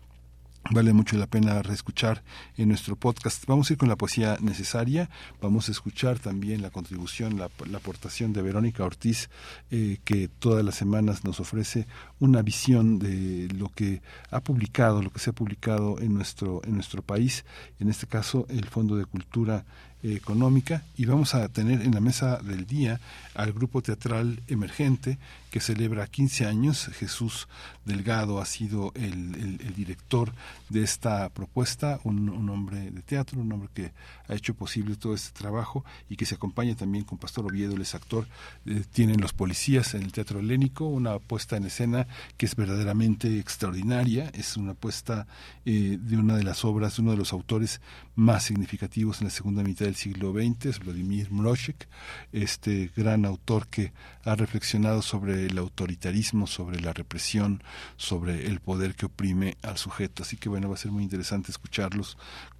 Vale mucho la pena reescuchar en nuestro podcast. Vamos a ir con la poesía necesaria. Vamos a escuchar también la contribución, la, aportación de Verónica Ortiz, eh, que todas las semanas nos ofrece una visión de lo que ha publicado, lo que se ha publicado en nuestro, en nuestro país. En este caso, el Fondo de Cultura económica y vamos a tener en la mesa del día al grupo teatral emergente que celebra 15 años. Jesús Delgado ha sido el, director de esta propuesta, un, un, hombre de teatro, un hombre que ha hecho posible todo este trabajo y que se acompaña también con Pastor Oviedo, el es actor. Eh, tienen los policías en el Teatro Helénico, una puesta en escena que es verdaderamente extraordinaria, es una puesta eh, de una de las obras, de uno de los autores más significativos en la segunda mitad del siglo XX, es Vladimir Mroshek, este gran autor que ha reflexionado sobre el autoritarismo, sobre la represión, sobre el poder que oprime al sujeto. Así que bueno, va a ser muy interesante escucharlos.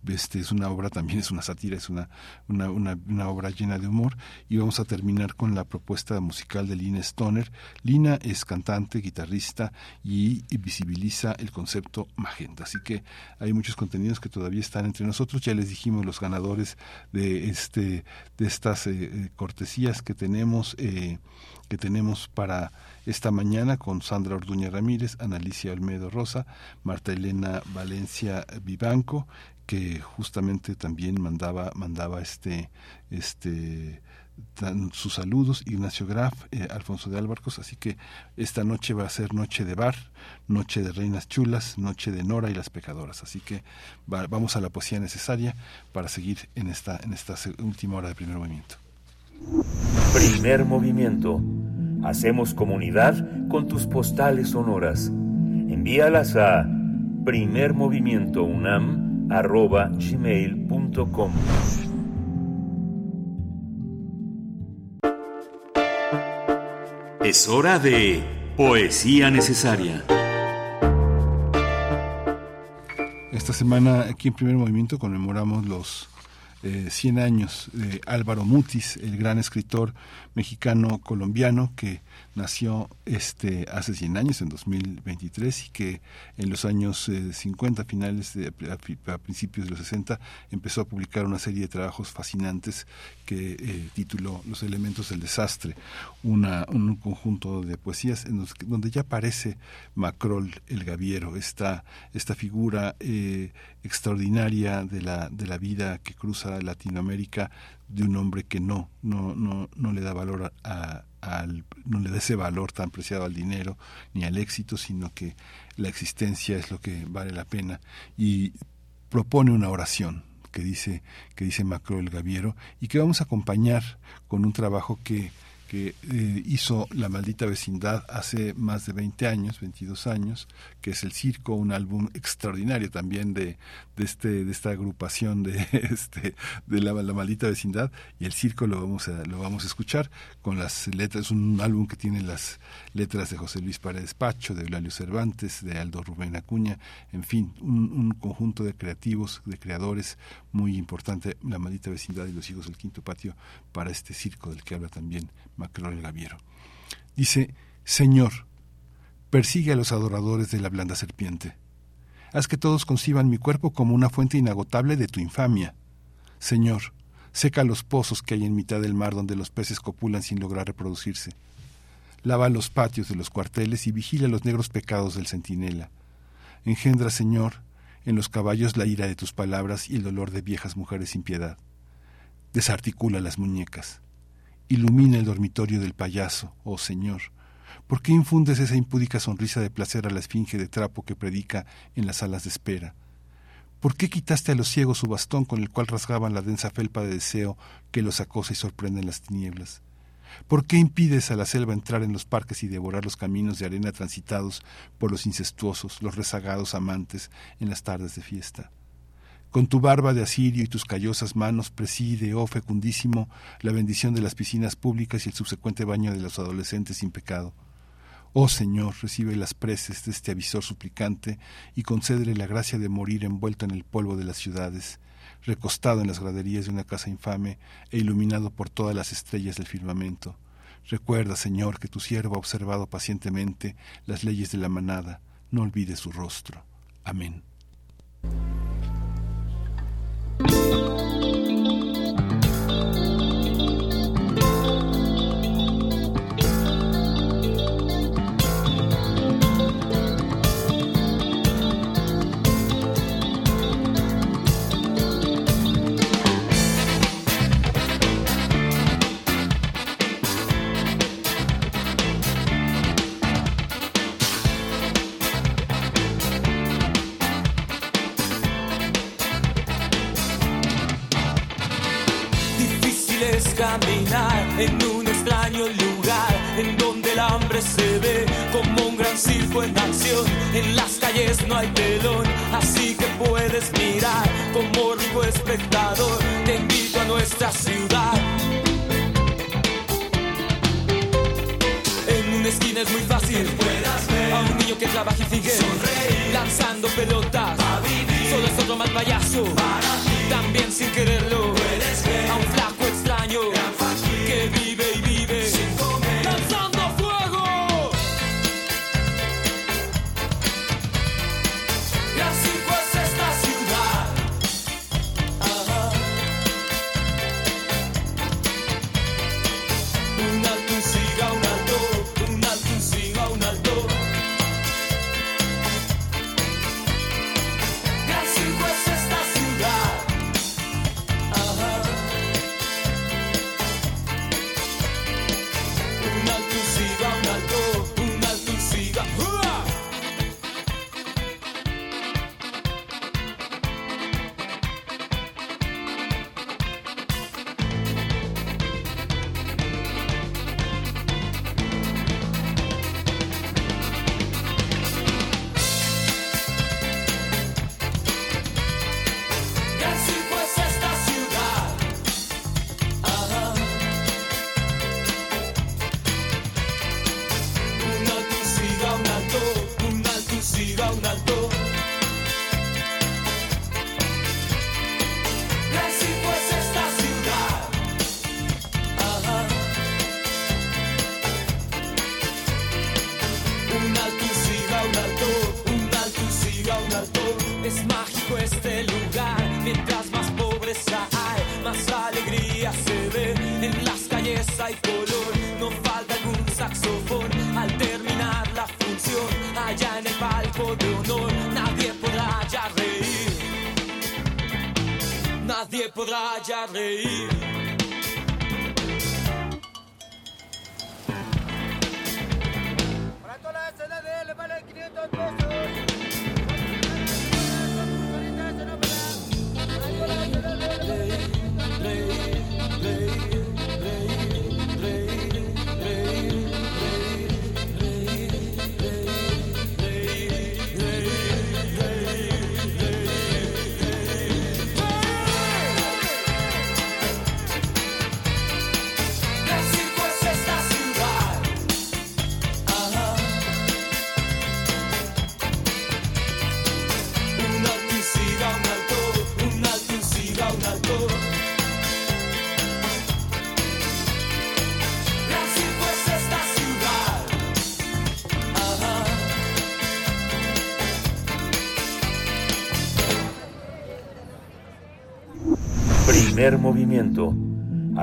Este es una obra también, es una sátira, es una, una, una, obra llena de humor. Y vamos a terminar con la propuesta musical de Lina Stoner. Lina es cantante, guitarrista y, visibiliza el concepto magenta. Así que hay muchos contenidos que todavía están entre nosotros. Ya les dijimos los ganadores de este de estas eh, cortesías que tenemos eh, que tenemos para esta mañana con Sandra Orduña Ramírez, Analicia Olmedo Rosa, Marta Elena Valencia Vivanco, que justamente también mandaba mandaba este este sus saludos Ignacio Graf, eh, Alfonso de Álvarcos, así que esta noche va a ser noche de bar, noche de reinas chulas, noche de Nora y las pecadoras, así que va, vamos a la poesía necesaria para seguir en esta en esta última hora de primer movimiento. Primer movimiento. Hacemos comunidad con tus postales sonoras. Envíalas a primermovimientounam.gmail.com Es hora de Poesía Necesaria. Esta semana aquí en Primer Movimiento conmemoramos los eh, 100 años de Álvaro Mutis, el gran escritor mexicano colombiano que nació este hace 100 años, en 2023, y que en los años eh, 50, finales, de, a, principios de los 60, empezó a publicar una serie de trabajos fascinantes que eh, tituló Los elementos del desastre, una, un conjunto de poesías en los donde ya aparece Macrol el Gaviero, esta, esta figura eh, extraordinaria de la, de la vida que cruza Latinoamérica de un hombre que no, no, no, no le da valor al, no le da ese valor tan preciado al dinero ni al éxito, sino que la existencia es lo que vale la pena. Y propone una oración que dice que dice Macro el Gaviero y que vamos a acompañar con un trabajo que que eh, hizo La Maldita Vecindad hace más de 20 años, 22 años, que es El Circo, un álbum extraordinario también de, de, este, de esta agrupación de, *laughs* este, de la, Maldita Vecindad, y El Circo lo vamos, a, lo vamos a escuchar con las letras, un álbum que tiene las letras de José Luis Paredes Pacho, de Eulalio Cervantes, de Aldo Rubén Acuña, en fin, un, un conjunto de creativos, de creadores muy importante, La Maldita Vecindad y Los Hijos del Quinto Patio, para este circo del que habla también Macron Gaviero. Dice, Señor, persigue a los adoradores de la blanda serpiente. Haz que todos conciban mi cuerpo como una fuente inagotable de tu infamia. Señor, seca los pozos que hay en mitad del mar donde los peces copulan sin lograr reproducirse. Lava los patios de los cuarteles y vigila los negros pecados del centinela. Engendra, Señor, en los caballos la ira de tus palabras y el dolor de viejas mujeres sin piedad. Desarticula las muñecas ilumina el dormitorio del payaso, oh Señor. ¿Por qué infundes esa impúdica sonrisa de placer a la esfinge de trapo que predica en las salas de espera? ¿Por qué quitaste a los ciegos su bastón con el cual rasgaban la densa felpa de deseo que los acosa y sorprende en las tinieblas? ¿Por qué impides a la selva entrar en los parques y devorar los caminos de arena transitados por los incestuosos, los rezagados amantes en las tardes de fiesta? Con tu barba de asirio y tus callosas manos preside, oh fecundísimo, la bendición de las piscinas públicas y el subsecuente baño de los adolescentes sin pecado. Oh Señor, recibe las preces de este avisor suplicante y concédele la gracia de morir envuelto en el polvo de las ciudades, recostado en las graderías de una casa infame e iluminado por todas las estrellas del firmamento. Recuerda, Señor, que tu siervo ha observado pacientemente las leyes de la manada. No olvides su rostro. Amén. Thank you. Se ve como un gran circo en acción. En las calles no hay telón, así que puedes mirar como rico espectador. Te invito a nuestra ciudad. En una esquina es muy fácil a un niño que trabaja y sigue lanzando pelotas. Solo es otro mal payaso. También sin quererlo. A un flaco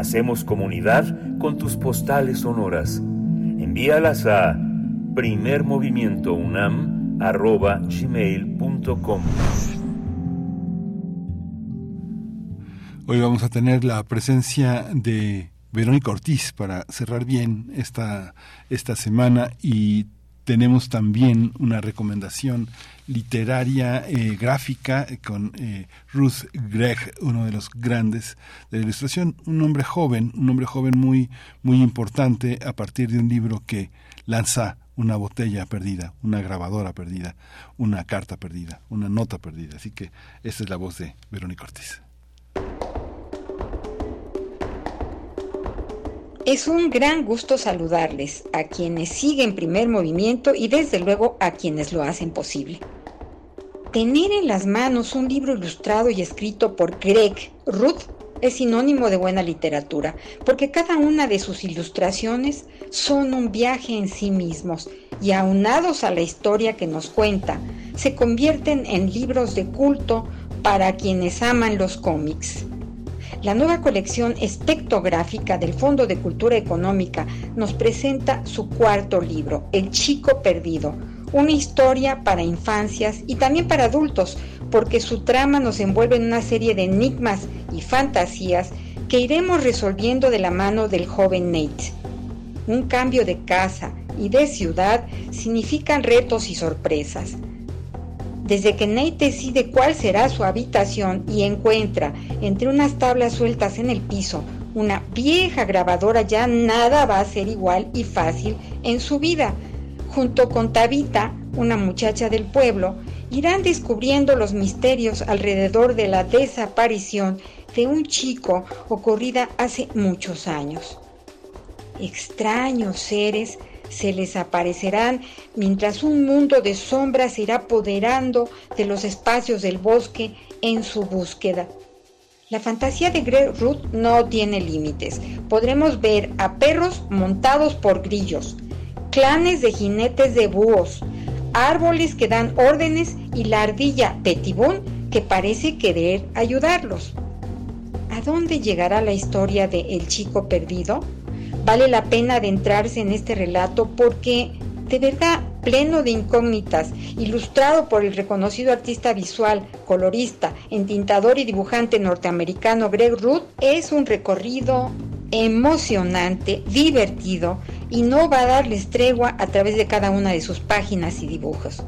Hacemos comunidad con tus postales sonoras. Envíalas a primermovimientounam.gmail.com Hoy vamos a tener la presencia de Verónica Ortiz para cerrar bien esta, esta semana y tenemos también una recomendación literaria eh, gráfica eh, con eh, Ruth Gregg, uno de los grandes de la ilustración, un hombre joven, un hombre joven muy muy importante a partir de un libro que lanza una botella perdida, una grabadora perdida, una carta perdida, una nota perdida. Así que esa es la voz de Verónica Ortiz. Es un gran gusto saludarles a quienes siguen primer movimiento y desde luego a quienes lo hacen posible. Tener en las manos un libro ilustrado y escrito por Greg Ruth es sinónimo de buena literatura, porque cada una de sus ilustraciones son un viaje en sí mismos y aunados a la historia que nos cuenta, se convierten en libros de culto para quienes aman los cómics. La nueva colección espectrográfica del Fondo de Cultura Económica nos presenta su cuarto libro, El Chico Perdido, una historia para infancias y también para adultos, porque su trama nos envuelve en una serie de enigmas y fantasías que iremos resolviendo de la mano del joven Nate. Un cambio de casa y de ciudad significan retos y sorpresas. Desde que Nate decide cuál será su habitación y encuentra entre unas tablas sueltas en el piso una vieja grabadora, ya nada va a ser igual y fácil en su vida. Junto con Tabita, una muchacha del pueblo, irán descubriendo los misterios alrededor de la desaparición de un chico ocurrida hace muchos años. Extraños seres se les aparecerán mientras un mundo de sombras irá apoderando de los espacios del bosque en su búsqueda. La fantasía de Greg Ruth no tiene límites. Podremos ver a perros montados por grillos, clanes de jinetes de búhos, árboles que dan órdenes y la ardilla Petibón que parece querer ayudarlos. ¿A dónde llegará la historia de El chico perdido? Vale la pena adentrarse en este relato porque, de verdad, pleno de incógnitas, ilustrado por el reconocido artista visual, colorista, entintador y dibujante norteamericano Greg Ruth, es un recorrido emocionante, divertido y no va a darles tregua a través de cada una de sus páginas y dibujos.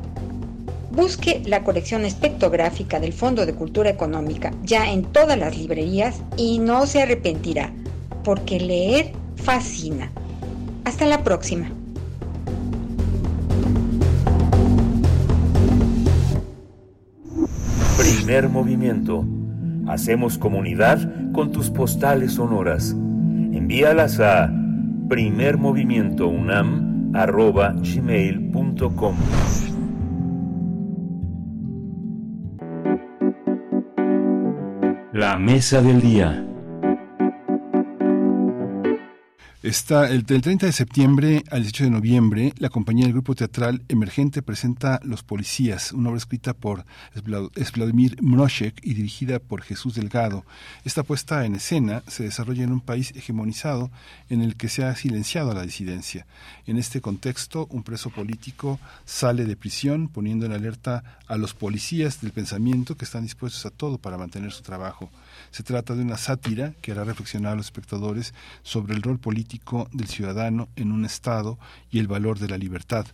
Busque la colección espectrográfica del Fondo de Cultura Económica ya en todas las librerías y no se arrepentirá, porque leer fascina. Hasta la próxima. Primer movimiento. Hacemos comunidad con tus postales sonoras. Envíalas a primermovimientounam.gmail.com La mesa del día. Está el, del 30 de septiembre al 18 de noviembre, la compañía del grupo teatral Emergente presenta Los Policías, una obra escrita por Vladimir Mroshek y dirigida por Jesús Delgado. Esta puesta en escena se desarrolla en un país hegemonizado en el que se ha silenciado la disidencia. En este contexto, un preso político sale de prisión poniendo en alerta a los policías del pensamiento que están dispuestos a todo para mantener su trabajo. Se trata de una sátira que hará reflexionar a los espectadores sobre el rol político del ciudadano en un Estado y el valor de la libertad.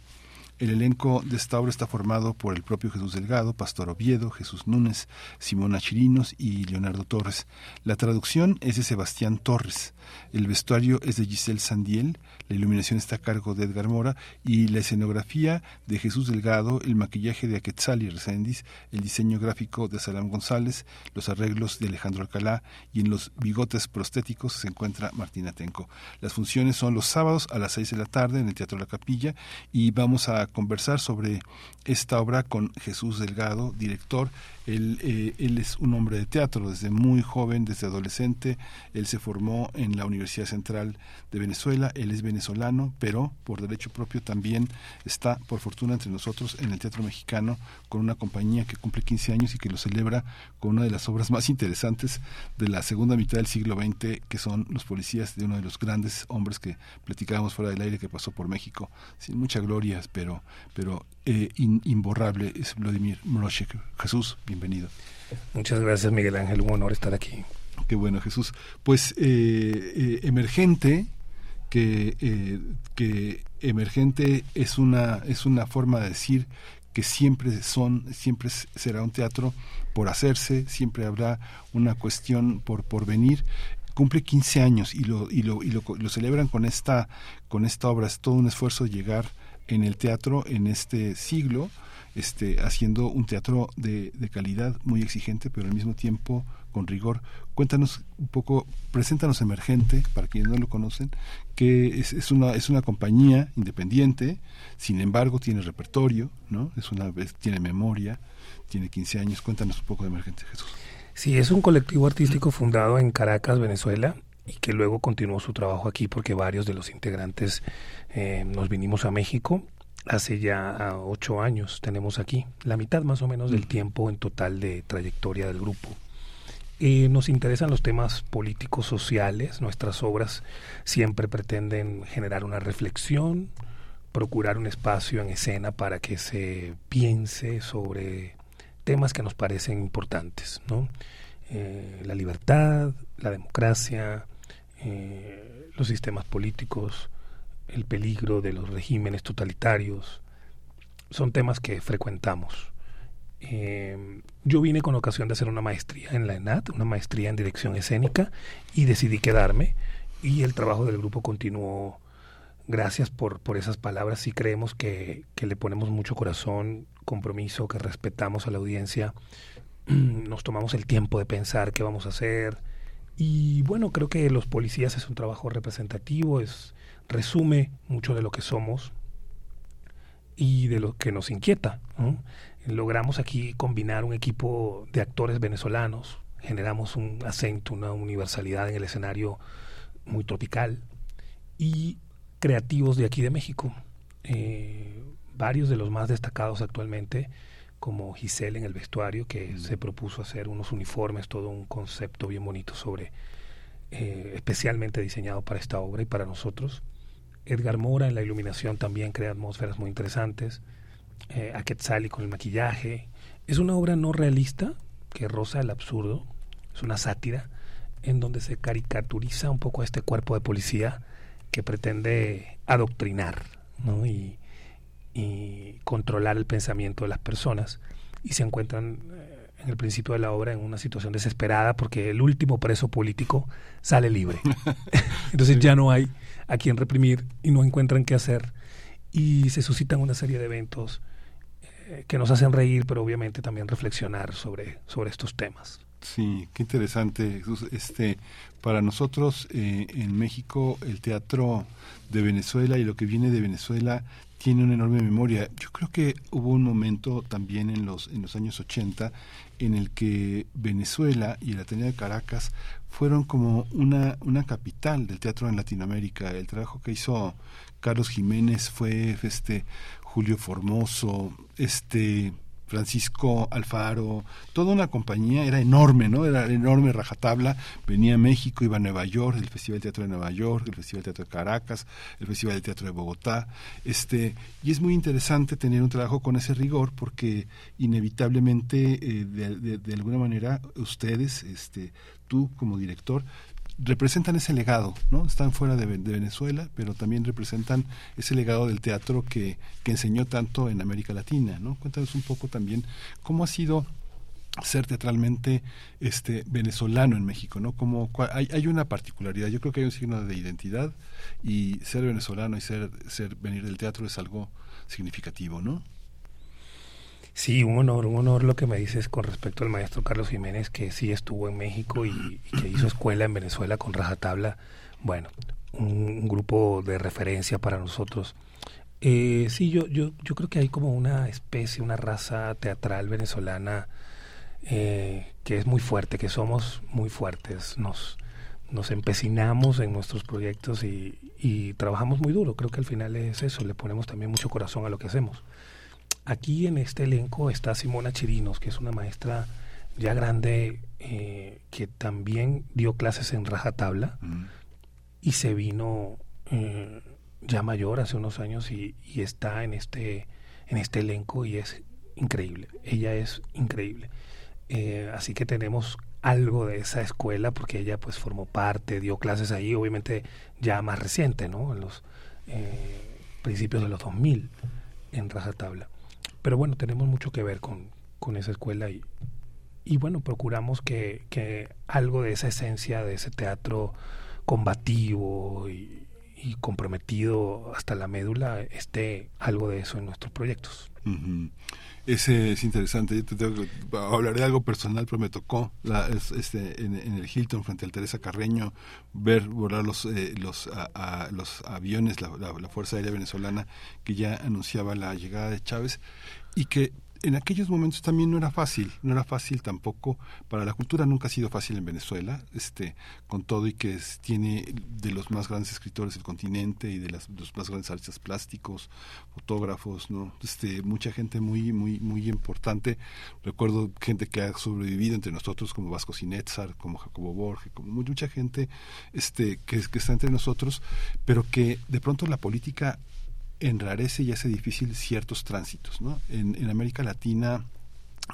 El elenco de esta obra está formado por el propio Jesús Delgado, Pastor Oviedo, Jesús Núñez, Simona Chirinos y Leonardo Torres. La traducción es de Sebastián Torres. El vestuario es de Giselle Sandiel, la iluminación está a cargo de Edgar Mora y la escenografía de Jesús Delgado, el maquillaje de Aquetzal y Reséndiz, el diseño gráfico de Salam González, los arreglos de Alejandro Alcalá y en los bigotes prostéticos se encuentra Martina Tenco. Las funciones son los sábados a las seis de la tarde en el Teatro La Capilla y vamos a conversar sobre esta obra con Jesús Delgado, director. Él, eh, él, es un hombre de teatro desde muy joven, desde adolescente. Él se formó en la Universidad Central de Venezuela. Él es venezolano, pero por derecho propio también está, por fortuna, entre nosotros en el Teatro Mexicano con una compañía que cumple 15 años y que lo celebra con una de las obras más interesantes de la segunda mitad del siglo XX, que son Los Policías de uno de los grandes hombres que platicábamos fuera del aire que pasó por México, sin mucha gloria, pero, pero eh, in, imborrable, es Vladimir Mroshek. Jesús, bienvenido. Muchas gracias, Miguel Ángel. Un honor estar aquí. Qué bueno, Jesús. Pues eh, eh, emergente, que, eh, que emergente es una, es una forma de decir que siempre son, siempre será un teatro por hacerse, siempre habrá una cuestión por, por venir cumple 15 años y lo y lo, y lo, lo celebran con esta con esta obra es todo un esfuerzo llegar en el teatro en este siglo, este, haciendo un teatro de, de calidad muy exigente, pero al mismo tiempo con rigor. Cuéntanos un poco, preséntanos Emergente, para quienes no lo conocen, que es, es una, es una compañía independiente, sin embargo tiene repertorio, ¿no? Es una, es- tiene memoria, tiene 15 años. Cuéntanos un poco de Emergente, Jesús. Sí, es un colectivo artístico fundado en Caracas, Venezuela, y que luego continuó su trabajo aquí porque varios de los integrantes eh, nos vinimos a México hace ya ah, ocho años. Tenemos aquí la mitad más o menos del tiempo en total de trayectoria del grupo. Eh, nos interesan los temas políticos sociales. Nuestras obras siempre pretenden generar una reflexión, procurar un espacio en escena para que se piense sobre temas que nos parecen importantes, ¿no? Eh, la libertad, la democracia, eh, los sistemas políticos, el peligro de los regímenes totalitarios, son temas que frecuentamos. Eh, yo vine con ocasión de hacer una maestría en la ENAT, una maestría en dirección escénica, y decidí quedarme y el trabajo del grupo continuó. Gracias por, por esas palabras. Sí creemos que, que le ponemos mucho corazón, compromiso, que respetamos a la audiencia, *clears throat* nos tomamos el tiempo de pensar qué vamos a hacer. Y bueno, creo que Los Policías es un trabajo representativo, es resume mucho de lo que somos y de lo que nos inquieta. Logramos aquí combinar un equipo de actores venezolanos, generamos un acento, una universalidad en el escenario muy tropical y creativos de aquí de México. Eh, varios de los más destacados actualmente, como Giselle en el vestuario, que se propuso hacer unos uniformes, todo un concepto bien bonito sobre, eh, especialmente diseñado para esta obra y para nosotros. Edgar Mora en la iluminación también crea atmósferas muy interesantes. Eh, a Quetzali con el maquillaje. Es una obra no realista que roza el absurdo. Es una sátira en donde se caricaturiza un poco a este cuerpo de policía que pretende adoctrinar ¿no? y, y controlar el pensamiento de las personas y se encuentran eh, en el principio de la obra en una situación desesperada porque el último preso político sale libre. *laughs* Entonces ya no hay a quien reprimir y no encuentran qué hacer y se suscitan una serie de eventos eh, que nos hacen reír, pero obviamente también reflexionar sobre, sobre estos temas. Sí, qué interesante, Jesús. Este, para nosotros eh, en México el teatro de Venezuela y lo que viene de Venezuela tiene una enorme memoria. Yo creo que hubo un momento también en los en los años 80 en el que Venezuela y el Ateneo de Caracas fueron como una una capital del teatro en Latinoamérica. El trabajo que hizo Carlos Jiménez fue este Julio Formoso, este Francisco Alfaro, toda una compañía, era enorme, ¿no? Era enorme rajatabla, venía a México, iba a Nueva York, el Festival de Teatro de Nueva York, el Festival de Teatro de Caracas, el Festival de Teatro de Bogotá, este, y es muy interesante tener un trabajo con ese rigor porque inevitablemente, eh, de, de- de alguna manera, ustedes, este, tú como director, representan ese legado, ¿no? Están fuera de, de Venezuela, pero también representan ese legado del teatro que, que enseñó tanto en América Latina, ¿no? Cuéntanos un poco también cómo ha sido ser teatralmente este venezolano en México, ¿no? Como hay, hay una particularidad, yo creo que hay un signo de identidad y ser venezolano y ser ser venir del teatro es algo significativo, ¿no? Sí, un honor, un honor lo que me dices con respecto al maestro Carlos Jiménez, que sí estuvo en México y, que hizo escuela en Venezuela con Rajatabla. Bueno, un, un grupo de referencia para nosotros. Eh, sí, yo, yo, yo creo que hay como una especie, una raza teatral venezolana eh, que es muy fuerte, que somos muy fuertes. Nos, nos empecinamos en nuestros proyectos y, y trabajamos muy duro. Creo que al final es eso, le ponemos también mucho corazón a lo que hacemos. Aquí en este elenco está Simona Chirinos, que es una maestra ya grande eh, que también dio clases en rajatabla y se vino eh, ya mayor hace unos años y, y está en este en este elenco y es increíble. Ella es increíble. Eh, así que tenemos algo de esa escuela porque ella pues formó parte, dio clases ahí, obviamente ya más reciente, ¿no? En los principios de los 2000 en rajatabla. Pero bueno, tenemos mucho que ver con, con esa escuela y, y bueno, procuramos que, que algo de esa esencia, de ese teatro combativo y, comprometido hasta la médula esté algo de eso en nuestros proyectos. Ese es interesante. Yo te tengo que- hablaré de algo personal, pero me tocó la, es- este, en, el Hilton frente al Teresa Carreño ver volar los eh, los, aviones, la Fuerza Aérea Venezolana que ya anunciaba la llegada de Chávez y que en aquellos momentos también no era fácil, no era fácil tampoco, para la cultura nunca ha sido fácil en Venezuela, este, con todo y que es- tiene de los más grandes escritores del continente y de las, los más grandes artistas plásticos, fotógrafos, ¿no? Este, mucha gente muy, muy, muy importante. Recuerdo gente que ha sobrevivido entre nosotros, como Vasco Sinetzar, como Jacobo Borges, como mu- mucha gente este, que, que está entre nosotros, pero que de pronto la política enrarece y hace difícil ciertos tránsitos. ¿no? En, América Latina,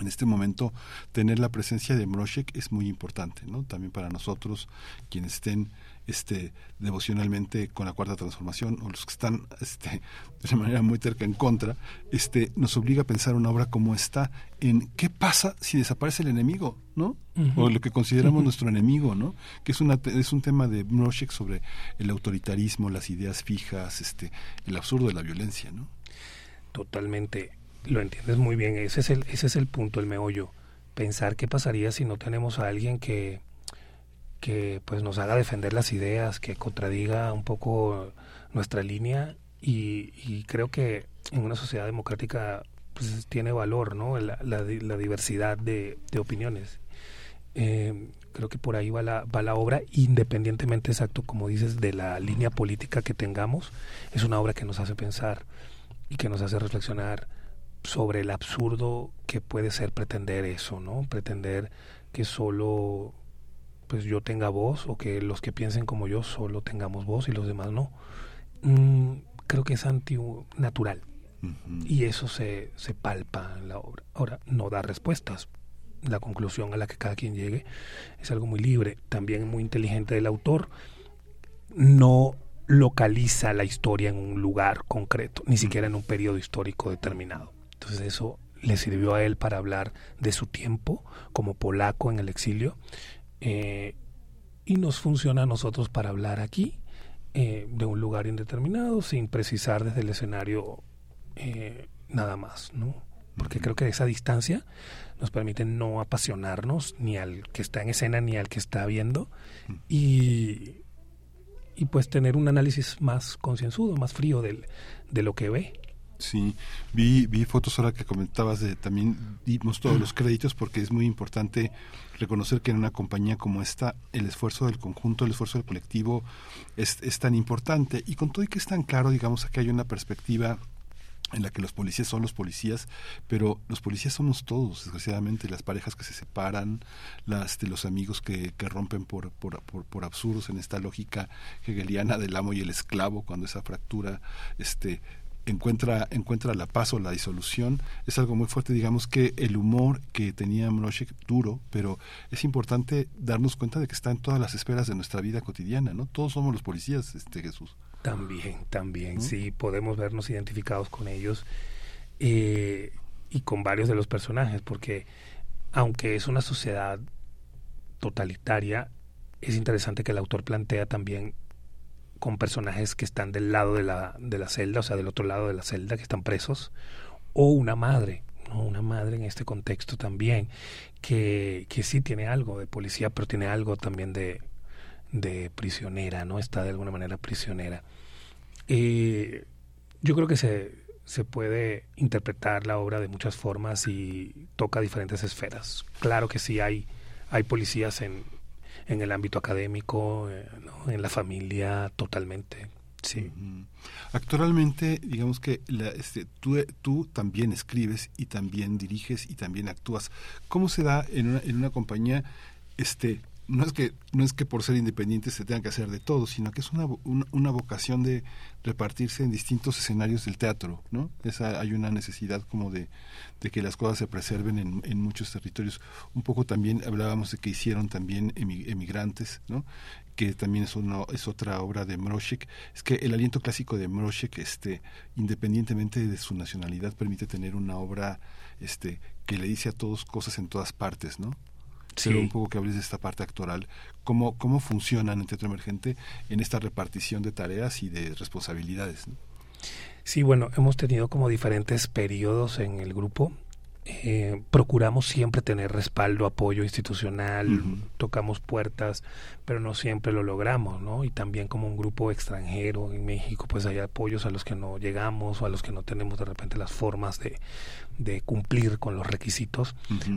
en este momento, tener la presencia de Mroshek es muy importante, ¿no? También para nosotros, quienes estén este, devocionalmente con la cuarta transformación o los que están este, de una manera muy terca en contra, este, nos obliga a pensar una obra como esta en qué pasa si desaparece el enemigo, ¿no? O lo que consideramos nuestro enemigo, ¿no? Que es, una, es un tema de Mroshek sobre el autoritarismo, las ideas fijas, este, el absurdo de la violencia, ¿no? Totalmente, lo entiendes muy bien, ese es el, ese es el punto, el meollo. Pensar qué pasaría si no tenemos a alguien que, que pues nos haga defender las ideas, que contradiga un poco nuestra línea y, creo que en una sociedad democrática pues tiene valor, ¿no? La, la di- la diversidad de, de opiniones. Eh, creo que por ahí va la, va la obra, independientemente, exacto, como dices, de la línea política que tengamos, es una obra que nos hace pensar y que nos hace reflexionar sobre el absurdo que puede ser pretender eso, ¿no? Pretender que solo pues yo tenga voz o que los que piensen como yo solo tengamos voz y los demás no. Mm, creo que es antinatural y eso se, se palpa en la obra. Ahora, no da respuestas. La conclusión a la que cada quien llegue es algo muy libre, también muy inteligente del autor. No localiza la historia en un lugar concreto, ni siquiera en un periodo histórico determinado. Entonces eso le sirvió a él para hablar de su tiempo como polaco en el exilio eh, y nos funciona a nosotros para hablar aquí eh, de un lugar indeterminado sin precisar desde el escenario eh, nada más, ¿no? Porque creo que esa distancia nos permite no apasionarnos ni al que está en escena ni al que está viendo y, y pues tener un análisis más concienzudo, más frío del, de lo que ve. Sí, vi, vi fotos ahora que comentabas de también dimos todos los créditos porque es muy importante reconocer que en una compañía como esta el esfuerzo del conjunto, el esfuerzo del colectivo es, es tan importante. Y con todo y que es tan claro, digamos, que hay una perspectiva en la que los policías son los policías, pero los policías somos todos, desgraciadamente, las parejas que se separan, las los amigos que, que rompen por, por, por, por absurdos en esta lógica hegeliana del amo y el esclavo, cuando esa fractura este encuentra encuentra la paz o la disolución es algo muy fuerte. Digamos que el humor que tenía Mroshek duro pero es importante darnos cuenta de que está en todas las esferas de nuestra vida cotidiana no todos somos los policías este Jesús. También, también, sí, podemos vernos identificados con ellos eh, y con varios de los personajes, porque aunque es una sociedad totalitaria, es interesante que el autor plantea también con personajes que están del lado de la, de la celda, o sea, del otro lado de la celda, que están presos, o una madre, ¿no? una madre en este contexto también, que, que sí tiene algo de policía, pero tiene algo también de, de prisionera, ¿no? Está de alguna manera prisionera. Eh, yo creo que se, se puede interpretar la obra de muchas formas y toca diferentes esferas. Claro que sí hay, hay policías en, en el ámbito académico, eh, en la familia, totalmente. Sí. Actualmente, digamos que la, este, tú, tú también escribes y también diriges y también actúas. ¿Cómo se da en una, en una compañía? Este, no es que no es que por ser independiente se tenga que hacer de todo, sino que es una, una, una vocación de repartirse en distintos escenarios del teatro, ¿no? Esa, hay una necesidad como de, de que las cosas se preserven en, en muchos territorios. Un poco también hablábamos de que hicieron también emi- emigrantes, ¿no? que también es, una, es otra obra de Mroshek, es que el aliento clásico de Mroshek, este, independientemente de su nacionalidad, permite tener una obra este, que le dice a todos cosas en todas partes, ¿no? Pero Sí. un poco que hables de esta parte actoral. ¿Cómo, cómo funcionan en Teatro Emergente en esta repartición de tareas y de responsabilidades? ¿no? Sí, bueno, hemos tenido como diferentes periodos en el grupo. Eh, procuramos siempre tener respaldo, apoyo institucional, tocamos puertas, pero no siempre lo logramos, ¿no? Y también como un grupo extranjero en México, pues hay apoyos a los que no llegamos o a los que no tenemos de repente las formas de, de cumplir con los requisitos,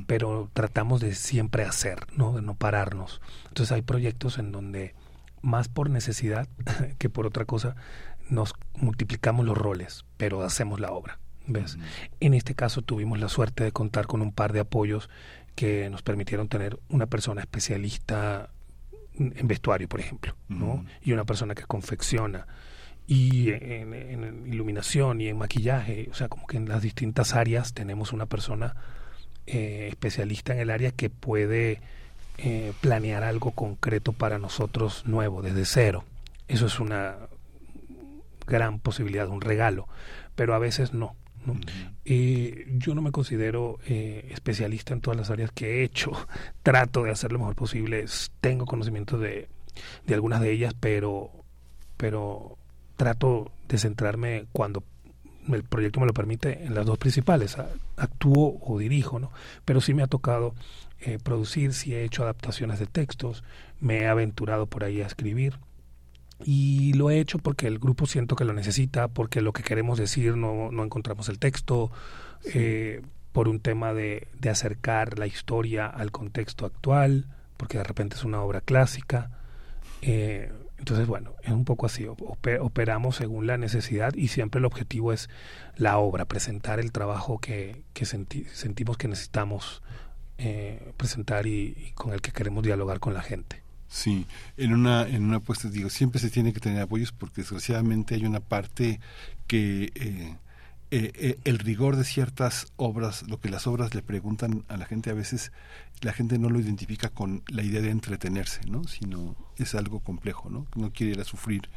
pero tratamos de siempre hacer, ¿no? De no pararnos. Entonces hay proyectos en donde más por necesidad *laughs* que por otra cosa nos multiplicamos los roles, pero hacemos la obra. ¿Ves? En este caso tuvimos la suerte de contar con un par de apoyos que nos permitieron tener una persona especialista en vestuario, por ejemplo. Y una persona que confecciona y en, en iluminación y en maquillaje, o sea, como que en las distintas áreas tenemos una persona eh, especialista en el área que puede eh, planear algo concreto para nosotros nuevo, desde cero. Eso es una gran posibilidad, un regalo, pero a veces no. ¿no? Eh, yo no me considero eh, especialista en todas las áreas que he hecho. *laughs* Trato de hacer lo mejor posible. Tengo conocimiento de, de algunas de ellas, pero, pero trato de centrarme cuando el proyecto me lo permite en las dos principales. Actúo o dirijo, ¿no? Pero sí me ha tocado eh, producir, sí he hecho adaptaciones de textos, me he aventurado por ahí a escribir. Y lo he hecho porque el grupo siento que lo necesita, porque lo que queremos decir no, no encontramos el texto, eh, por un tema de, de acercar la historia al contexto actual, porque de repente es una obra clásica. Eh, entonces, bueno, es un poco así, ope- operamos según la necesidad y siempre el objetivo es la obra, presentar el trabajo que, que senti- sentimos que necesitamos eh, presentar y- y con el que queremos dialogar con la gente. Sí, en una, en una apuesta, digo, siempre se tiene que tener apoyos porque desgraciadamente hay una parte que eh, eh, eh, el rigor de ciertas obras, lo que las obras le preguntan a la gente a veces, la gente no lo identifica con la idea de entretenerse, ¿no? Sino es algo complejo, ¿no? No quiere ir a sufrir,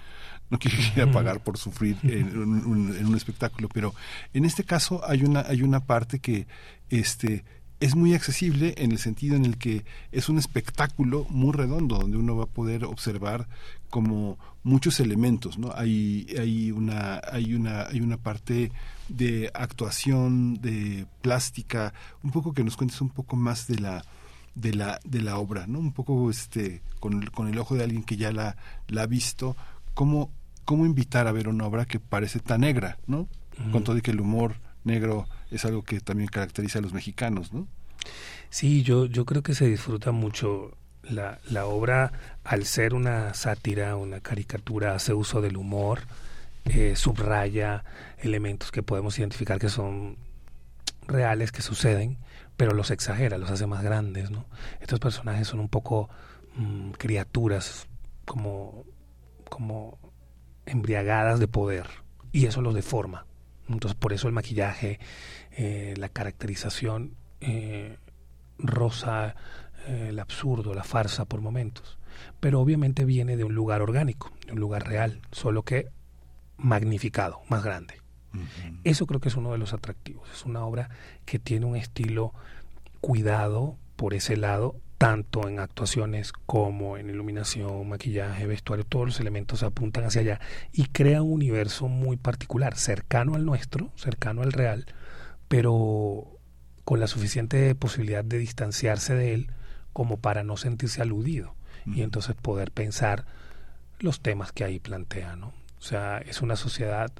no quiere ir a pagar por sufrir en un, un- en un espectáculo, pero en este caso hay una, hay una parte que, este, es muy accesible en el sentido en el que es un espectáculo muy redondo donde uno va a poder observar como muchos elementos no hay hay una hay una hay una parte de actuación de plástica un poco que nos cuentes un poco más de la de la de la obra no un poco este con el, con el ojo de alguien que ya la la ha visto cómo cómo invitar a ver una obra que parece tan negra no con todo y que el humor negro es algo que también caracteriza a los mexicanos, ¿no? Sí, yo, yo creo que se disfruta mucho la, la obra al ser una sátira, una caricatura, hace uso del humor, eh, subraya elementos que podemos identificar que son reales, que suceden, pero los exagera, los hace más grandes, ¿no? Estos personajes son un poco mm, criaturas como, como embriagadas de poder y eso los deforma. Entonces por eso el maquillaje, eh, la caracterización eh, rosa el absurdo, la farsa por momentos. Pero obviamente viene de un lugar orgánico, de un lugar real, solo que magnificado, más grande. Eso creo que es uno de los atractivos. Es una obra que tiene un estilo cuidado por ese lado, tanto en actuaciones como en iluminación, maquillaje, vestuario, todos los elementos apuntan hacia allá y crea un universo muy particular, cercano al nuestro, cercano al real, pero con la suficiente posibilidad de distanciarse de él como para no sentirse aludido y entonces poder pensar los temas que ahí plantea, ¿no? O sea, es una sociedad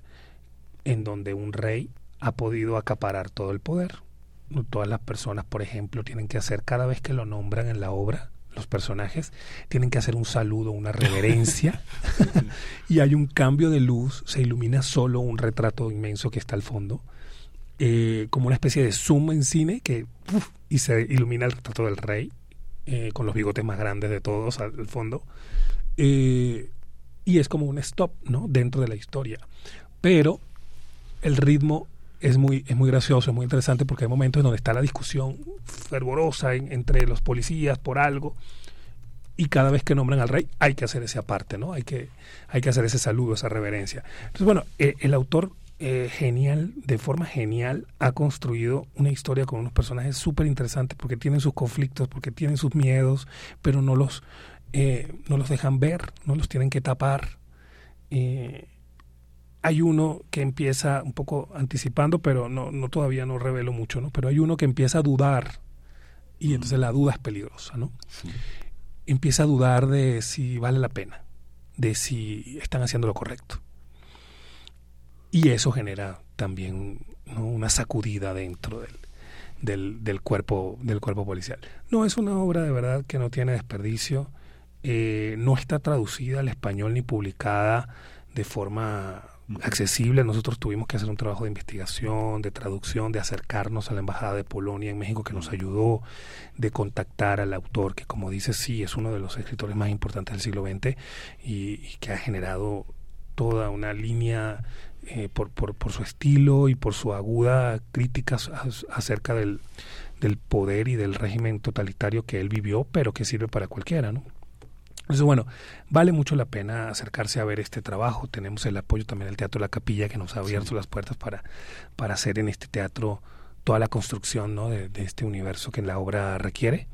en donde un rey ha podido acaparar todo el poder. Todas las personas, por ejemplo, tienen que hacer cada vez que lo nombran en la obra, los personajes tienen que hacer un saludo, una *laughs* reverencia, *laughs* y hay un cambio de luz, se ilumina solo un retrato inmenso que está al fondo, eh, como una especie de zoom en cine que y se ilumina el retrato del rey eh, con los bigotes más grandes de todos al, al fondo Eh, y es como un stop no dentro de la historia. Pero el ritmo es muy es muy gracioso es muy interesante porque hay momentos en donde está la discusión fervorosa en- entre los policías por algo y cada vez que nombran al rey hay que hacer ese aparte no hay que hay que hacer ese saludo esa reverencia. Entonces bueno eh, el autor eh, genial, de forma genial, ha construido una historia con unos personajes súper interesantes porque tienen sus conflictos, porque tienen sus miedos, pero no los, eh, no los dejan ver, no los tienen que tapar. Eh, hay uno que empieza un poco anticipando, pero no, no todavía no revelo mucho, ¿no? Pero hay uno que empieza a dudar y entonces la duda es peligrosa, ¿no? Empieza a dudar de si vale la pena, de si están haciendo lo correcto. Y eso genera también ¿no? una sacudida dentro del, del, del cuerpo del cuerpo policial. No es una obra de verdad que no tiene desperdicio, eh, no está traducida al español ni publicada de forma accesible. Nosotros tuvimos que hacer un trabajo de investigación, de traducción, de acercarnos a la Embajada de Polonia en México que nos ayudó, de contactar al autor que, como dice, sí, es uno de los escritores más importantes del siglo XX y, y que ha generado toda una línea eh, por, por, por, su estilo y por su aguda crítica acerca del, del poder y del régimen totalitario que él vivió, pero que sirve para cualquiera, ¿no? Entonces, bueno, vale mucho la pena acercarse a ver este trabajo. Tenemos el apoyo también del Teatro La Capilla, que nos ha abierto sí. las puertas para, para hacer en este teatro toda la construcción ¿no? de, de, este universo que la obra requiere.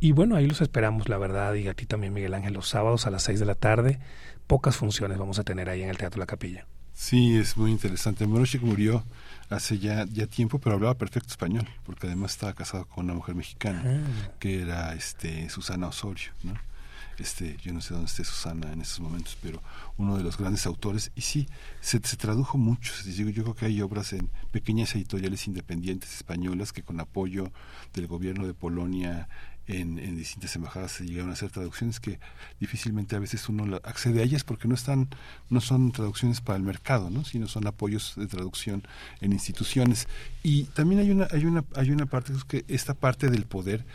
Y bueno, ahí los esperamos, la verdad, y a ti también, Miguel Ángel, los sábados a las seis de la tarde. Pocas funciones vamos a tener ahí en el Teatro La Capilla. Sí, es muy interesante. Morochik murió hace ya, ya tiempo, pero hablaba perfecto español, porque además estaba casado con una mujer mexicana, ah. que era este Susana Osorio, ¿no? Este yo no sé dónde esté Susana en estos momentos pero uno de los grandes autores y sí se, se tradujo mucho yo, yo creo que hay obras en pequeñas editoriales independientes españolas que con apoyo del gobierno de Polonia en, distintas embajadas se llegaron a hacer traducciones que difícilmente a veces uno accede a ellas porque no están no son traducciones para el mercado no sino son apoyos de traducción en instituciones. Y también hay una hay una hay una parte que esta parte del poder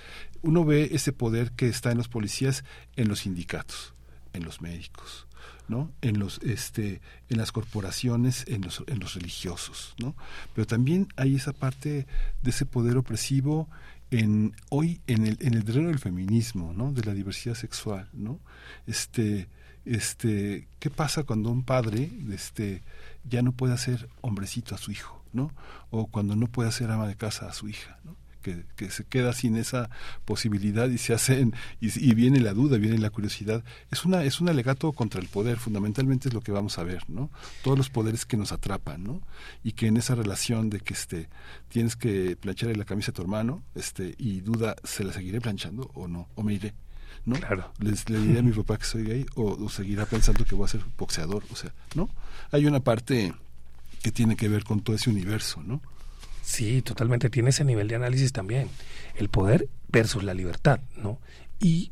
uno ve ese poder que está en los policías en los sindicatos en los médicos ¿no? en los este en las corporaciones en los en los religiosos no pero también hay esa parte de ese poder opresivo en hoy en el en el terreno del feminismo no de la diversidad sexual no este este qué pasa cuando un padre este ya no puede hacer hombrecito a su hijo no o cuando no puede hacer ama de casa a su hija no que, que, se queda sin esa posibilidad y se hacen y, y, viene la duda viene la curiosidad es una es un alegato contra el poder fundamentalmente es lo que vamos a ver no todos los poderes que nos atrapan no y que en esa relación de que este tienes que plancharle la camisa a tu hermano este y duda se la seguiré planchando o no o me iré ¿no? Claro. Les, le diré a mi papá que soy gay o, o seguirá pensando que voy a ser boxeador, o sea, ¿no? Hay una parte que tiene que ver con todo ese universo, ¿no? Sí, totalmente. Tiene ese nivel de análisis también. El poder versus la libertad, ¿no? Y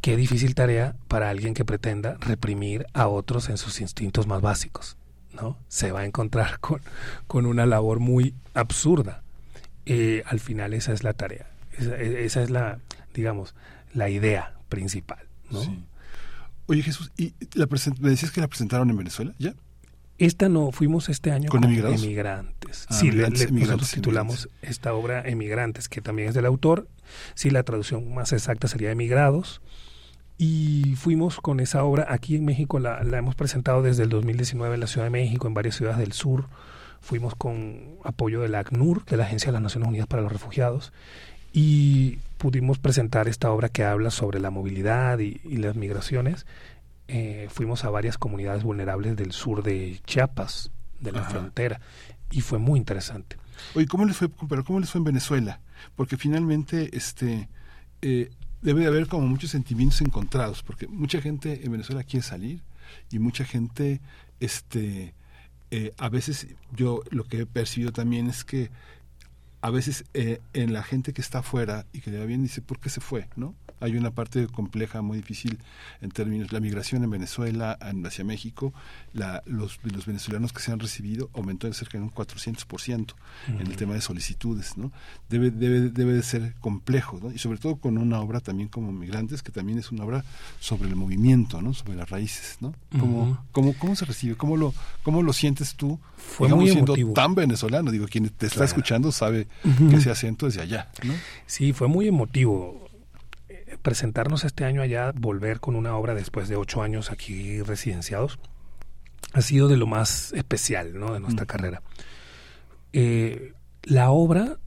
qué difícil tarea para alguien que pretenda reprimir a otros en sus instintos más básicos, ¿no? Se va a encontrar con, con una labor muy absurda. Eh, al final esa es la tarea. Esa, esa, es la, digamos, la idea principal, ¿no? Oye Jesús, ¿y la me decías que la presentaron en Venezuela ya? Esta no, fuimos este año con, con emigrados? emigrantes. Ah, sí, emigrantes, le, le, emigrantes, nosotros titulamos emigrantes. esta obra Emigrantes, que también es del autor. Sí, la traducción más exacta sería Emigrados. Y fuimos con esa obra aquí en México, la, la hemos presentado desde el 2019 en la Ciudad de México, en varias ciudades del sur. Fuimos con apoyo de la ACNUR, de la Agencia de las Naciones Unidas para los Refugiados, y pudimos presentar esta obra que habla sobre la movilidad y, y las migraciones eh, fuimos a varias comunidades vulnerables del sur de Chiapas, de la Ajá. frontera, y fue muy interesante. Oye, ¿cómo les fue, pero cómo les fue en Venezuela? Porque finalmente, este, eh, debe de haber como muchos sentimientos encontrados, porque mucha gente en Venezuela quiere salir y mucha gente, este, eh, a veces yo lo que he percibido también es que a veces eh, en la gente que está afuera y que le va bien dice, ¿por qué se fue? ¿no? Hay una parte compleja, muy difícil en términos la migración en Venezuela en, hacia México, la, los, los, venezolanos que se han recibido aumentó de cerca de un 400% uh -huh. en el tema de solicitudes, ¿no? Debe, debe, debe de ser complejo, ¿no? Y sobre todo con una obra también como Migrantes, que también es una obra sobre el movimiento, ¿no? Sobre las raíces, ¿no? ¿Cómo, uh -huh. cómo, cómo se recibe? ¿Cómo lo, cómo lo sientes tú? Fue digamos, muy siendo tan venezolano, digo, quien te está claro. escuchando sabe uh -huh. que ese acento es de allá, ¿no? Sí, fue muy emotivo presentarnos este año allá, volver con una obra después de ocho años aquí residenciados, ha sido de lo más especial ¿no? de nuestra carrera. Eh, la obra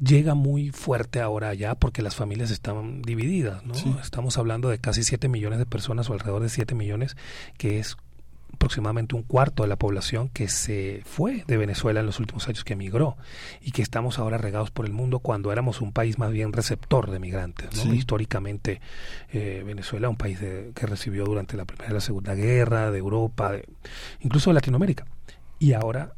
llega muy fuerte ahora allá porque las familias están divididas, ¿no? Sí. Estamos hablando de casi 7 millones de personas o alrededor de 7 millones, que es aproximadamente un cuarto de la población que se fue de Venezuela en los últimos años, que emigró, y que estamos ahora regados por el mundo cuando éramos un país más bien receptor de migrantes. ¿no? Sí. Históricamente, eh, Venezuela, un país de- que recibió durante la Primera y la Segunda Guerra, de Europa, de- incluso de Latinoamérica. Y ahora,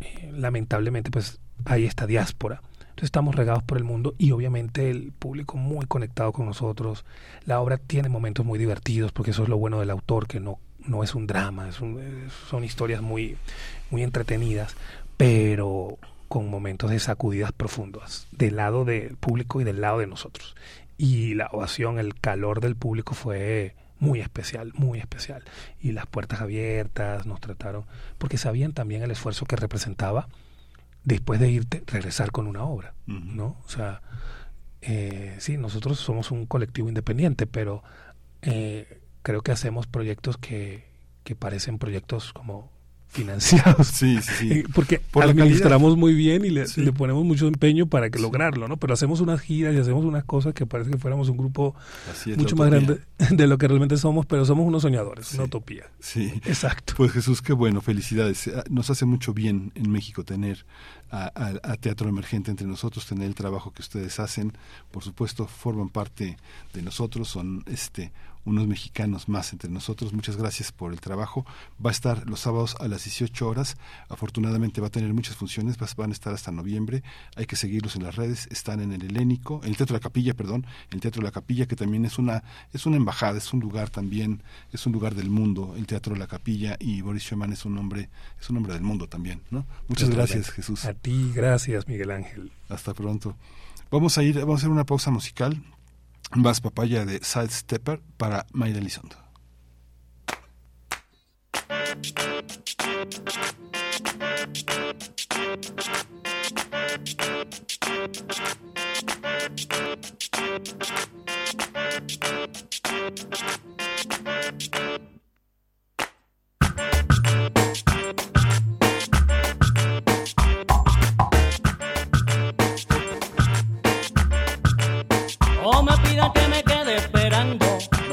eh, lamentablemente, pues hay esta diáspora. Entonces estamos regados por el mundo y obviamente el público muy conectado con nosotros. La obra tiene momentos muy divertidos porque eso es lo bueno del autor, que no, no es un drama, es un- son historias muy, muy entretenidas, pero con momentos de sacudidas profundas del lado del público y del lado de nosotros. Y la ovación, el calor del público fue muy especial, muy especial. Y las puertas abiertas nos trataron, porque sabían también el esfuerzo que representaba después de irte, regresar con una obra, ¿no? O sea, eh, sí, nosotros somos un colectivo independiente, pero eh, creo que hacemos proyectos que, que parecen proyectos como financiados. Sí, sí, sí. *laughs* Porque Por administramos muy bien y le, Sí. le ponemos mucho empeño para que lograrlo, ¿no? Pero hacemos unas giras y hacemos unas cosas que parece que fuéramos un grupo es, mucho más grande *laughs* de lo que realmente somos, pero somos unos soñadores, Sí. una utopía. Sí. Exacto. Pues Jesús, qué bueno, felicidades. Ah, Nos hace mucho bien en México tener a, a- a Teatro Emergente entre nosotros, tener el trabajo que ustedes hacen. Por supuesto, forman parte de nosotros, son este unos mexicanos más entre nosotros. Muchas gracias por el trabajo. Va a estar los sábados a las 18 horas. Afortunadamente va a tener muchas funciones, van a estar hasta noviembre. Hay que seguirlos en las redes. Están en el Helénico, en el Teatro de la Capilla, perdón, el Teatro de la Capilla, que también es una, es una embajada, es un lugar también, es un lugar del mundo, el Teatro de la Capilla, y Boris Schumann es un hombre, es un hombre del mundo también, ¿no? Muchas gracias, Jesús. A ti, gracias, Miguel Ángel. Hasta pronto. Vamos a ir, vamos a hacer una pausa musical. Vas papaya de Sidestepper para Mayra Elizondo.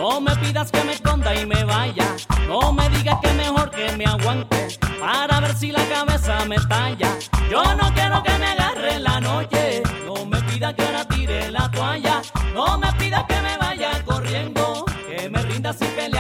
No me pidas que me esconda y me vaya, no me digas que mejor que me aguante para ver si la cabeza me talla. Yo no quiero que me agarre en la noche, no me pidas que ahora tire la toalla, no me pidas que me vaya corriendo, que me rinda sin pelear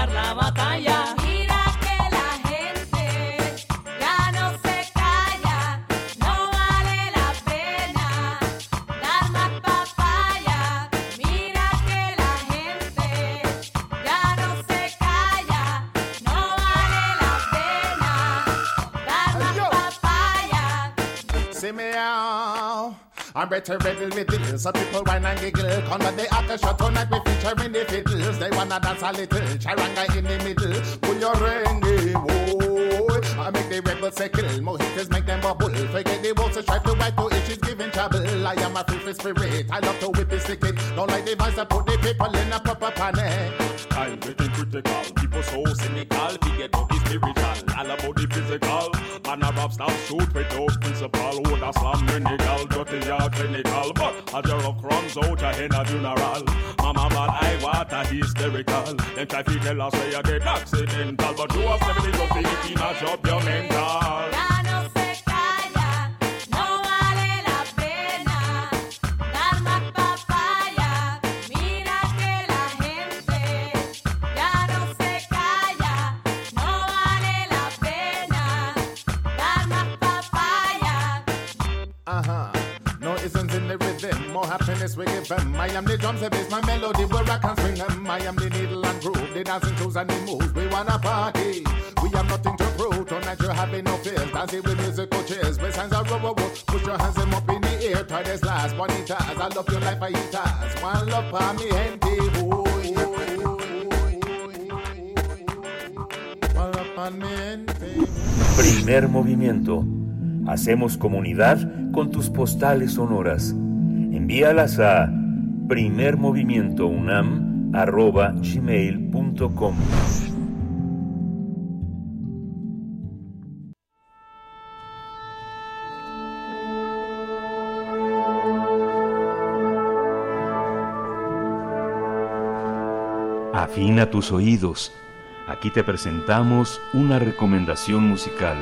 I'm better riddle riddle, so people whine and giggle. Come on the after show tonight, we featuring the fiddles. They wanna dance a little, charanga in the middle. Pull your rengi, whoa. I make the rebels circle, mojitos make them bubble. Forget the walls, strive to wipe to itches, giving trouble. I am a free spirit, I love to whip it, stick it. Don't like the vice, I put the people in a proper panic. I'm getting critical. People so cynical. Forget about the spiritual, all about the physical. Man a rap stop shoot without principle. Would a slam radical, dirty or clinical. But a the rock runs out a hen a funeral. Mama bad I water hysterical. Them try to tell us say you get accidental, but you have seventy to fifty mash up your mental. Happiness we give them. I am the drums, the bass, my melody where I can swing them. I am the needle and groove, the dancing shoes and the moves. We wanna party. We have nothing to prove. Tonight you're having no fears. Dancing with musical chairs. With signs of row, row. Put your hands them up in the air. Try this last. Bonitas. I love your life, me, gente. Ooh, One love for me, gente. Primer movimiento. Hacemos comunidad con tus postales sonoras envíalas a primermovimientounam.gmail.com Afina tus oídos. Aquí te presentamos una recomendación musical.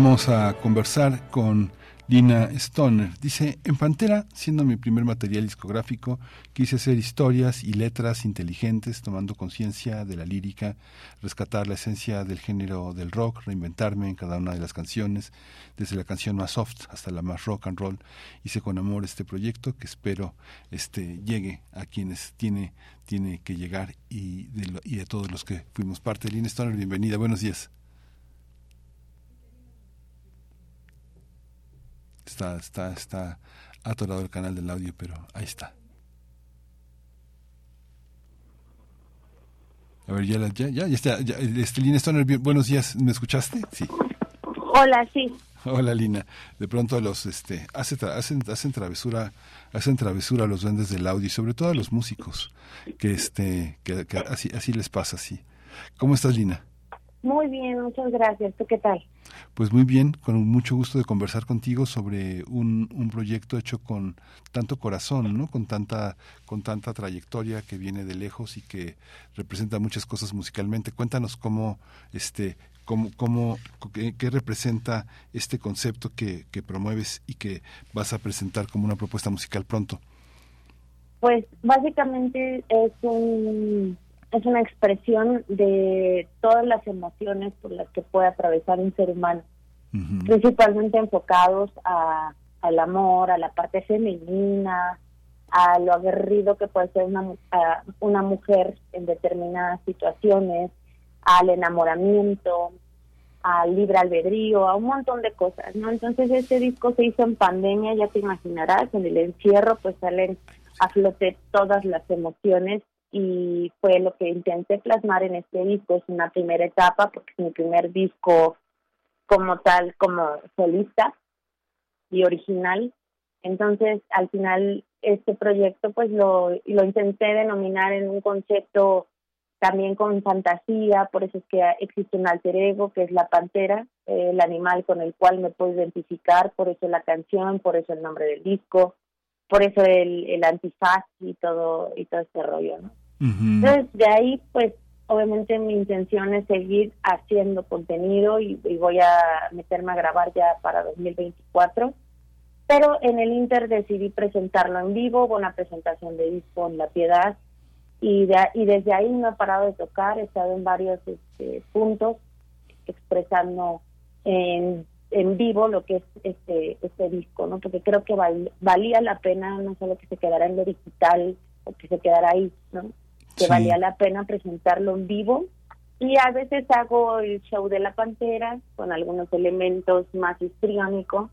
Vamos a conversar con Lina Stoner. Dice, en Pantera, siendo mi primer material discográfico, quise hacer historias y letras inteligentes, tomando conciencia de la lírica, rescatar la esencia del género del rock, reinventarme en cada una de las canciones, desde la canción más soft hasta la más rock and roll. Hice con amor este proyecto que espero este, llegue a quienes tiene, tiene que llegar y de, lo- y de todos los que fuimos parte. Lina Stoner, bienvenida, buenos días. Está, está, está atorado el canal del audio, pero ahí está. A ver, ya, ya, ya, ya está. Ya, este, Lina Stoner, bien- buenos días. ¿Me escuchaste? Sí. Hola, sí. Hola, Lina. De pronto los, este, hace tra- hacen, hacen travesura, hacen travesura a los duendes del audio y sobre todo a los músicos, que este, que, que así, así les pasa, así. ¿Cómo estás, Lina? Muy bien, muchas gracias. ¿Tú qué tal? Pues muy bien, con mucho gusto de conversar contigo sobre un, un proyecto hecho con tanto corazón, ¿no? Con tanta, con tanta trayectoria que viene de lejos y que representa muchas cosas musicalmente. Cuéntanos cómo, este, cómo, cómo, qué, representa este concepto que, que promueves y que vas a presentar como una propuesta musical pronto. Pues básicamente es un es una expresión de todas las emociones por las que puede atravesar un ser humano, principalmente enfocados a, al amor, a la parte femenina, a lo aguerrido que puede ser una, una mujer en determinadas situaciones, al enamoramiento, al libre albedrío, a un montón de cosas, ¿no? Entonces este disco se hizo en pandemia, ya te imaginarás, en el encierro pues salen a flote todas las emociones y fue lo que intenté plasmar en este disco, es una primera etapa porque es mi primer disco como tal, como solista y original. Entonces, al final, este proyecto, pues lo, lo intenté denominar en un concepto también con fantasía, por eso es que existe un alter ego, que es la pantera, el animal con el cual me puedo identificar, por eso la canción, por eso el nombre del disco, por eso el, el antifaz y todo, y todo este rollo, ¿no? Entonces, de ahí, pues, obviamente mi intención es seguir haciendo contenido y, voy a meterme a grabar ya para 2024. Pero en el Inter decidí presentarlo en vivo, hubo una presentación de disco en La Piedad y, de, y desde ahí no he parado de tocar, he estado en varios este, puntos expresando en, en vivo lo que es este, este disco, ¿no? Porque creo que val- valía la pena no solo que se quedara en lo digital o que se quedara ahí, ¿no? Que Sí. valía la pena presentarlo en vivo. Y a veces hago el show de la pantera con algunos elementos más histriónicos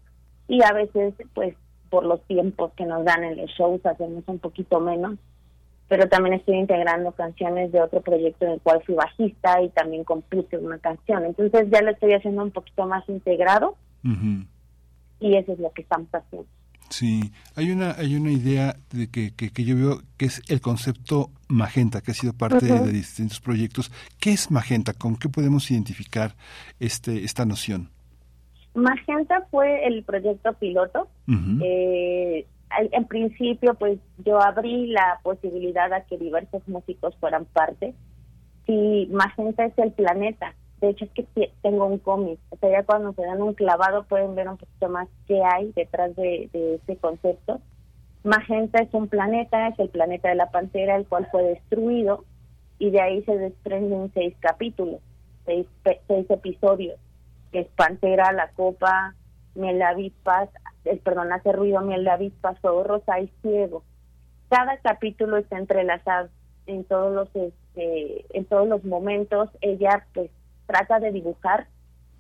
y a veces, pues, por los tiempos que nos dan en los shows hacemos un poquito menos. Pero también estoy integrando canciones de otro proyecto en el cual fui bajista y también compuse una canción. Entonces ya lo estoy haciendo un poquito más integrado y eso es lo que estamos haciendo. Sí, hay una, hay una idea de que, que, que yo veo que es el concepto magenta, que ha sido parte de distintos proyectos. ¿Qué es magenta? ¿Con qué podemos identificar este, esta noción? Magenta fue el proyecto piloto. Eh, en principio, pues yo abrí la posibilidad a que diversos músicos fueran parte. Y Magenta es el planeta. De hecho, es que te- tengo un cómic. O sea, ya cuando se dan un clavado pueden ver un poquito más qué hay detrás de, de ese concepto. Magenta es un planeta, es el planeta de la pantera, el cual fue destruido. Y de ahí se desprenden seis capítulos, seis, seis episodios es Pantera, La Copa, Miel de Avispas, eh, perdón, hace ruido Miel de Avispas, Rosa y Ciego. Cada capítulo está entrelazado en todos los este, en todos los momentos. Ella pues trata de dibujar,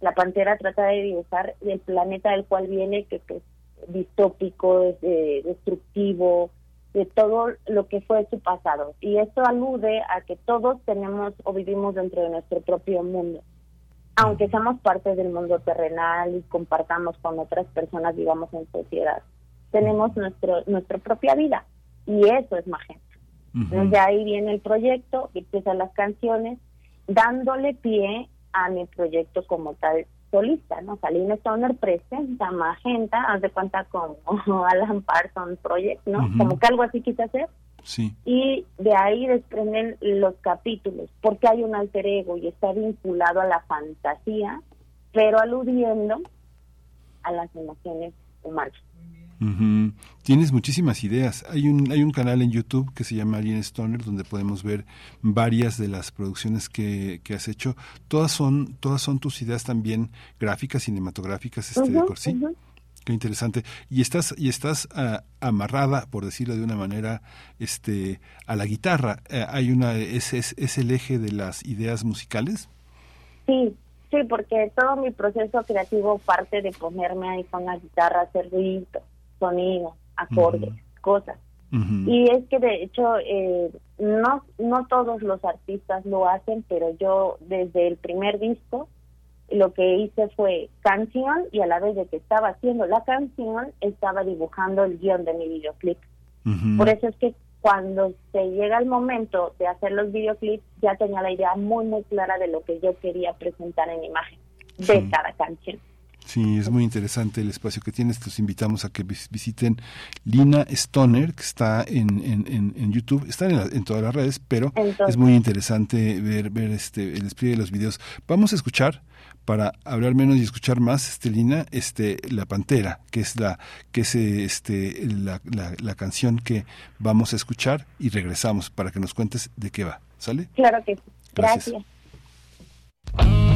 la Pantera trata de dibujar el planeta del cual viene, que, que es distópico, es, eh, destructivo, de todo lo que fue su pasado. Y esto alude a que todos tenemos o vivimos dentro de nuestro propio mundo aunque seamos parte del mundo terrenal y compartamos con otras personas, vivamos en sociedad, tenemos nuestro, nuestra propia vida y eso es magenta. Entonces de ahí viene el proyecto, empiezan las canciones, dándole pie a mi proyecto como tal solista, ¿no? Salina Stoner presenta Magenta, haz de cuenta como *laughs* Alan Parsons Project, ¿no? Como que algo así quise hacer. Sí. Y de ahí desprenden los capítulos, porque hay un alter ego y está vinculado a la fantasía, pero aludiendo a las emociones humanas. Ujú. Tienes muchísimas ideas. Hay un, hay un canal en YouTube que se llama Alien Stoner donde podemos ver varias de las producciones que, que has hecho. Todas son, todas son tus ideas también gráficas, cinematográficas, este, de Ujú, cor- ¿sí? ujú. Qué interesante. Y estás, y estás ah, amarrada, por decirlo de una manera, este, a la guitarra. Eh, hay una, es, es, es el eje de las ideas musicales. Sí, sí, porque todo mi proceso creativo parte de ponerme ahí con la guitarra, hacer ruido, sonido, acordes, cosas. Y es que de hecho eh, no no todos los artistas lo hacen, pero yo desde el primer disco lo que hice fue canción y a la vez de que estaba haciendo la canción estaba dibujando el guion de mi videoclip. Por eso es que cuando se llega el momento de hacer los videoclips ya tenía la idea muy muy clara de lo que yo quería presentar en imagen de Sí. cada canción. Sí, es muy interesante el espacio que tienes. Los invitamos a que vis- visiten Lina Stoner, que está en, en, en, YouTube. Está en, la- en todas las redes, pero Entonces- es muy interesante ver, ver este, el despliegue de los videos. Vamos a escuchar, para hablar menos y escuchar más, este, Lina, este, La Pantera, que es la, que es este, la, la, la canción que vamos a escuchar y regresamos para que nos cuentes de qué va. ¿Sale? Claro que sí. Gracias. Gracias.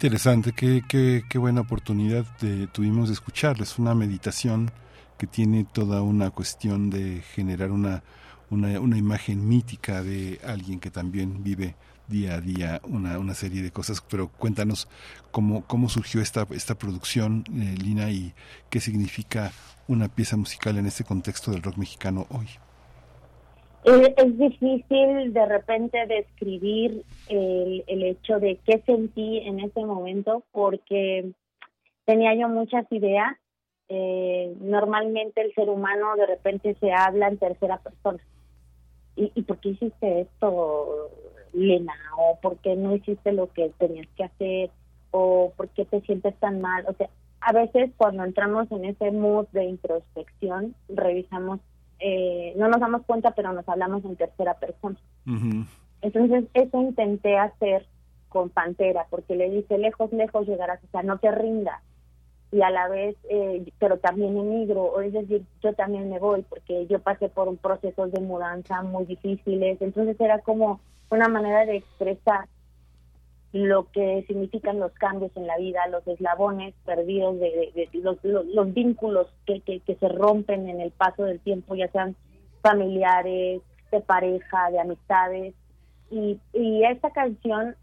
Interesante, qué, qué, qué buena oportunidad tuvimos de escucharles. Una meditación que tiene toda una cuestión de generar una, una, una imagen mítica de alguien que también vive día a día una, una serie de cosas. Pero cuéntanos cómo, cómo surgió esta, esta producción, eh, Lina, y qué significa una pieza musical en este contexto del rock mexicano hoy. Es difícil de repente describir el, el hecho de qué sentí en ese momento porque tenía yo muchas ideas. Eh, normalmente el ser humano de repente se habla en tercera persona. ¿Y, ¿Y por qué hiciste esto, Lena? ¿O por qué no hiciste lo que tenías que hacer? ¿O por qué te sientes tan mal? O sea, a veces cuando entramos en ese mood de introspección, revisamos eh, no nos damos cuenta, pero nos hablamos en tercera persona. Entonces, eso intenté hacer con Pantera, porque le dice, lejos, lejos llegarás, o sea, no te rindas. Y a la vez, eh, pero también emigro, o es decir, yo también me voy, porque yo pasé por un proceso de mudanza muy difíciles. Entonces, era como una manera de expresar lo que significan los cambios en la vida, los eslabones perdidos, de, los, los vínculos que, que, que se rompen en el paso del tiempo, ya sean familiares, de pareja, de amistades. Y, y esta canción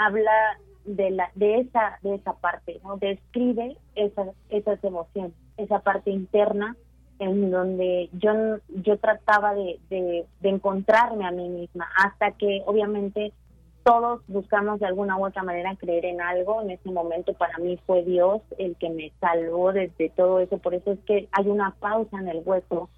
habla de la de esa de esa parte, ¿no? Describe esas esas emociones, esa parte interna en donde yo yo trataba de, de, de encontrarme a mí misma hasta que obviamente todos buscamos de alguna u otra manera creer en algo. En ese momento para mí fue Dios el que me salvó de, de todo eso. Por eso es que hay una pausa en el hueco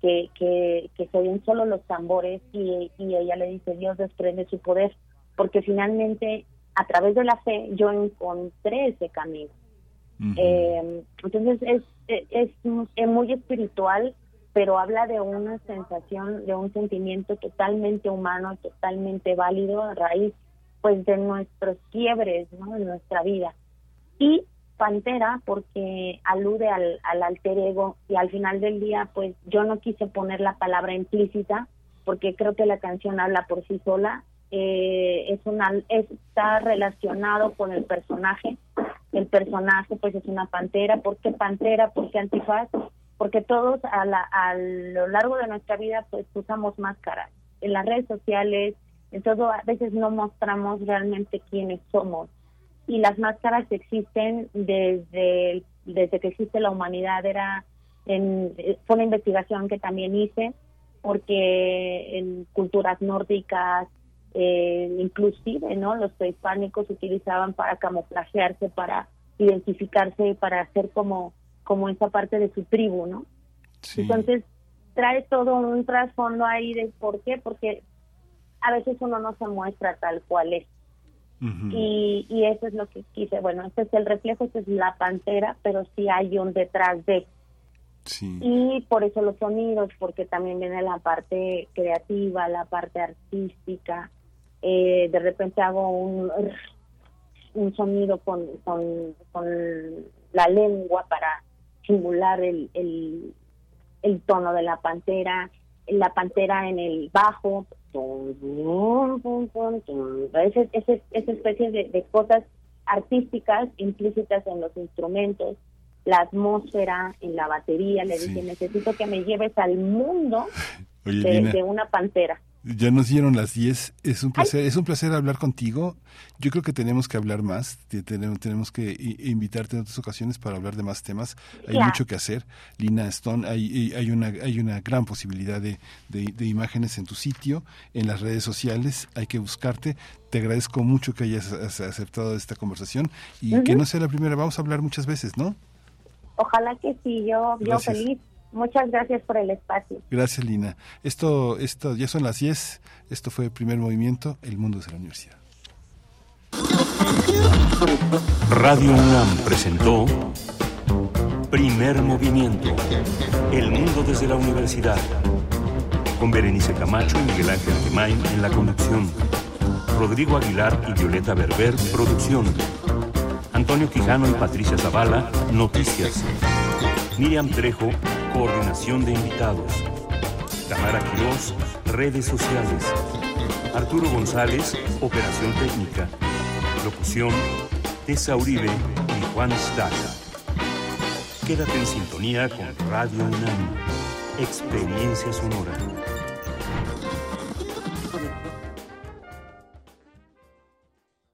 que, que, que se oyen solo los tambores y, y ella le dice Dios desprende su poder. Porque finalmente a través de la fe yo encontré ese camino. Eh, entonces es, es, es muy espiritual, pero habla de una sensación, de un sentimiento totalmente humano, totalmente válido a raíz pues de nuestros quiebres ¿no? en nuestra vida. Y Pantera porque alude al, al alter ego y al final del día pues yo no quise poner la palabra implícita porque creo que la canción habla por sí sola eh, es una está relacionado con el personaje el personaje pues es una pantera ¿por qué pantera? ¿por qué antifaz? Porque todos a, la- a lo largo de nuestra vida pues usamos máscaras en las redes sociales en todo a veces no mostramos realmente quiénes somos. Y las máscaras existen desde desde que existe la humanidad era en, eh, fue una investigación que también hice porque en culturas nórdicas eh, inclusive no los prehispánicos utilizaban para camuflajearse para identificarse para hacer como como esa parte de su tribu no entonces trae todo un trasfondo ahí de por qué porque a veces uno no se muestra tal cual es y, y eso es lo que quise. Bueno, este es el reflejo, esta es la pantera, pero sí hay un detrás de. Y por eso los sonidos, porque también viene la parte creativa, la parte artística. Eh, de repente hago un, un sonido con, con, con la lengua para simular el, el, el tono de la pantera, la pantera en el bajo, ese- esa especie de, de cosas artísticas implícitas en los instrumentos, la atmósfera en la batería, le dije, necesito que me lleves al mundo *laughs* Oye, de, Lina. de una pantera. Ya nos dieron las 10. Es un placer, es un placer hablar contigo. Yo creo que tenemos que hablar más. te- Tenemos, tenemos que invitarte en otras ocasiones para hablar de más temas. Hay mucho que hacer. Lina Stone, hay, hay una hay una gran posibilidad de, de, de imágenes en tu sitio, en las redes sociales. Hay que buscarte. Te agradezco mucho que hayas aceptado esta conversación y que no sea la primera. Vamos a hablar muchas veces, ¿no? Ojalá que sí, yo, yo feliz. Muchas gracias por el espacio. Gracias, Lina. Esto, esto ya son las 10. Esto fue el primer movimiento, El Mundo de la Universidad. Radio UNAM presentó Primer Movimiento. El mundo desde la universidad. Con Berenice Camacho y Miguel Ángel Gemain en la conducción. Rodrigo Aguilar y Violeta Berber, producción. Antonio Quijano y Patricia Zavala, noticias. Miriam Trejo, coordinación de invitados. Tamara Quirós, redes sociales. Arturo González, operación técnica. Locución, Tessa Uribe y Juan Staca. Quédate en sintonía con Radio UNAM. Experiencia sonora.